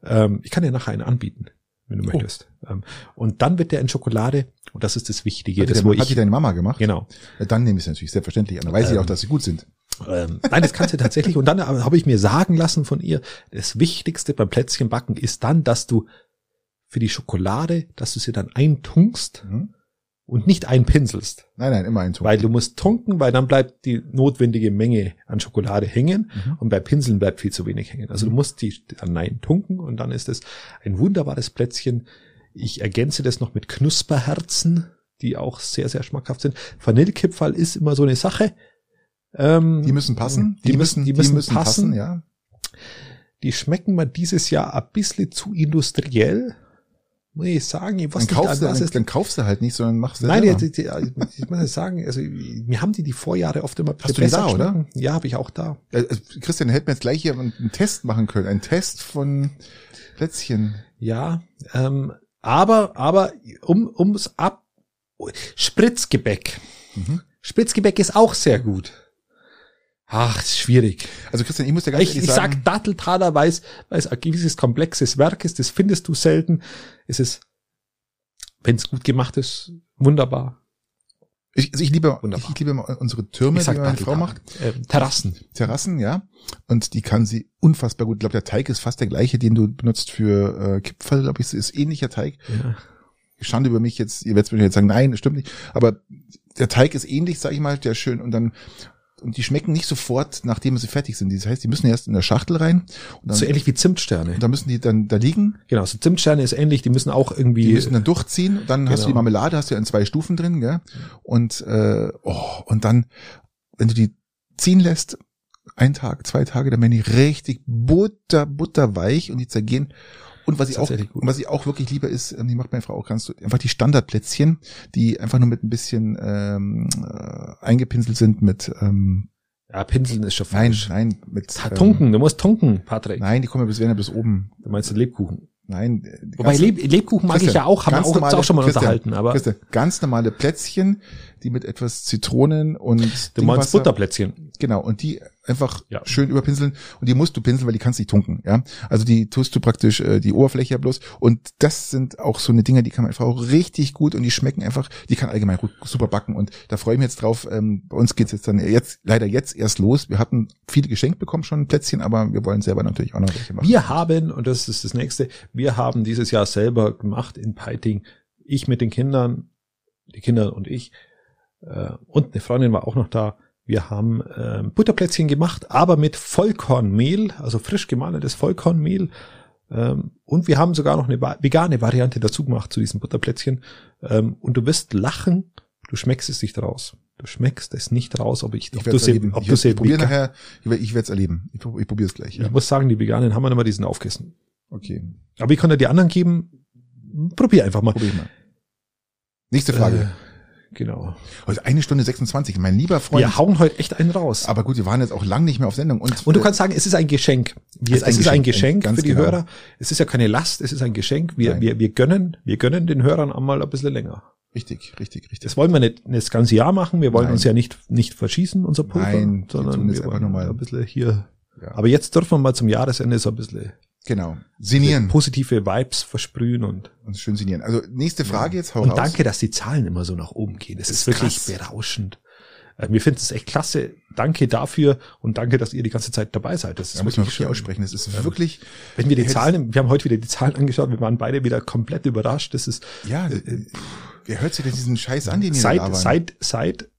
Ähm, ich kann dir nachher einen anbieten, wenn du Oh. möchtest. Ähm, und dann wird der in Schokolade, und das ist das Wichtige, Hat, die das wo hat die ich, deine Mama gemacht? genau. Ja, dann nehme ich es natürlich selbstverständlich an. Dann weiß ich Ähm. auch, dass sie gut sind. Ähm, nein, das kannst du tatsächlich. Und dann habe ich mir sagen lassen von ihr, das Wichtigste beim Plätzchenbacken ist dann, dass du für die Schokolade, dass du sie dann eintunkst Mhm. Und nicht einpinselst. Nein, nein, immer ein Ton. Weil du musst tunken, weil dann bleibt die notwendige Menge an Schokolade hängen Mhm. und bei Pinseln bleibt viel zu wenig hängen. Also du musst die dann nein tunken und dann ist es ein wunderbares Plätzchen. Ich ergänze das noch mit Knusperherzen, die auch sehr, sehr schmackhaft sind. Vanillekipferl ist immer so eine Sache. Ähm, die müssen passen. Die, müssen, die müssen, passen. ja. Die schmecken mir dieses Jahr ein bisschen zu industriell. Muss ich sagen, ich weiß Dann nicht, du, was dann, es dann kaufst du halt nicht, sondern machst du Nein, die, die, die, ich muss sagen, also mir haben die die Vorjahre oft immer Hast du die da, oder? geschmecken. Ja, habe ich auch da. Äh, Christian hätte mir jetzt gleich hier einen Test machen können. Ein Test von Plätzchen. Ja, ähm, aber aber um ums ab Spritzgebäck. Mhm. Spritzgebäck ist auch sehr gut. Ach, ist schwierig. Also Christian, ich muss dir ganz Ich, ehrlich ich sagen, sag Datteltaler, weil es weil es ein gewisses komplexes Werk ist. Das findest du selten. Es ist, wenn es gut gemacht ist, wunderbar. ich, also ich liebe, ich, Wunderbar. ich liebe unsere Türme, Ich die meine Frau macht. Ähm, Terrassen. Terrassen, ja. Und die kann sie unfassbar gut. Ich glaube, der Teig ist fast der gleiche, den du benutzt für äh, Kipferl, glaube ich, ist ähnlicher Teig. Ja. Schande über mich jetzt, ihr werdet mir jetzt sagen, nein, das stimmt nicht. Aber der Teig ist ähnlich, sag ich mal, der schön und dann und die schmecken nicht sofort, nachdem sie fertig sind. Das heißt, die müssen erst in der Schachtel rein und dann, So ähnlich wie Zimtsterne. und dann müssen die dann da liegen. Genau, so Zimtsterne ist ähnlich, die müssen auch irgendwie. Die müssen dann durchziehen. Dann hast du Genau. die Marmelade, hast du ja in zwei Stufen drin, gell? Und äh, oh, und dann, wenn du die ziehen lässt, ein Tag, zwei Tage, dann werden die richtig butter, butterweich und die zergehen. Und was ich auch, was ich auch wirklich lieber ist, ähm, die macht meine Frau auch ganz, einfach die Standardplätzchen, die einfach nur mit ein bisschen ähm, äh, eingepinselt sind mit, ähm, ja, Pinseln ist schon nein, falsch. nein, mit ähm, Tunken, du musst tunken, Patrick. Nein, die kommen ja bis, werden ja bis oben. Du meinst den Lebkuchen. Nein, Wobei Leb Lebkuchen mag ich ja auch, haben wir ganz auch, normale- auch schon mal Christian, unterhalten, aber Christian, ganz normale Plätzchen, die mit etwas Zitronen und du meinst Butterplätzchen. Genau, und die einfach Ja. schön überpinseln und die musst du pinseln, weil die kannst nicht tunken, ja. Also die tust du praktisch äh, die Oberfläche ja bloß und das sind auch so eine Dinger, die kann meine Frau richtig gut und die schmecken einfach, die kann allgemein super backen und da freue ich mich jetzt drauf. Ähm, bei uns geht's jetzt dann jetzt leider jetzt erst los. Wir hatten viele geschenkt bekommen schon Plätzchen, aber wir wollen selber natürlich auch noch welche machen. Wir haben, und das ist das nächste, wir haben dieses Jahr selber gemacht in Peiting, ich mit den Kindern, die Kinder und ich, äh, und eine Freundin war auch noch da. Wir haben äh, Butterplätzchen gemacht, aber mit Vollkornmehl, also frisch gemahlenes Vollkornmehl. Ähm, und wir haben sogar noch eine vegane Variante dazu gemacht zu diesen Butterplätzchen. Ähm, und du wirst lachen, du schmeckst es nicht raus. Du schmeckst es nicht raus, ob ich, Ich ob du es sie, erleben. ob Ich, du sie ich probiere nachher, ich werde ich werde es erleben. Ich, ich probiere es gleich. Ja. Ich muss sagen, die Veganen haben wir immer diesen aufgegessen. Okay, Aber ich kann dir die anderen geben. Probier einfach mal. probier mal. Nächste Frage. Genau. Heute eine Stunde 26, mein lieber Freund. Wir hauen heute echt einen raus. Aber gut, wir waren jetzt auch lang nicht mehr auf Sendung. Und, Und du äh, kannst sagen, es ist ein Geschenk. Wir, Es es ist ein Geschenk, für die genau. Hörer. Es ist ja keine Last, es ist ein Geschenk. Wir, Nein. wir, wir gönnen, wir gönnen den Hörern einmal ein bisschen länger. Richtig, richtig, richtig. Das wollen wir nicht das ganze Jahr machen. Wir wollen Nein. uns ja nicht, nicht verschießen, unser Pulver, Nein, sondern wir wollen nur mal- ein bisschen hier. Ja. Aber jetzt dürfen wir mal zum Jahresende so ein bisschen Genau. Sinieren. positive Vibes versprühen und, Und schön sinieren. Also nächste Frage jetzt, hau und raus. danke, dass die Zahlen immer so nach oben gehen. Das, Das ist, ist wirklich berauschend. Äh, Wir finden es echt klasse. Danke dafür und danke, dass ihr die ganze Zeit dabei seid. Das ist Da muss man wirklich schön. aussprechen. Das ist wirklich, Wenn wir die Zahlen, wir haben heute wieder die Zahlen angeschaut, wir waren beide wieder komplett überrascht. Das ist ja, Äh, wer hört sich denn diesen Scheiß an, den ihr da seit labern? seit seit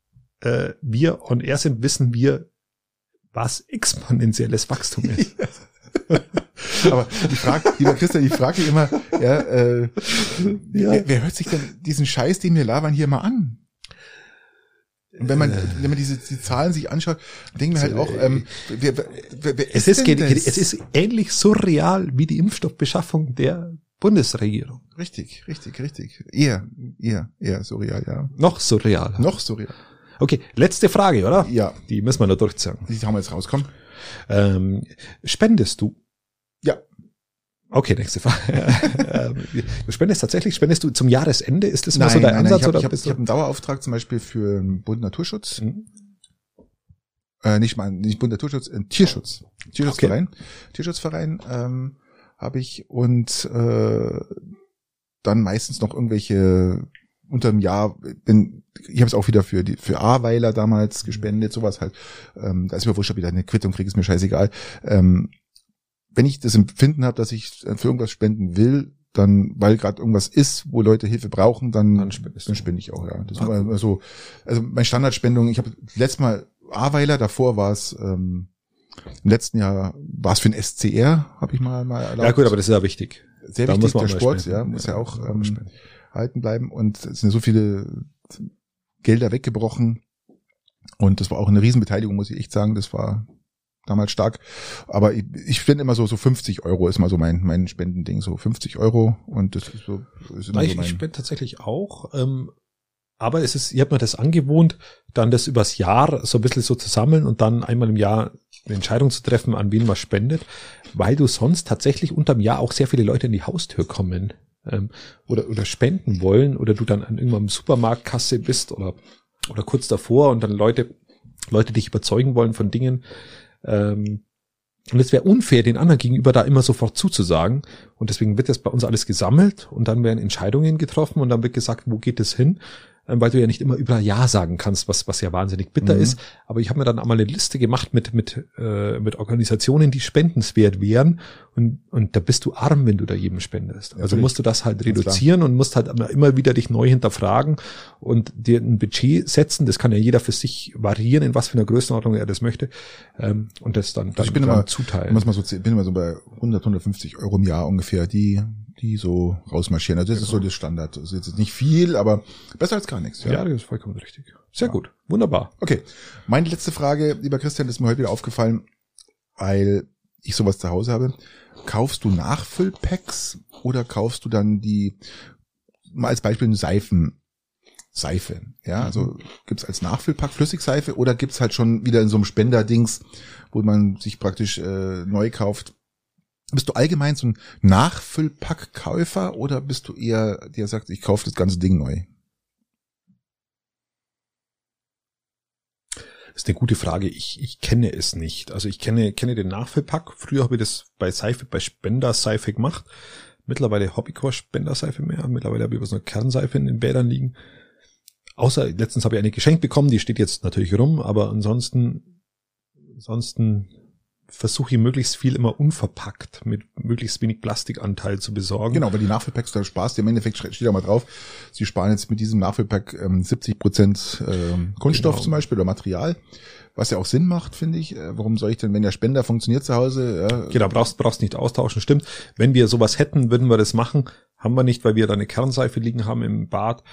äh, wir on air sind, wissen wir, was exponentielles Wachstum ist. [LAUGHS] Aber die Frage, lieber Christian, ich frage immer, ja, äh, Ja. Wer, wer hört sich denn diesen Scheiß, den wir labern, hier mal an? Und wenn man, Äh. wenn man diese die Zahlen sich anschaut, denken wir halt auch, ähm, wer, wer, wer, wer Es ist, es ist ähnlich surreal wie die Impfstoffbeschaffung der Bundesregierung. richtig, richtig, richtig. Eher, eher, eher surreal, ja. Noch surreal. Noch surreal. Okay, letzte Frage, oder? Ja, Die müssen wir noch durchziehen. die haben wir jetzt rauskommen. Ähm, spendest du? Ja. Okay, nächste Frage. [LAUGHS] Ähm, du spendest tatsächlich, spendest du zum Jahresende? Ist das immer so dein nein, Ansatz ich habe hab, ich hab einen Dauerauftrag zum Beispiel für den Bund Naturschutz. Mhm. Äh, nicht mal, nicht Bund Naturschutz, äh, Tierschutz. Tierschutzverein. Tierschutzverein ähm, habe ich und äh, dann meistens noch irgendwelche unter dem Jahr bin ich habe es auch wieder für die für Ahrweiler damals gespendet sowas halt ähm, da ist mir wurscht ob ich da eine Quittung kriege ist mir scheißegal ähm, wenn ich das Empfinden habe dass ich für irgendwas spenden will dann, weil gerade irgendwas ist, wo Leute Hilfe brauchen, dann, Dann dann, spende ich auch, ja. Das Ah, war immer so, also meine Standardspendung, ich habe letztes Mal Aweiler, davor war es, ähm, im letzten Jahr war es für ein SCR, habe ich mal, mal erlaubt. Ja gut, aber das ist ja wichtig. Sehr da wichtig, muss man der Sport, spenden. ja, muss ja, Ja, auch ähm, spenden. Halten bleiben. Und es sind so viele Gelder weggebrochen. Und das war auch eine Riesenbeteiligung, muss ich echt sagen, das war damals stark, aber ich, ich spende immer so so 50 Euro ist mal so mein mein Spendending, so 50 Euro. Und das ist so, ist immer Nein, so ich, mein, ich spende tatsächlich auch. Ähm, aber es ist, ich habe mir das angewohnt, dann das übers Jahr so ein bisschen so zu sammeln und dann einmal im Jahr eine Entscheidung zu treffen, an wen man spendet, weil du sonst tatsächlich unterm Jahr auch sehr viele Leute in die Haustür kommen ähm, oder, oder spenden wollen oder du dann an irgendeinem Supermarktkasse bist oder, oder kurz davor und dann Leute, Leute dich überzeugen wollen von Dingen. Ähm, und es wäre unfair, den anderen gegenüber da immer sofort zuzusagen. Und deswegen wird das bei uns alles gesammelt und dann werden Entscheidungen getroffen und dann wird gesagt, wo geht es hin? Ähm, Weil du ja nicht immer überall Ja sagen kannst, was, was ja wahnsinnig bitter Mhm. ist. Aber ich habe mir dann einmal eine Liste gemacht mit, mit, äh, mit Organisationen, die spendenswert wären. Und, und da bist du arm, wenn du da jedem spendest. Also Natürlich. musst du das halt reduzieren und musst halt immer- immer wieder dich neu hinterfragen und dir ein Budget setzen. Das kann ja jeder für sich variieren, in was für einer Größenordnung er das möchte. Ähm, und das dann, dann, Also ich bin dann immer- zuteilen. so zäh- bin immer so bei 100 150 Euro im Jahr ungefähr, die die so rausmarschieren. Also das ist so das Standard. Das ist jetzt nicht viel, aber besser als gar nichts. Ja, das ist vollkommen richtig. Sehr gut. Wunderbar. Okay. Meine letzte Frage, lieber Christian, ist mir heute wieder aufgefallen, weil ich sowas zu Hause habe. Kaufst du Nachfüllpacks oder kaufst du dann die, mal als Beispiel eine Seifen, Seife, ja, also gibt's als Nachfüllpack Flüssigseife oder gibt's halt schon wieder in so einem Spender-Dings, wo man sich praktisch äh, neu kauft. Bist du allgemein so ein Nachfüllpackkäufer oder bist du eher, der sagt, ich kaufe das ganze Ding neu? Das ist eine gute Frage. Ich, ich kenne es nicht. Also ich kenne, kenne den Nachfüllpack. Früher habe ich das bei Seife, bei Spender-Seife gemacht. Mittlerweile Hobbycore Spender-Seife mehr. Mittlerweile habe ich so eine Kernseife in den Bädern liegen. Außer letztens habe ich eine geschenkt bekommen, die steht jetzt natürlich rum, aber ansonsten, ansonsten versuche ich möglichst viel immer unverpackt mit möglichst wenig Plastikanteil zu besorgen. Genau, weil die Nachfüllpacks, da sparst im Endeffekt, steht da mal drauf, sie sparen jetzt mit diesem Nachfüllpack ähm, 70 Prozent ähm, Kunststoff Genau. zum Beispiel oder Material, was ja auch Sinn macht, finde ich. Äh, warum soll ich denn, wenn der Spender funktioniert zu Hause, ja, Genau, brauchst, brauchst nicht austauschen, stimmt. Wenn wir sowas hätten, würden wir das machen. Haben wir nicht, weil wir da eine Kernseife liegen haben im Bad.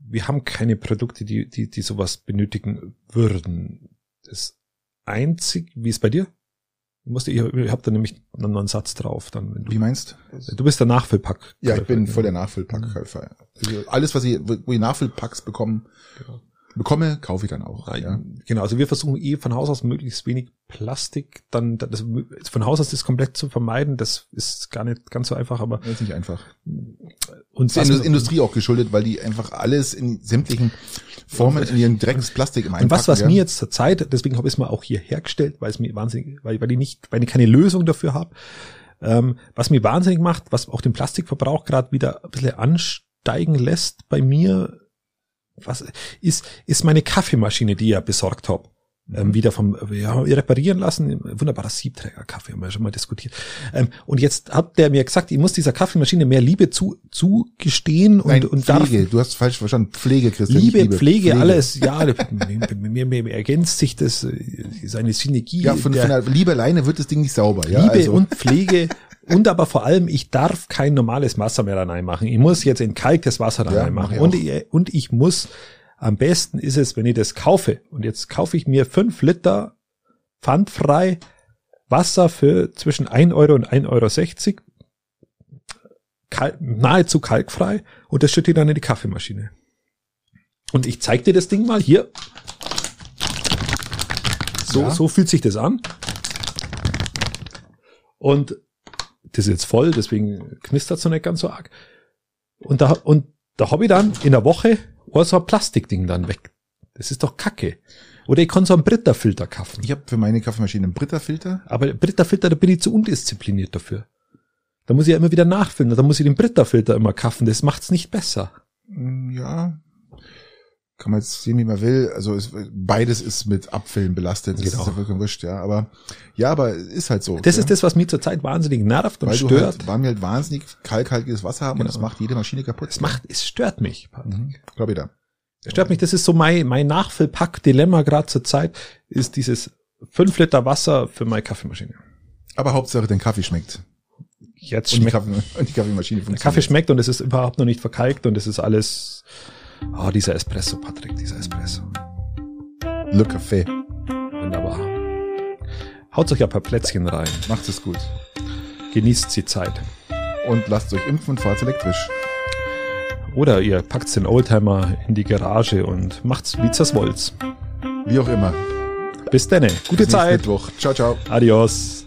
Wir haben keine Produkte, die, die, die sowas benötigen würden. Das einzig, wie ist bei dir? Ich musste, ich, ich habe da nämlich einen neuen Satz drauf, dann, wenn wie du, meinst? du bist der Nachfüllpack. Ja, ich bin voll der Nachfüllpackkäufer. Also alles, was ich, wo ich Nachfüllpacks bekomme, Genau. bekomme, kaufe ich dann auch. Ja. Ja. Genau, also wir versuchen eh von Haus aus möglichst wenig Plastik, dann das, von Haus aus das komplett zu vermeiden. Das ist gar nicht ganz so einfach, aber Das ist nicht einfach. und Das ist der Industrie auch geschuldet, weil die einfach alles in sämtlichen Formen in ihren dreckiges Plastik im Und was, was ja. mir jetzt zur Zeit, deswegen habe ich es mal auch hier hergestellt, weil es mir wahnsinnig, weil, weil ich nicht, weil ich keine Lösung dafür habe, ähm, was mir wahnsinnig macht, was auch den Plastikverbrauch gerade wieder ein bisschen ansteigen lässt bei mir, was ist, ist meine Kaffeemaschine, die ich ja besorgt habe. Ähm, wieder vom ja, reparieren lassen. Wunderbarer Siebträger-Kaffee, haben wir ja schon mal diskutiert. Ähm, und jetzt hat der mir gesagt, ich muss dieser Kaffeemaschine mehr Liebe zu, zugestehen und, Nein, und darf Pflege, du hast falsch verstanden. Pflege, Christian. Liebe, nicht Pflege, alles, ja, [LAUGHS] mir, mir, mir ergänzt sich das, äh, seine Synergie. Ja, von, der von der Liebe alleine wird das Ding nicht sauber. Ja, Liebe also, und Pflege und aber vor allem, ich darf kein normales Wasser mehr da reinmachen. Ich muss jetzt entkalktes Wasser da Ja, reinmachen. mach ich Und ich, und ich muss, am besten ist es, wenn ich das kaufe. Und jetzt kaufe ich mir fünf Liter pfandfrei Wasser für zwischen 1 Euro und 1,60 Euro. Kal nahezu kalkfrei und das schütte ich dann in die Kaffeemaschine. Und ich zeig dir das Ding mal hier. So, Ja. so fühlt sich das an. Und das ist jetzt voll, deswegen knistert es noch nicht ganz so arg. Und da, und da habe ich dann in der Woche oh, so ein Plastikding dann weg. Das ist doch Kacke. Oder ich kann so einen Britta-Filter kaufen. ich habe für meine Kaffeemaschine einen Britta-Filter. Aber Britta-Filter, da bin ich zu undiszipliniert dafür. Da muss ich ja immer wieder nachfüllen. Da muss ich den Britta-Filter immer kaufen. Das macht's nicht besser. Mm, Ja, kann man jetzt sehen, wie man will. Also es, beides ist mit Abfällen belastet. Das Genau. ist ja wirklich wurscht, ja. Aber ja, aber ist halt so. Das ja. ist das, was mich zurzeit wahnsinnig nervt und weil stört. halt, weil wir halt wahnsinnig kalkhaltiges Wasser haben und Genau. das macht jede Maschine kaputt. es macht, es stört mich. Mhm. Glaube ich da. Es stört mich, das ist so mein, mein Nachfüllpack-Dilemma gerade zur Zeit, ist dieses 5 Liter Wasser für meine Kaffeemaschine. Aber Hauptsache, dein Kaffee schmeckt. Jetzt Und die, schmeckt, Kaffee, [LAUGHS] und die Kaffeemaschine der funktioniert. Kaffee schmeckt und es ist überhaupt noch nicht verkalkt und es ist alles, ah, dieser Espresso, Patrick, dieser Espresso. Le Café. Wunderbar. Haut euch ein paar Plätzchen rein. Macht es gut. Genießt die Zeit. Und lasst euch impfen und fahrt elektrisch. Oder ihr packt den Oldtimer in die Garage und macht's, wie das wollt. Wie auch immer. Bis denne. Gute Bis Zeit. Mittwoch. Ciao, ciao. Adios.